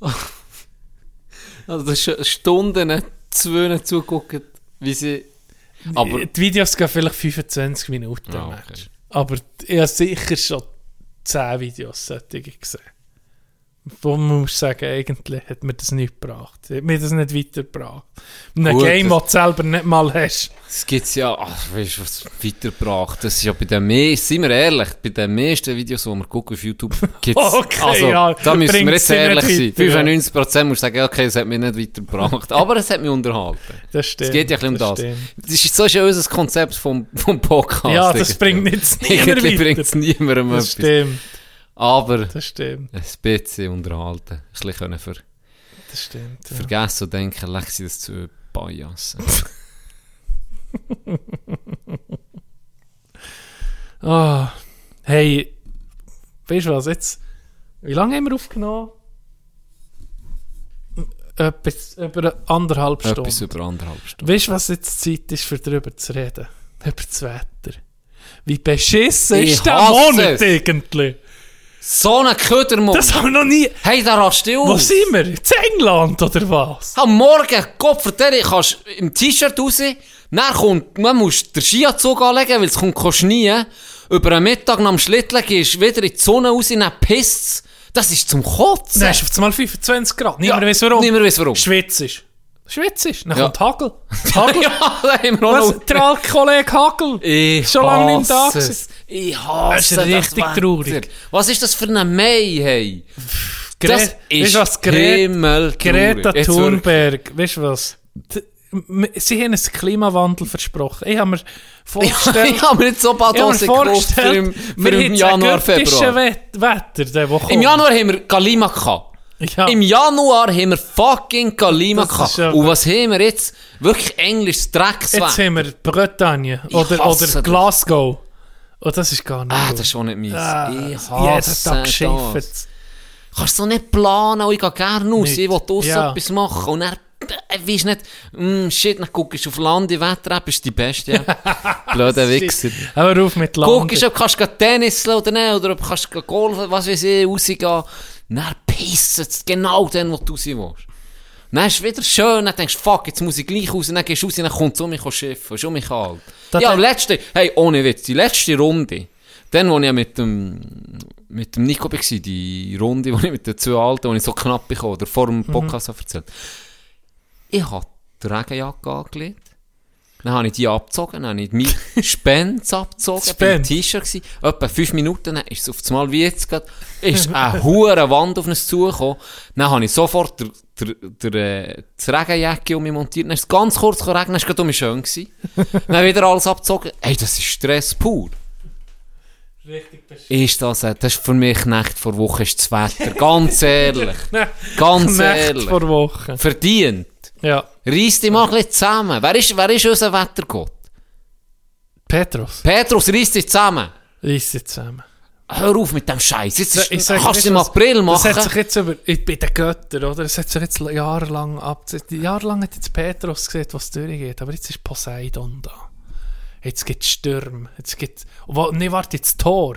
Also, das ist Stunden zwei zugucken, wie sie. Aber. die Videos gehen vielleicht 25 Minuten Ah, am okay. Aber ich habe sicher schon 10 Videos gesehen. Wo man muss sagen, eigentlich hat mir das nicht gebracht. Hat mir das nicht weitergebracht. In einem Gut, Game, das- du selber nicht mal hast. Es gibt ja, ach, weißt du, was weitergebracht. Das ist ja bei den meisten, sind wir ehrlich, bei den meisten Videos, die wir gucken auf YouTube, gibt es. Okay, also, ja, da müssen wir jetzt ehrlich sein. weiter, ja. 95% muss sagen, okay, es hat mich nicht weitergebracht. Aber es hat mich unterhalten. Das stimmt. Es geht ja ein bisschen um das. stimmt. Das ist so schon unser Konzept vom, vom Podcast. Ja, das bringt nichts niemand Irgendwie weiter. bringt es niemandem Das etwas. stimmt. Aber Das stimmt. ein bisschen unterhalten. Ein bisschen können ver Das stimmt. Ja. vergessen und denken, leck sie das zu Biasen. Ah, hey, weißt du was, jetzt, wie lange haben wir aufgenommen? Etwas über anderthalb Stunden. Etwas über anderthalb Stunden. Weißt du, was jetzt Zeit ist, für darüber zu reden? Über das Wetter. Wie beschissen Ich ist der Monat es. eigentlich? So ein Ködermund! Das haben wir noch nie. Hey, da rast du Wo sind wir? In England oder was? Am Morgen, Gott vertell, kannst im T-Shirt raus, dann kommt, man muss den Skianzug anlegen, weil es kommt kein Schnee. Über den Mittag nach dem Schlitteln gehst du wieder in die Sonne raus, dann pisst Das ist zum Kotzen. Dann ist auf einmal 25 Grad. Niemand Ja, weiß warum. niemand weiss warum. Schwitz ist. Schwitz ist. Dann Ja. kommt Hagel. Hagel. ja, da haben wir Was? Der alte Kollege Hagel. Ich Schon lange nicht da hasse gewesen. es. Ich hasse Das ist richtig Wetter. traurig. Was ist das für ein Mai, hey? Gre Das ist was? Gre himmeltraurig. Greta Jetzt Thunberg. Weißt du was? Sie haben einen Klimawandel versprochen. Ich habe mir vorgestellt... ich habe mir nicht so Hose gekauft für im, für wir im das Januar, Februar. Wet- Wetter, der, wo kommt. Im Januar haben wir Galima gehabt. Ja. Im Januar haben wir fucking ist gehabt. ja- Und was haben wir jetzt? Wirklich englisches Jetzt Dreckswetter. haben wir Bretagne oder, oder. Glasgow. Oh, das ist gar nicht Ah, gut. das ist schon nicht meins. Ah, ich jeden hasse Tag geschifft. Kannst du nicht planen und ich gehe gerne raus. Nicht. Ich will draussen Ja. etwas machen. Und dann äh, weisst nicht, mm, shit, dann guckst du auf Land, die Wetter-App ist die beste. Ja. Blöder Wichser. Hör auf mit Guckst, Landen. ob kannst du Tennis oder nicht, oder ob kannst du Golfen, was weiß ich, rausgehen. Dann pisst es genau dann, wo du raus willst. Dann ist es wieder schön, dann denkst du, fuck, jetzt muss ich gleich raus, dann gehst du raus, dann kommt um mich schiffen, um mich kalt. Das ja, letzte, hey, ohne Witz, die letzte Runde, dann, wo ich mit dem, mit dem Nico war, die Runde, wo ich mit den zwei Alten, wo ich so knapp bekomme, oder vor dem Podcast habe erzählt. Ich habe die Regenjacke angelegt. Dann habe ich die abgezogen, dann habe ich meine Spends abgezogen, bin im Spends? T-Shirt gewesen. Etwa fünf Minuten, dann ist es auf einmal wie jetzt gerade, ist eine hohe Wand auf uns zugekommen. Dann habe ich sofort der, der, der, äh, die Regenjacke um mich montiert, dann ist es ganz kurz regnen, dann ist es gerade um mich schön gewesen. dann wieder alles abgezogen. Ey, das ist Stress pur. Richtig beschissen. Ist das, das ist für mich Nacht vor Woche ist das Wetter. Ganz ehrlich. Ganz Nacht ehrlich. vor Woche. Verdient. Ja. Reiss dich mal ein bisschen zusammen. Wer ist, wer ist unser Wettergott? Petrus. Petrus, reiss dich zusammen. Reiss sie zusammen. Hör auf mit dem Scheiß. Jetzt ist, Ich sag, kannst du im? April machen. Das hat sich jetzt über, ich bin der Götter, oder? Das hat sich jetzt jahrelang ab, jahrelang hat jetzt Petrus gesehen, was durchgeht, aber jetzt ist Poseidon da. Jetzt gibt es Stürme, jetzt gibt oh, nee, warte, jetzt Thor.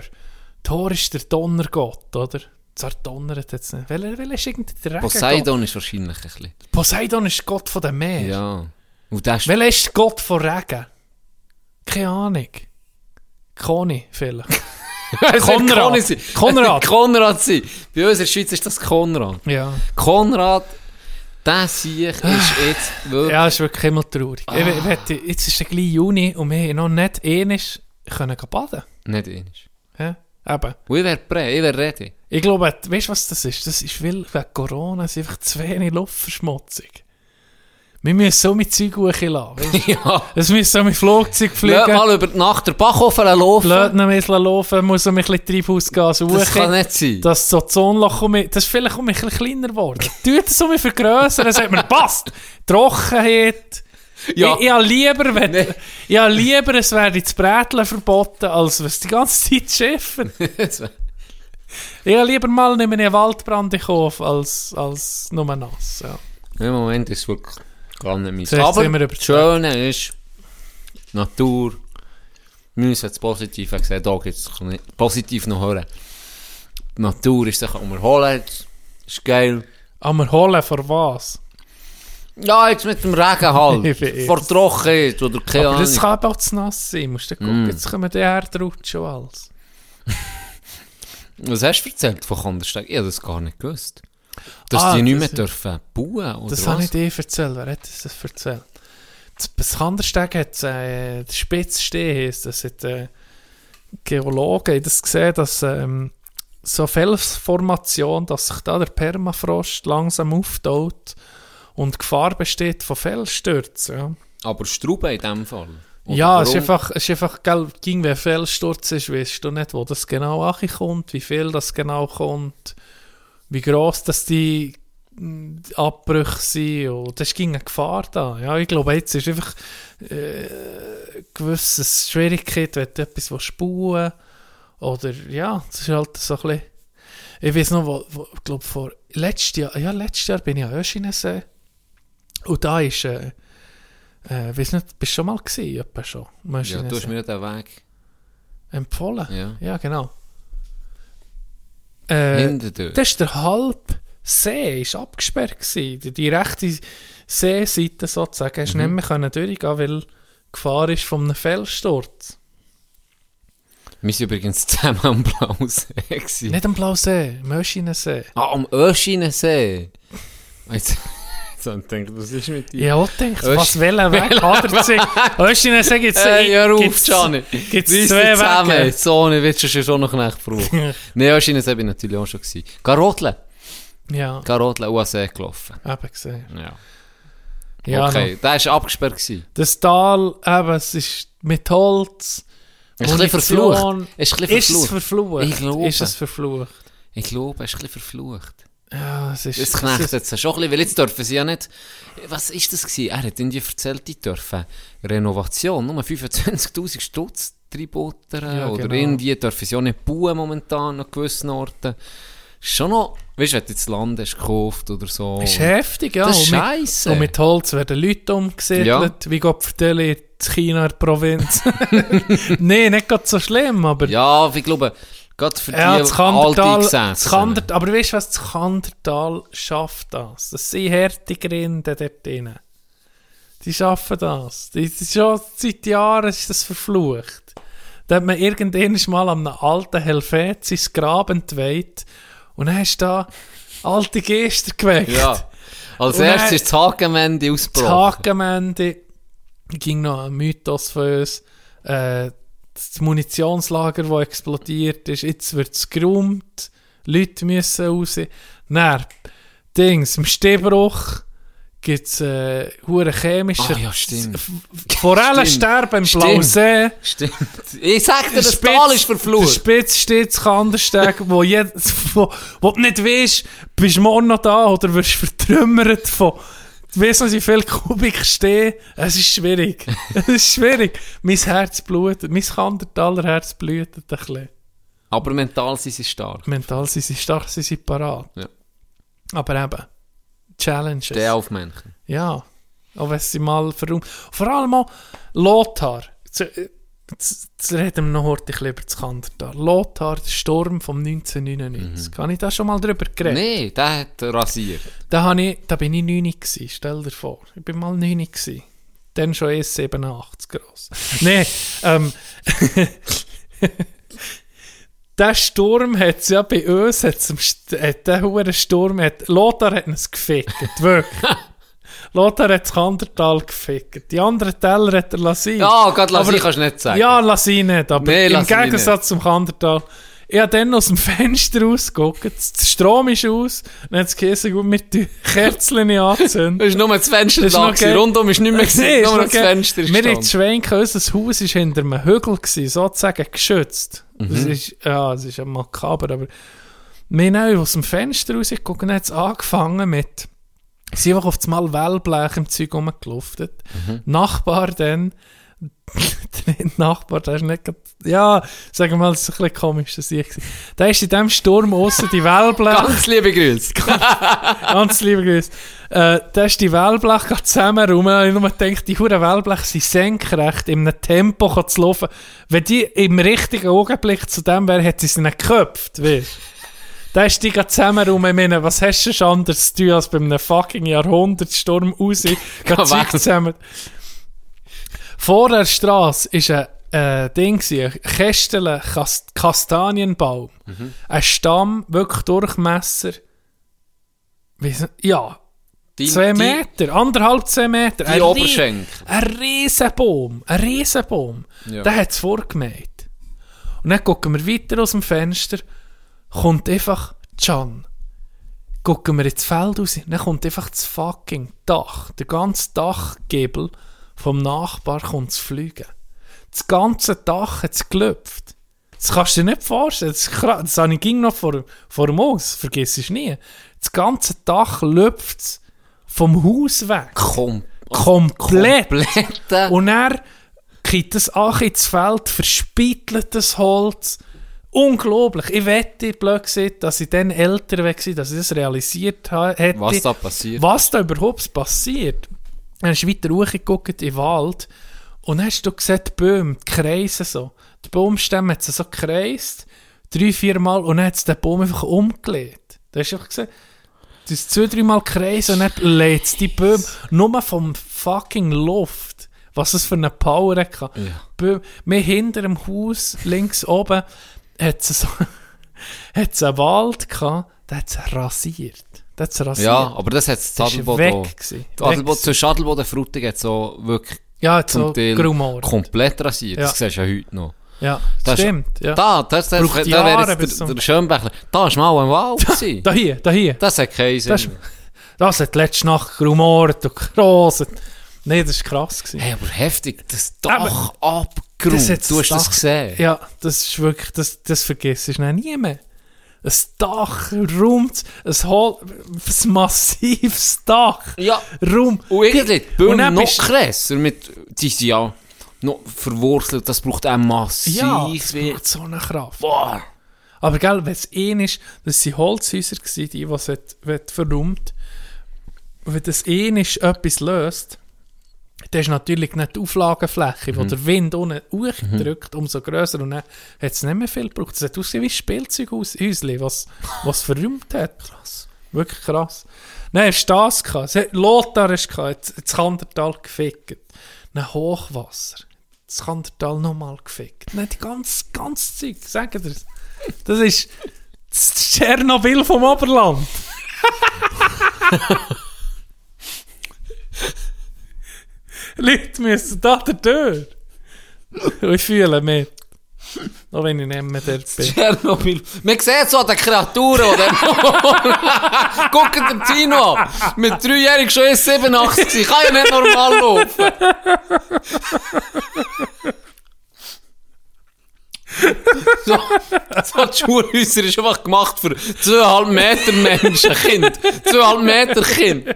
Thor ist der Donnergott, oder? Zwar donnert jetzt nicht. Welcher, welcher ist irgendwie der Regengott? Poseidon ist wahrscheinlich ein bisschen. Poseidon ist Gott von dem Meer. Ja. Und das ist, Welcher ist Gott von Regen? Keine Ahnung. Conny vielleicht. Konrad. Conny. Konrad. Konrad sein. Bei uns in der Schweiz ist das Konrad. ja. Konrad, der Sieg ist jetzt wirklich... Ja, ist wirklich immer traurig. Ich, ich wette, jetzt ist es gleich Juni und wir noch nicht ähnlich können baden. Nicht ähnlich. Ja, eben. Und ich wäre bereit, ich wäre ready. Ich glaube, weißt du, was das ist? Das ist weil wegen Corona es ist einfach zu wenig Luftverschmutzung. Wir müssen so mit Zeug du? ja. Es müssen so mit Flugzeug Lass fliegen. mal über die Nacht der Backofen laufen. Blöd noch ein bisschen laufen, muss ein bisschen Treibhausgas Das kann nicht sein. Das so Ozonloch, um mich- das ist vielleicht um ein bisschen kleiner geworden. Tut es um mich vergrössern, hat mir passt. Trockenheit. Ja. Ich, ich habe lieber, wenn, Nee. ich habe lieber, es werde das Bräteln verboten, als was die ganze Zeit schiffen. Ich habe lieber mal nicht mehr Waldbrand in Kopf, als, als nur nass. Ja. Im Moment ist es wirklich gar nicht. Zuerst Aber das. Schöne ist, Natur, wir müssen das Positive sehen, da gibt es positiv noch hören. Die Natur ist sich um erholen, ist geil. Aber holen vor was? Ja, jetzt mit dem Regen halt, Ich vor Trockenheit oder keine Aber das kann auch zu nass sein. Musst du gucken, Mm. jetzt kommen die Erdrutschen und alles. Was hast du erzählt von Kandersteg? Ich habe das gar nicht gewusst. Dass Ah, die nicht das mehr ist- dürfen bauen, oder Das was? habe ich dir erzählt. Wer hat das erzählt? Das- Das Kandersteg hat äh, der Spitzsteh heisst. Das hat äh, Geologen das gesehen, dass ähm, so Felsformation, dass sich da der Permafrost langsam auftaut und Gefahr besteht von Felsstürzen. Ja. Aber Strauben in dem Fall? Oder Ja, es ist warum? einfach, es ist einfach gell, ging, wenn Felssturz ist, weißt du nicht, wo das genau ankommt, wie viel das genau kommt, wie gross das die mm, Abbrüche sind. Und das ging eine Gefahr da. Ja, ich glaube, jetzt ist einfach äh, eine gewisse Schwierigkeit, wenn du etwas bauen Oder ja, es ist halt so ein bisschen. Ich weiß noch, wo, wo, ich glaube, vor letztes Jahr, ja, letztes Jahr bin ich an Öschinensee. Und da ist, äh, äh, weiss nicht, bist du schon mal etwa schon? Ja, du hast mir den Weg. empfohlen. Ja. Ja, genau. Äh, das ist der halb See ist abgesperrt gewesen. Die, die rechte Seeseite sozusagen hast du Mhm. nicht mehr durchgehen, weil Gefahr ist von einem Felssturz. Wir sind übrigens zusammen am Blausee. Nicht am Blausee, am Öschinensee. Ah, am Öschinensee. Jetzt, jetzt habe ich gedacht, was ist mit dir? Ich habe auch gedacht, Ösch- was welcher Weg hat er sich? Öschinensee gibt es Hey, hör auf, Gianni. Gibt Wir es sind zwei zusammen. Wege? So, ich will schon schon noch Knecht brauchen. Nein, Öschinensee bin ich natürlich auch schon gewesen. Garotle. Ja, Garotle, USA gelaufen. eben gesehen. Ja. Ja, okay, der war abgesperrt. Gewesen. Das Tal, eben, es ist mit Holz. Ist ein bisschen Munition. verflucht. Ist, ein bisschen Ist es verflucht. verflucht? Ich glaube. Ist es verflucht? Ich glaube, es ist ein bisschen verflucht. Ja, es ist... Das es knechtet jetzt schon ein bisschen, weil jetzt dürfen sie ja nicht... Was ist das gewesen? Er hat irgendwie erzählt, die dürfen Renovation, nur 25'000 Stutz reinbuttern Ja, oder genau. irgendwie dürfen sie auch nicht bauen momentan an gewissen Orten. Schon noch... Weißt du, wenn du jetzt Land hast gekauft oder so... ist heftig, ja. Das ist und, mit, scheisse. und mit Holz werden Leute umgesiedelt, Ja. wie Gott vertelle in China in der Provinz. Nein, nicht gerade so schlimm, aber... Ja, ich glaube, gerade für Ja, die das Kandertal, das Alteingesetzten. Kandert, aber weißt du was, das Kandertal schafft das. Das sind harte Grinde dort drin. Die schaffen das. Die, die schon seit Jahren ist das verflucht. Da hat man irgendwann mal an einem alten Helvetisch Graben entweiht und dann hast du da alte Geister geweckt. Ja. Als Und erstes ist das Hagenmende Das ausgebrochen. Hakenmende ging noch ein Mythos von uns. Äh, das Munitionslager, das explodiert ist, jetzt wird es geräumt, Leute müssen raus. Dann, Dings, im Stehbruch gibt es äh, hure chemische... Ah, ja, stimmt. Forellen sterben im Stimmt. Blauen See. Stimmt. Ich sag dir, das Spitz- Tal ist Der verflucht. Spitz steht zu Kandersteg, wo, jed, wo, wo du nicht weißt, bist du morgen noch da oder wirst vertrümmert von, weißt nicht, wie viel Kubik stehen. Es ist schwierig. es ist schwierig. Mein Herz blutet, mein Kandertaler Herz blutet ein bisschen. Aber mental sind sie stark. Mental sind sie stark, sie sind parat. Ja. Aber eben, Challenges. Der auf Menschen. Ja, auch wenn sie mal verräumt. Vor allem auch Lothar. Zu- äh, Jetzt reden wir noch heute über das Kandertal. Lothar, der Sturm vom 1999. Habe ich da schon mal drüber geredet? Nee, der hat rasiert. Da, habe ich, da bin ich 9 gewesen, stell dir vor. Ich bin mal 9 gewesen. dann schon 1,87 groß. Nein, ähm, der Sturm hat es ja bei uns, hat's hat der hure Sturm, hat, Lothar hat uns gefickt, wirklich. Lothar hat das Kandertal gefickt. Die anderen Teller hat er lassen. Ja, gerade lass Aber- ich, kannst du nicht sagen. Ja, lass ihn nicht, aber Nee, im Gegensatz zum Kandertal. Ich habe dann aus dem Fenster rausgeguckt, der Strom ist aus, dann hat es geheißen, gut, mit den Kerzen anzünden. Das ist nur das Fenster Das da. noch gewesen. Rundum ist nicht mehr Nee, gesehen, ist nur noch das. Fenster ist Wir haben gestanden. schwenken, unser Haus war hinter einem Hügel, gewesen, sozusagen geschützt. Das ist, ja, es ist ja makaber, aber wir haben aus dem Fenster rausgeguckt und hat es angefangen mit, sie sind einfach auf das Mal Wellblech im Zeug rumgeluftet. Nachbar dann, der Nachbar, der ist nicht, grad- ja, sagen wir mal, das ist ein bisschen komisch, dass ich, der ist in diesem Sturm aussen die Wellblech Ganz liebe Grüße. Ganz liebe Grüße. Äh, da ist die Wellblech gerade zusammen rum. Ich habe nur gedacht, die Huren Wellblech sind senkrecht in einem Tempo zu laufen. Wenn die im richtigen Augenblick zu dem wäre, hätte sie sie nicht geköpft, weißt Da ist die gerade zusammen rum. Ich meine, was hast du schon anderes zu tun, als bei einem fucking Jahrhundertsturm raus? Gerade zusammen. Vor der Straße ist ein äh, Ding, ein Kast Kastanienbaum. Ein Stamm, wirklich Durchmesser. Ja, Die- zwei die- Meter, anderthalb, zwei Meter. Die Ein Oberschenkel. Ein Riesenbaum, ein Riesenbaum. Ja. Der hat es vorgemäht. Und dann gucken wir weiter aus dem Fenster, kommt einfach Can. Gucken wir ins Feld raus, dann kommt einfach das fucking Dach, der ganze Dachgebel vom Nachbar kommt zu fliegen. Das ganze Dach hat es gelüpft. Das kannst du dir nicht vorstellen. Das, krass. das habe ich ging noch vor, vor dem Haus, vergiss es nie. Das ganze Dach lüpft vom Haus weg. Komm. Komplett. Komplett. Und er kriegt das auch ins Feld, verspittelt das Holz. Unglaublich. Ich wette, blöd gesagt, dass ich dann älter war, dass ich das realisiert hätte. Was da passiert. Was da überhaupt passiert. Dann hast du weiter hochgeguckt in den Wald und dann hast du gesehen, die Bäume, die kreisen so. Die Baumstämme hat sie so gekreist, drei, vier Mal, und dann hat es den Baum einfach umgelegt. Da hast du einfach gesehen, das ist zwei, drei Mal kreisen und dann lädt es die Bäume nur vom fucking Luft. Was es für eine Power hatte. Bäume, wir hinter dem Haus, links oben, hat es so, es einen Wald gehabt, der hat es rasiert. Der es rasiert. Ja, aber das hat ist Adelboden auch. zwischen Adelboden und Frutigen hat so wirklich Ja, zum so Teil Grumor. komplett rasiert. Ja. Das siehst du ja heute noch. Ja, Das ist- stimmt. Ja. Da, das, das, Braucht das, Jahre wäre jetzt der, der Schönbächler. Da ist mal ein Wald gewesen. Da hier, da hier. Das hat keinen Sinn. Das, ist- das hat letzte Nacht gerumort und geroset. Nein, das war krass. Gewesen. Hey, aber heftig, das Aber- Dach abgeräumt. Hat Du hast das Dach- gesehen. Ja, das ist wirklich, das, das vergisst du nie mehr. Ein Dach, räumt, ein, Hol ein massives Dach. Ja. Rum. Und irgendwie dann noch bist- krasser. Mit, die sind ja noch verwurzelt. Das braucht auch massiv. Ja, das braucht so eine Kraft. Boah. Aber gell, wenn es ein ist, das waren Holzhäuser, die, die verräumt. Wenn das ein ist, etwas löst, dann ist natürlich nicht die Auflagenfläche, wo der Wind unten hochdrückt, umso grösser. Und dann hat es nicht mehr viel gebraucht. Es hat ausgesehen wie ein Spielzeughäuschen, was, was verräumt hat. Krass. Wirklich krass. Nein, es war das. Es hat- Lothar ist gehabt, das Kandertal gefickt. Dann Hochwasser. Das Kandertal nochmal gefickt. Nein, die ganze, ganze Zeug, sagen dir das ist das Tschernobyl vom Oberland. Leute müssen da Tür. Und ich fühle mich. Auch wenn ich nicht mehr dort bin. Tschernobyl. Man sieht so den Kreaturen, die dann... Guckt den Tino an. Mit dreijährig schon erst 87 gewesen. Kann ja nicht normal laufen. so, so die Schulhäuser ist einfach gemacht für zweieinhalb Meter Menschen, Kind. Zweieinhalb Meter Kind.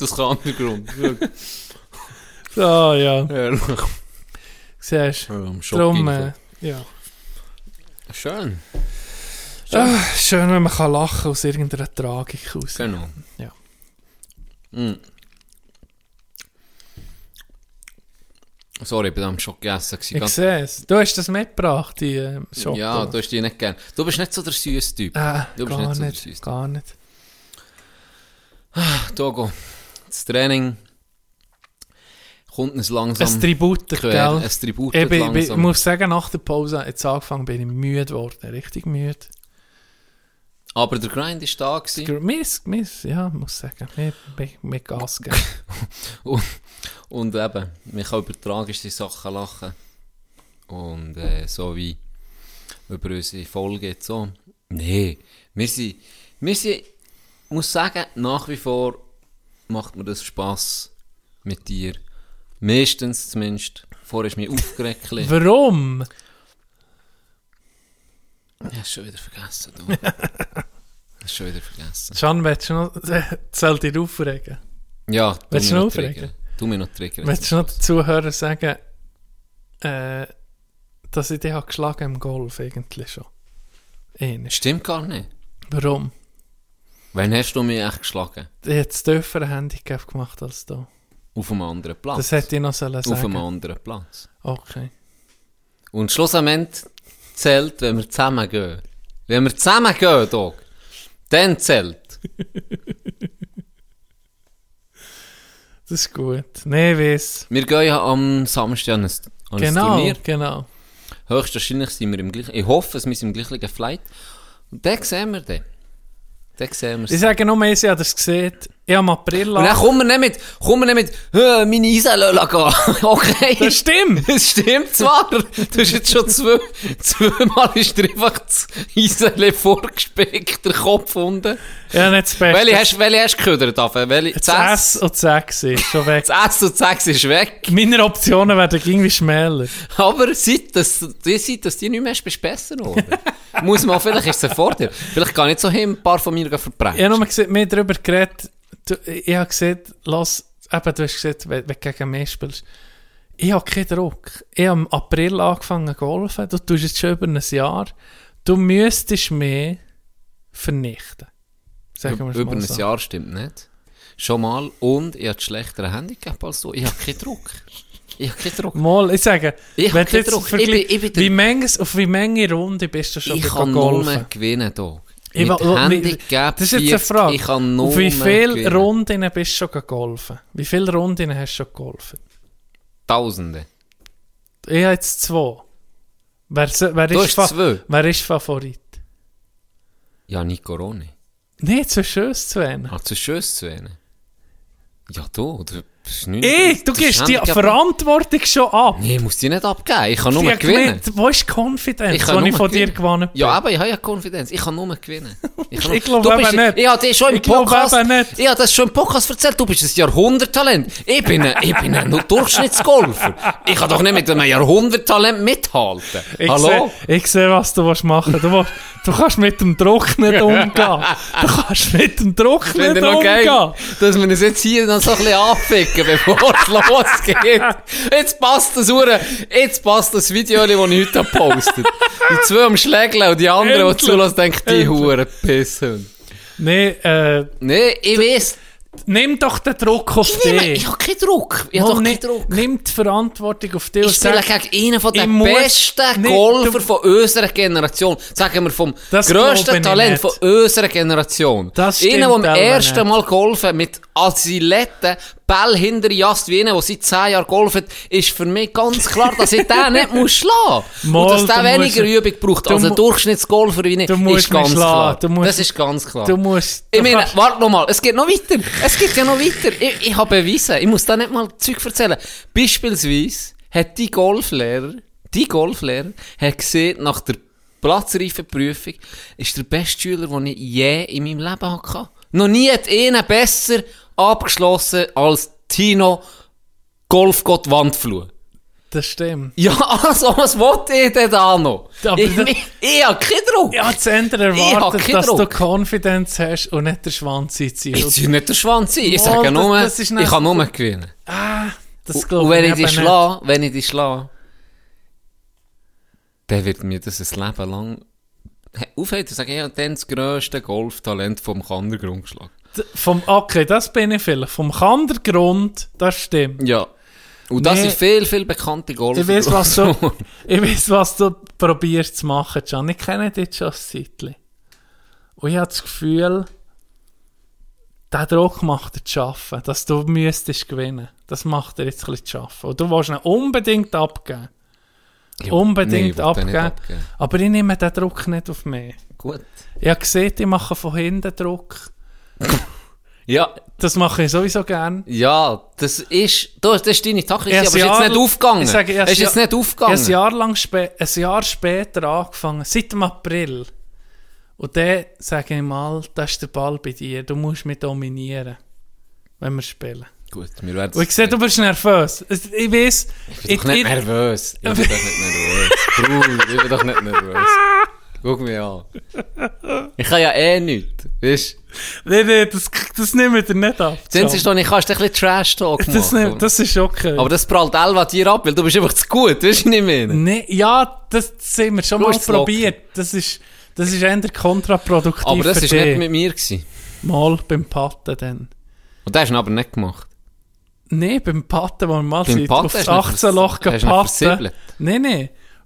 Aus dem Untergrund. So, ja. Ehrlich. Siehst Ja, du. am Darum, äh, ja. Schön. Ah, schön, wenn man kann lachen aus irgendeiner Tragik raus. Ah, Genau. Ja. Mm. Sorry, ich bin am Schock gegessen. gewesen. Ich sehe es. Du hast das mitgebracht, die äh, Schoko. Ja, du hast die nicht gern. Du bist nicht so der süße Typ. Äh, du bist gar nicht so der nicht, süße gar nicht. Togo, das Training kommt uns langsam Ein Tribut, quer. gell? Ein Tribut Ich, bin, bin, ich langsam. muss sagen, nach der Pause, jetzt angefangen, bin ich müde geworden. Richtig müde. Aber der Grind ist da gewesen. Miss, miss, ja, muss sagen. Mit, mit, mit Gas geben. Und, und eben, man kann über tragische Sachen lachen. Und äh, so wie über unsere Folge jetzt so. Nee, wir sind, wir sind, ich muss sagen, nach wie vor macht mir das Spass mit dir. Meistens zumindest. Vorher ist mich aufgeregt. ich Warum? Habe es schon wieder vergessen. Du. Ich schon wieder vergessen. Can, willst du noch, soll dich aufregen? Ja, du Willst du noch aufregen? triggern. Du mich noch triggern. Willst du noch den Zuhörern sagen, äh, dass ich dich habe geschlagen im Golf eigentlich schon? Einmal. Stimmt gar nicht. Warum? Wann hast du mich echt geschlagen? Ich habe das tiefere Handicap gemacht als du. Auf einem anderen Platz. Das hätte ich noch sollen Auf einem sagen. anderen Platz. Okay. Und schlussendlich zählt, wenn wir zusammen gehen. Wenn wir zusammen gehen, Dog, dann zählt. Das ist gut. Nee, weiss. Wir gehen ja am Samstag an ein, an ein Genau, Turnier. genau. Höchstwahrscheinlich sind wir im gleichen, ich hoffe, wir sind im gleichen Flight. Und dann sehen wir den. Dann sehen wir Ich sage nur eins, ich habe das gesehen. Ich habe im April Und dann kommen wir nicht mit, kommen wir nicht mit, «Hä, meine Eisel gehen. okay. Das stimmt. Es stimmt zwar, du hast jetzt schon zwei, zweimal ist dir einfach das Eisele vorgespickt, der Kopf unten. Ja, nicht das Beste. Welche hast, welche hast du geködert, Affe? Welche? das S und das 6 ist schon weg. Das S und das 6 ist weg. Meine Optionen werden irgendwie schmäler. Aber seit das, die, seit das die nicht mehr hast, bist du besser geworden. Muss man, vielleicht ist es ein Vorteil. Vielleicht kann ich so hin, ein paar von mir verbrechen. Ich habe nur gesehen, wir haben darüber geredet. Du, ich habe gesehen, lass, eben, du hast gesagt, wenn, wenn du gegen mich spielst. Ich habe keinen Druck. Ich habe im April angefangen zu golfen. Du tust jetzt schon über ein Jahr. Du müsstest mich vernichten. Sagen wir Über mal ein so. Jahr stimmt nicht. Schon mal. Und ich habe schlechtere Handicap als du. Ich habe keinen Druck. Ich habe keinen Druck. Mal, ich sage, Ich wenn du jetzt Druck. Ich bin- ich bin der- wie manches, auf wie Menge Runde bist du schon Ich kann nur golfen? gewinnen hier. Mit wa- wie- Handicap Das ist jetzt eine 40, Frage. Ich kann nur Auf wie viele. Runden bist du schon gegolfen? Wie viele Runden hast du schon gegolfen? Tausende. Ich habe jetzt zwei. Wer, wer, Du ist, hast zwei. wer ist Favorit? Ja, Nico Roni. Nein, zwischen uns zwei. Ah, zu Schuss zu wählen. Ja, du, du nicht... Ey, du das gibst die Verantwortung schon ab. Nee, ich muss die nicht abgeben. Ich kann nur Ich gewinnen. gemeint, Wo ist die Confidence, Ich kann die ich von dir gewonnen bin? Ja, aber ich habe ja Konfidenz. Ich kann nur gewinnen. Ich, kann nur- Ich glaub Du eben bist- nicht. Ich habe dir schon im Podcast... Ich habe das schon im Podcast erzählt. Du bist ein Jahrhunderttalent. Ich bin ein, ich bin ein Durchschnittsgolfer. Ich kann doch nicht mit einem Jahrhunderttalent mithalten. Ich Hallo? Sehe, ich sehe, was du willst machen du, willst, du kannst mit dem Druck nicht umgehen. Du kannst mit dem Druck nicht noch geil, umgehen. dass wir uns jetzt hier noch so ein bisschen anficken, bevor es losgeht. Jetzt passt das Hure, jetzt passt das Video, das ich heute habe gepostet. Die zwei am Schlägeln und die anderen, die zulassen, denken, die Endlich. Hure Pissen. Nee, äh, Nee, ich weiss. nimm doch den Druck auf Ich, nehme, dich. ich habe keinen Druck. Ich habe Mal, doch keinen Druck. Nimm die Verantwortung auf dich Ich spiele gegen einen von den besten Golfer von unserer Generation. Sagen wir vom grössten Talent von unserer Generation. Das Einer, der stimmt am ersten. Mal golfen mit Asiletten, Ball hinter Jast wie einer, der seit 10 Jahren golft, ist für mich ganz klar, dass ich den nicht muss schlagen muss. Und dass der weniger musst- Übung braucht als ein Durchschnittsgolfer wie ich, Du musst ist ganz klar. musst- das ist ganz klar. Du musst... Ich meine, warte noch mal, es geht noch weiter. Es geht ja noch weiter. Ich, ich habe bewiesen, ich muss da nicht mal Zeug erzählen. Beispielsweise hat die Golflehrer, die Golflehrer, hat gesehen, nach der Platzreifenprüfung, ist der beste Schüler, den ich je in meinem Leben hatte. Noch nie hat einer besser abgeschlossen als Tino Golfgott Wandfluh. Das stimmt. Ja, also, was wollte ich denn da noch? Aber ich, das- ich, ich habe keinen Druck. Ich habe zu Ende Ich erwartet, dass du Druck. Confidence hast und nicht der Schwanz einziehst. Ich ziehe nicht den Schwanz ein. Ich sage das- nur, das ist ich kann nur gewinnen. Ah, das glaube und wenn ich nicht. schlage, wenn ich die schlage, dann wird mir das ein Leben lang aufhören. Ich sage, ich habe dann das grösste Golftalent vom Kandergrund geschlagen. Vom, okay, das bin ich vielleicht. Vom Kandergrund, das stimmt. Ja. Und das Nee. sind viel, viel bekannte Golfer. Ich weiß, was du, ich weiß, was du probierst zu machen, Can. Ich kenne dich schon ein Zeitchen. Und ich habe das Gefühl, der Druck macht dir zu schaffen, dass du müsstest gewinnen. Das macht dir jetzt ein bisschen zu schaffen. Und du willst ihn unbedingt abgeben. Ja, unbedingt nee, abgeben. abgeben. Aber ich nehme den Druck nicht auf mich. Gut. Ich habe gesehen, ich mache von hinten Druck. Ja, Das mache ich sowieso gern. ja, das ist, du, das ist deine Taktik, aber es ist jetzt nicht aufgegangen. ich sage, es ist jetzt nicht Ich aufgegangen. ein Jahr, lang spä ein Jahr später angefangen, seit dem April. Und dann sage ich mal, das ist der Ball bei dir. Du musst mich dominieren, wenn wir spielen. Gut, wir werden Und ich sehe, du bist nervös. Ich weiß, Ich bin doch nicht nervös. Ich bin doch nicht nervös. Bruder, ich bin doch nicht nervös. Guck mich an. Ich kann ja eh nichts. Weißt du? Nee, nee, das, das nehmen wir dir nicht ab. Ist doch nicht, kannst du ein bisschen Trash-Talk das, machen. nehm, das ist okay. aber das prallt Elva dir ab, weil du bist einfach zu gut. Weißt du, nicht mehr? nee, ja, das haben wir schon Du mal locker. probiert. Das ist, das ist eher kontraproduktiv Aber das ist nicht mit mir gewesen. Mal beim Patten dann. Und das hast du aber nicht gemacht. Nee, beim Patten, wo wir mal Beim sind, Patten auf hast das du nicht 18 Loch vers- hast du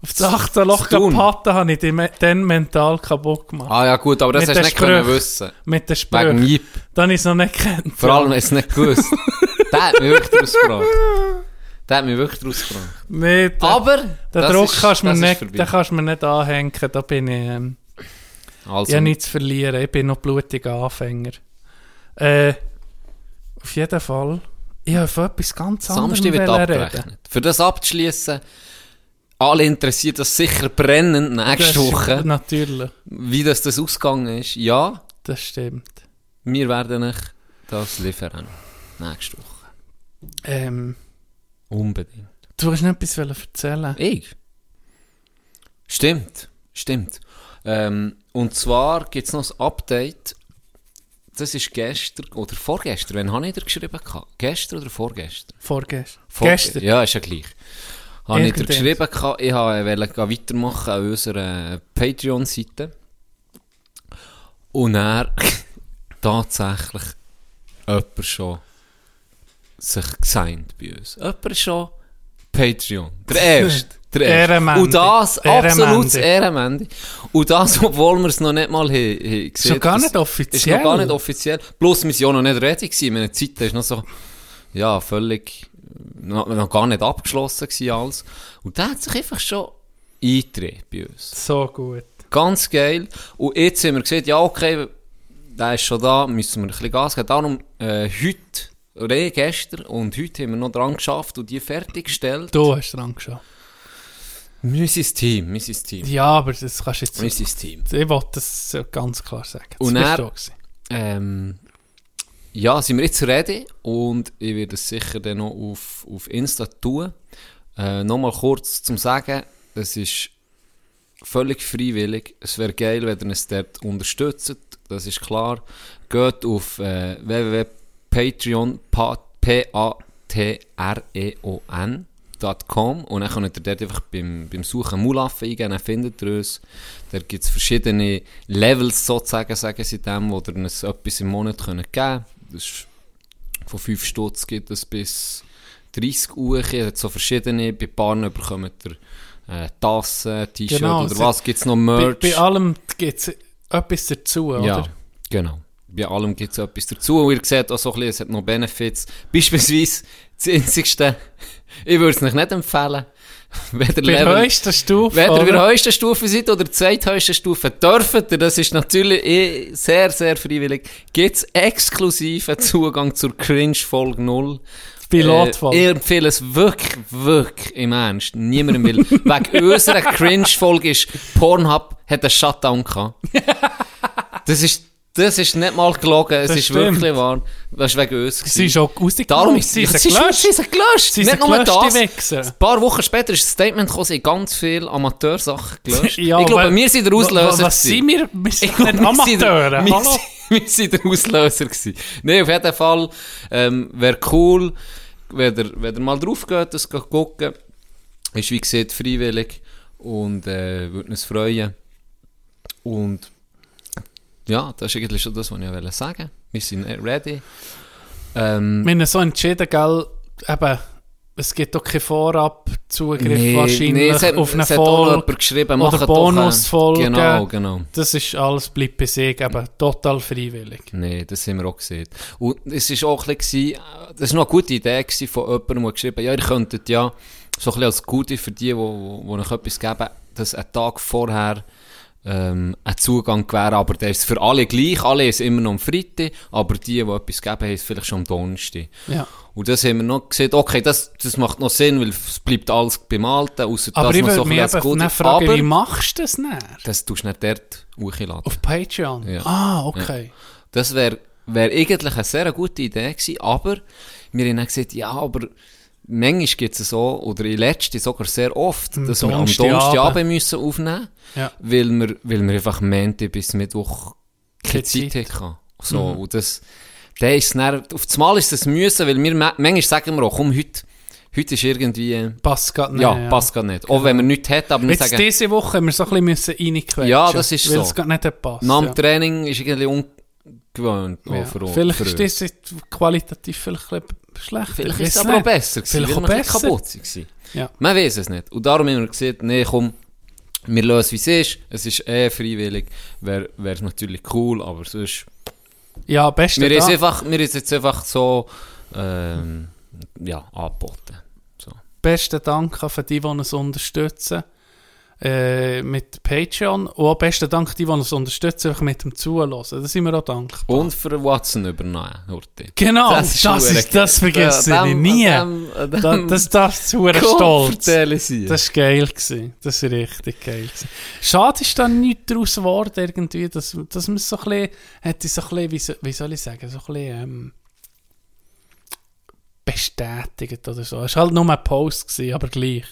Auf das 18 Loch gepatten habe ich me- dann mental kaputt gemacht. Ah ja gut, aber das Mit hast du nicht können Sprüchen. wissen. Mit den Wegen Sprüchen. Jeep. Dann habe ich es noch nicht gekannt. Vor allem hast du es nicht gewusst. der hat mich wirklich daraus gebracht. Der hat mich wirklich daraus gebracht. Nee, den, Aber, den Druck ist, kannst du mir nicht, mir nicht anhängen. Da bin ich, ähm, Also, ich habe nichts zu verlieren. Ich bin noch blutiger Anfänger. Äh, auf jeden Fall. Ich habe von etwas ganz anderem Samstag wird abgerechnet. Für das abzuschließen, alle interessiert das sicher brennend nächste Das- Woche, Natürlich, wie das, das ausgegangen ist. Ja, das stimmt. wir werden euch das liefern. Nächste Woche. Ähm, Unbedingt. du hast noch etwas erzählen. Ich? Stimmt, stimmt. Ähm, und zwar gibt es noch ein Update. Das ist gestern oder vorgestern. Wann habe ich dir geschrieben? Gestern oder vorgestern? Vorgestern. Vor- Gestern. Ja, ist ja gleich. Habe ich dir geschrieben, ich wollte gehen weitermachen an unserer Patreon-Seite. Und er tatsächlich jemand schon sich gesigned bei uns. Jemand schon Patreon. Der Erste. Der Erste. Und das absolutes Ehrenmann. Und das, obwohl wir es noch nicht mal he, he gesehen Schon gar nicht offiziell. Ist noch gar nicht offiziell. Plus, wir waren ja noch nicht gewesen. Meine Zeit ist noch so, ja, völlig, noch, noch gar nicht abgeschlossen gewesen alles. Und der hat sich einfach schon eingetreten bei uns. So gut. Ganz geil. Und jetzt haben wir gesehen, ja, okay, der ist schon da, müssen wir ein bisschen Gas geben. Darum, äh, heute, oder eh gestern und heute haben wir noch dran geschafft und die fertiggestellt. Du hast dran sind das Team, das Team. Ja, aber das kannst du jetzt... Das Team. Ich wollte das ganz klar sagen. Das Und er-. Ähm, ja, sind wir jetzt ready und ich werde es sicher dann noch auf, auf Insta tun. Äh, Nochmal kurz zum Sagen, es ist völlig freiwillig. Es wäre geil, wenn ihr uns dort unterstützt. Das ist klar. Geht auf äh, www.patreon P-A-T-R-E-O-N.com und dann könnt ihr dort einfach beim, beim Suchen Mulaffe eingeben, dann findet ihr uns. Da gibt es verschiedene Levels sozusagen, sagen sie dem, wo ihr uns etwas im Monat könnt geben Das ist von 5 Stutz gibt es bis 30 Uhr. Es hat so verschiedene. Bei Paaren bekommt ihr äh, Tassen, T-Shirt Genau, oder was. Gibt es noch Bei, Merch? bei allem gibt es etwas dazu, Ja, oder? genau. Bei allem gibt es etwas dazu. Und ihr seht auch so ein bisschen, es hat noch Benefits. Beispielsweise das einzigste, ich würde es euch nicht empfehlen, ihr Bei der Level, höchsten Stufe, ihr bei der oder? höchsten Stufe seid oder der zweithöchsten Stufe, dürft ihr, das ist natürlich eh sehr, sehr freiwillig, gibt es exklusiven Zugang zur Cringe-Folge 0. Pilotfolge. Äh, ich empfehle es wirklich, wirklich im Ernst. Niemandem will. Wegen unserer Cringe-Folge ist Pornhub hat einen Shutdown gehabt. Das ist, das ist nicht mal gelogen, es Das ist stimmt. wirklich wahr. Das war wegen uns. Sie ist auch rausgekommen. Darum ist sie ist sie gelöscht. Sie sind gelöscht. Sie nicht sind nur gelöscht, das. Wichser. Ein paar Wochen später ist ein Statement gekommen, sie haben ganz viele Amateursachen gelöscht. Ja, ich glaube, wir sind der Auslöser. Wa- Was sind wir? Wir sind Ich nicht Amateure. Wir, Hallo? wir sind der Auslöser gewesen. Nein, auf jeden Fall, ähm, wäre cool, wenn ihr, wenn ihr mal drauf geht, das gucken. Ist wie gesagt freiwillig und, äh, würde uns freuen. Und, ja, das ist eigentlich schon das, was ich wollte sagen. Wir sind ready. Ähm, Wir haben so entschieden, gell, eben, es gibt auch keinen Vorab-Zugriff Nee, wahrscheinlich nee, es hat- auf eine Folge. geschrieben, oder doch, Bonusfolgen. Genau, genau. Das ist alles bleibt bei sich, eben total freiwillig. Nee, das haben wir auch gesehen. Und es ist auch ein bisschen, das war noch eine gute Idee gewesen von jemandem, der geschrieben hat, ja, ihr könntet ja so ein bisschen als Gute für die, die, die, die euch etwas geben, dass einen Tag vorher ähm, einen Zugang gewähren, aber der ist für alle gleich, alle ist immer noch am Freitag, aber die, die etwas geben, haben es vielleicht schon am Donnerstag. Ja. Und das haben wir noch gesehen, okay, das, das macht noch Sinn, weil es bleibt alles beim Alten, außer Aber dass ich man so ein bisschen dann fragen, aber wie machst du das dann? das tust du nicht dort hochladen. Auf Patreon? Ja. Ah, okay. Das wäre wär eigentlich eine sehr gute Idee gewesen, aber wir haben dann gesagt, ja, aber manchmal gibt es so, oder in letzter sogar sehr oft, Am dass wir am Donnerstagabend. Müssen aufnehmen Ja. weil wir, weil wir einfach Montag bis Mittwoch keine Zeit Zeit. hatten. So, und das, der ist dann, auf das Mal ist das müssen, weil wir, ma- manchmal sagen wir auch, komm, heute, heute ist irgendwie, Passt gerade nicht. ja, passt gar nicht. Auch wenn wir nichts hätten, aber Jetzt sagen, diese Woche haben wir so ein bisschen reinquetschen Ja, das ist weil so. es gerade nicht hat passt. nach dem ja. Training ist irgendwie ungewöhnt. Ja. für Vielleicht für ist das qualitativ vielleicht ein schlechter. Vielleicht Ich ist es aber auch besser gewesen, Vielleicht auch besser. kaputt waren. Ja. Man weiß es nicht. Und darum haben wir gesagt, nee, komm, wir lösen, wie es ist. Es ist eh freiwillig. Wäre es natürlich cool, aber sonst... Ja, beste Wir haben es Dank. einfach, wir haben es jetzt einfach so, ähm, ja, angeboten. So. Besten Dank an die, die uns unterstützen. Äh, mit Patreon. Und auch besten Dank die, die uns unterstützen, mit dem Zuhören. Da sind wir auch dankbar. Und für Watson übernehmen, Hurti. Genau, das, ist ist, verdammt das, vergesse Ja, ich nie. dem- dem- das darfst du sehr stolz. Das war geil. Gewesen. Das war richtig geil. Gewesen. Schade ist dann nichts daraus geworden, irgendwie, dass, dass man es so ein bisschen, hätte so ein bisschen, wie, wie soll ich sagen, so ein bisschen, ähm, bestätigt oder so. Es war halt nur ein Post, gewesen, aber gleich.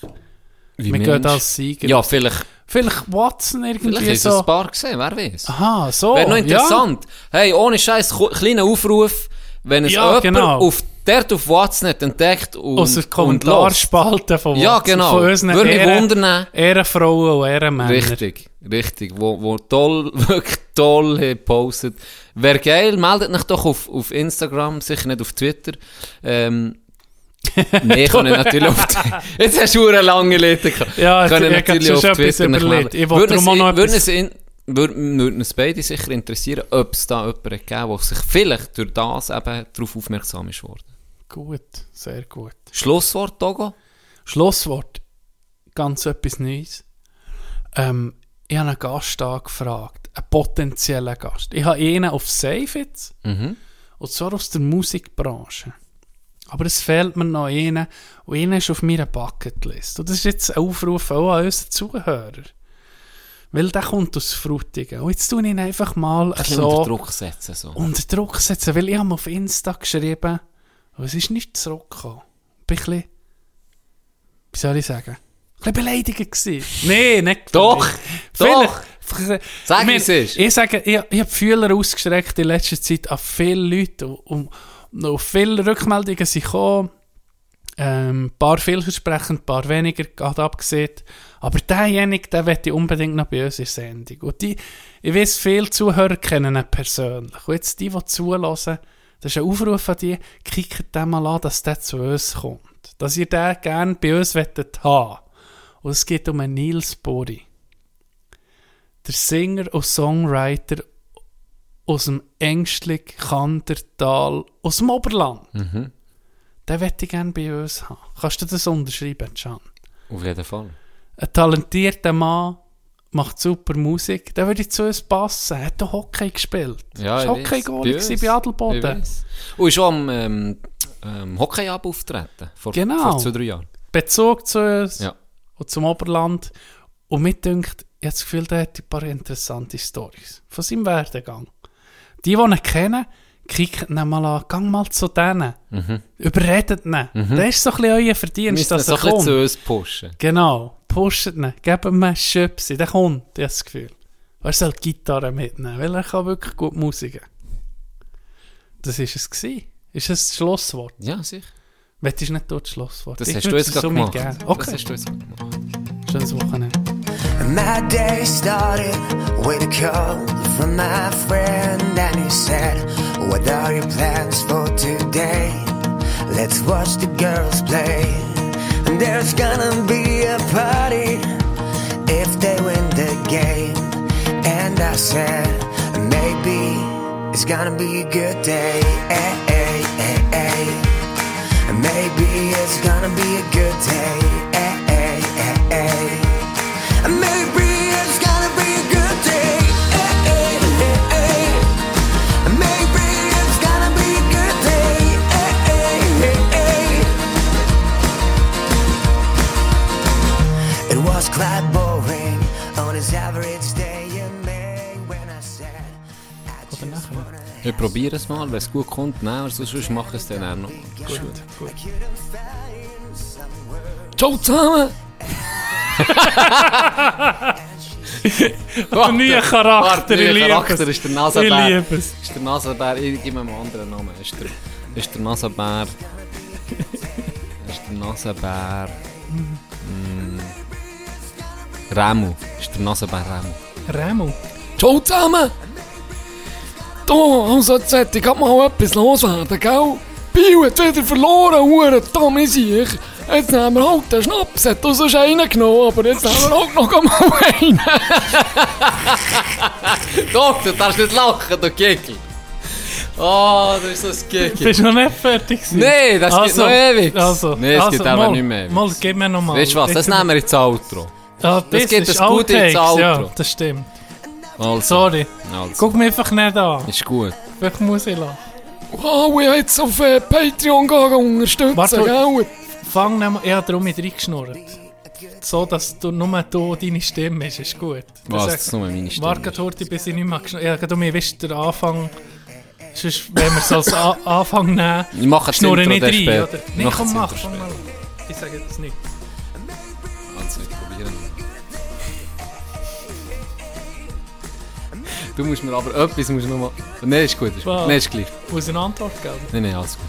Wie Mensch. gehen als Sieger. Ja, vielleicht, Vielleicht Watson irgendwie vielleicht ist es so. ein paar gesehen, wer weiß. Aha, so. Wäre noch ja. interessant. Hey, ohne Scheiß, kleiner Aufruf, wenn es Ja, jemand genau. auf, dort auf WhatsApp nicht entdeckt und, Aus der Kommentarspalte von Ja, Watson, genau. Von unseren Würde mich Ehren- wundern. Ehrenfrauen und Ehrenmänner. Richtig, richtig. Wo, wo toll, wirklich toll gepostet. Wäre geil, meldet euch doch auf, auf Instagram, sicher nicht auf Twitter. Ähm, nee, kann ich natürlich auf Jetzt hast du eine lange Liste gehabt. Ja, Kann ich- ich hab schon etwas nicht überlegt. Ich wollte darum auch noch etwas- würde, würde uns beide sicher interessieren, ob es da jemanden gegeben der sich vielleicht durch das eben darauf aufmerksam ist worden. Gut, sehr gut. Schlusswort, Togo? Schlusswort. Ganz etwas Neues. Ähm, ich habe einen Gast angefragt. Einen potenziellen Gast. Ich habe einen auf Safe jetzt. Mhm. Und zwar aus der Musikbranche. Aber es fehlt mir noch einen. Und einer ist auf meiner Bucketlist. Und das ist jetzt ein Aufruf auch an unsere Zuhörer. Weil der kommt aus Frutigen. Und jetzt tue ich ihn einfach mal Ein so unter Druck setzen. So. unter Druck setzen. Weil ich habe auf Insta geschrieben, aber es ist nicht zurückgekommen. Ich bin ein bisschen, wie soll ich sagen, ein bisschen beleidigt gewesen. Nee, nicht Doch, doch. Sag, es. Ich sage, ich, ich habe Fühler ausgestreckt in letzter Zeit an viele Leute und, und auf viele Rückmeldungen sind gekommen. Ähm, ein paar vielversprechend, ein paar weniger, gerade abgesehen. Aber derjenige, den möchte unbedingt noch bei uns in der Sendung. Und die, ich weiß, viele Zuhörer kennen ihn persönlich. Und jetzt die, die zulassen, das ist ein Aufruf an die, kickt den mal an, dass der zu uns kommt. Dass ihr den gerne bei uns wettet haben. Und es geht um einen Nils Bori der Singer und Songwriter aus dem Ängstlich Kandertal, aus dem Oberland. Mhm. Den möchte ich gerne bei uns haben. Kannst du das unterschreiben, Can? Auf jeden Fall. Ein talentierter Mann, macht super Musik, der würde zu uns passen. Er hat doch Hockey gespielt. Ja, ist ich Hockey. Goalie Bei Adelboden. Und ist auch am ähm, ähm, Hockey-Ab auftreten. Vor, Genau. vor zwei, drei Jahren. Bezug zu uns Ja. und zum Oberland. Und mir dünkt, ich habe das Gefühl, der hat ein paar interessante Stories von seinem Werdegang. Die, die ihn kennen, kicken ihn mal an, gang mal zu denen. Überredet ihn. Das ist so ein bisschen euer Verdienst, dass so er ein bisschen kommt. zu uns pushen. Genau, pusht ihn, gebt ihm einen Schöpsi, der kommt, ich habe das Gefühl. Er soll die Gitarre mitnehmen, weil er kann wirklich gut Musik. Das war es. Gewesen. Ist das das Schlusswort? Ja, sicher. Wettest du nicht dort das Schlusswort? Das Ich hast du jetzt so gemacht. mitgeben. Das Okay, hast du jetzt gemacht. schönes Wochenende. My day started with a call from my friend, and he said, What are your plans for today? Let's watch the girls play. And There's gonna be a party if they win the game. And I said, maybe it's gonna be a good day. Eh, eh, eh, eh. Maybe it's gonna be a good day. Eh, eh, eh, eh. Just wanna Ich probiere es mal, wenn es gut kommt, nein, aber sonst mache ich es dann auch noch. Gut, gut. Ciao zusammen! Der neue Charakter, Warte, ich liebe Charakter ist der Ich Nasenbär. liebe es. Ist der Nasenbär, ich gebe ihm einen anderen Namen. Ist der, ist der Nasenbär. ist der Nasenbär. Mm, Remu. Ist der Nasenbär Remu. Remo. Ciao zusammen! Da, also jetzt hätte ich mal etwas loswerden, gell? Biel hat wieder verloren, Huren, da bin ich. Jetzt nehmen wir halt den Schnaps, hat uns sonst einen genommen, aber jetzt nehmen wir halt noch mal einen. Doch, du darfst nicht lachen, du Geckel. Oh, das ist so ein Geckel. Bist du noch nicht fertig gewesen? Nee, das geht noch ewig. Also, Nee, es also, geht aber mal, nicht mehr ewig. Mal, gib mir noch mal. Weißt du was, das nehmen wir ins Outro. Ja, das, das geht ist das Gute ins Outtakes, Ja, Outro. das stimmt. Also, Sorry. also. Guck mich einfach nicht an. Ist gut. Vielleicht muss ich lachen. Wow, ich jetzt auf äh, Patreon gehen unterstützen, Warte. gell? Fang nicht mal, ich habe darum mit reingeschnurrt. So, dass du nur du deine Stimme ist, ist gut. Was, Das ist nur meine Stimme. Warte heute, bis ich nicht mehr geschnurrt habe. Ja, du mir weißt, der Anfang... Sonst, wenn wir es als Anfang nehmen, Ich mache schnurren nicht rein, oder? Mache komm, mach, fang mal später. an. Ich sage jetzt nicht. Du musst mir aber etwas musst noch mal... Nein, ist gut. Ist gut. Was? Nein, ist gleich. Muss eine Antwort geben? Nein, nein, alles gut.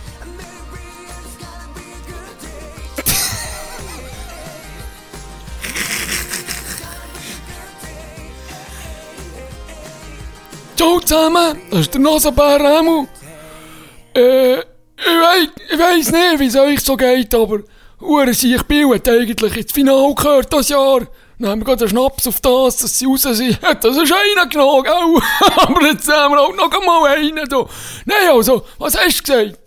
Ciao zusammen, das ist der Nasenbär Remu. Äh, ich weiss, ich weiss nicht, wie es euch so geht, aber Uhren sich Biel hat eigentlich ins Finale gehört das Jahr. Dann haben wir gerade einen Schnaps auf das, dass sie raus sind. Das ist einer genommen, gell? aber jetzt nehmen wir auch noch mal einen da. Nein, also, was hast du gesagt?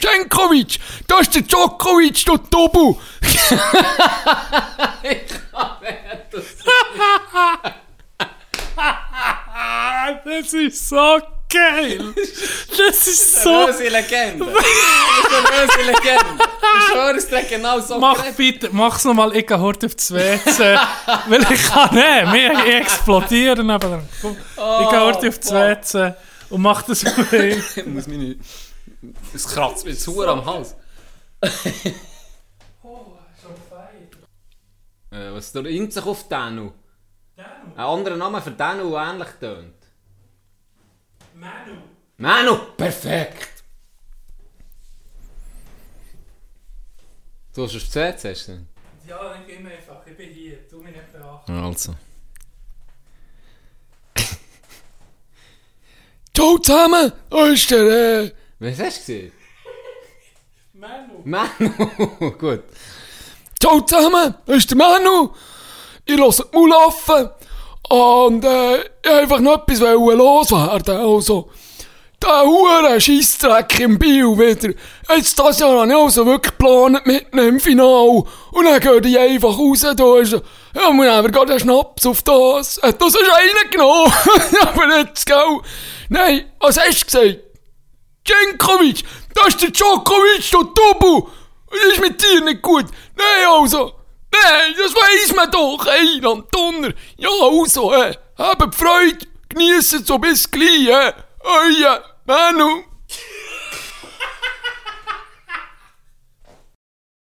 Cenkovic, das ist der Djokovic, du Tobu. Das ist so geil! Das ist so... Böse Legende. Das ist eine böse Legende. Ich schwöre, es genau so Mach bitte, mach's nochmal, ich gehe heute auf das WC. weil ich kann nicht, wir explodieren nebenan. Komm, ich gehe heute auf das WC und mach das mal. Ich muss meine... Es kratzt mir zu am Hals. Äh, was der ingt sich auf Danu? Ein anderer Name für Danu, der ähnlich tönt. Manu. Manu, perfekt. Du hast es hast du? Ja, ich geh mir einfach, ich bin hier, tu mich nicht beachten. Also. Ciao zusammen, das ist der, äh, Was hast du gesehen? Manu. Manu, gut. Ciao zusammen, ist der Manu. Ich höre die Mulaffen. Und äh, einfach noch etwas loswerden. Also, der hure Scheissdreck im Bio wieder. Jetzt das Jahr habe ich also wirklich geplant mit im Finale. Und dann gehen die einfach raus. Da ist, ja, wir nehmen gerade einen Schnaps auf das. Hat das ist einer genommen. Aber jetzt, gell. Nein, was hast du gesagt? Cenkovic, das ist der Djokovic, der Tobu. Das ist mit dir nicht gut. Nein, also. Nein, das weiss man doch. Ey, Donner. Ja, also, äh, habt Freude. Geniessen so bis gleich, äh. Euer Manu.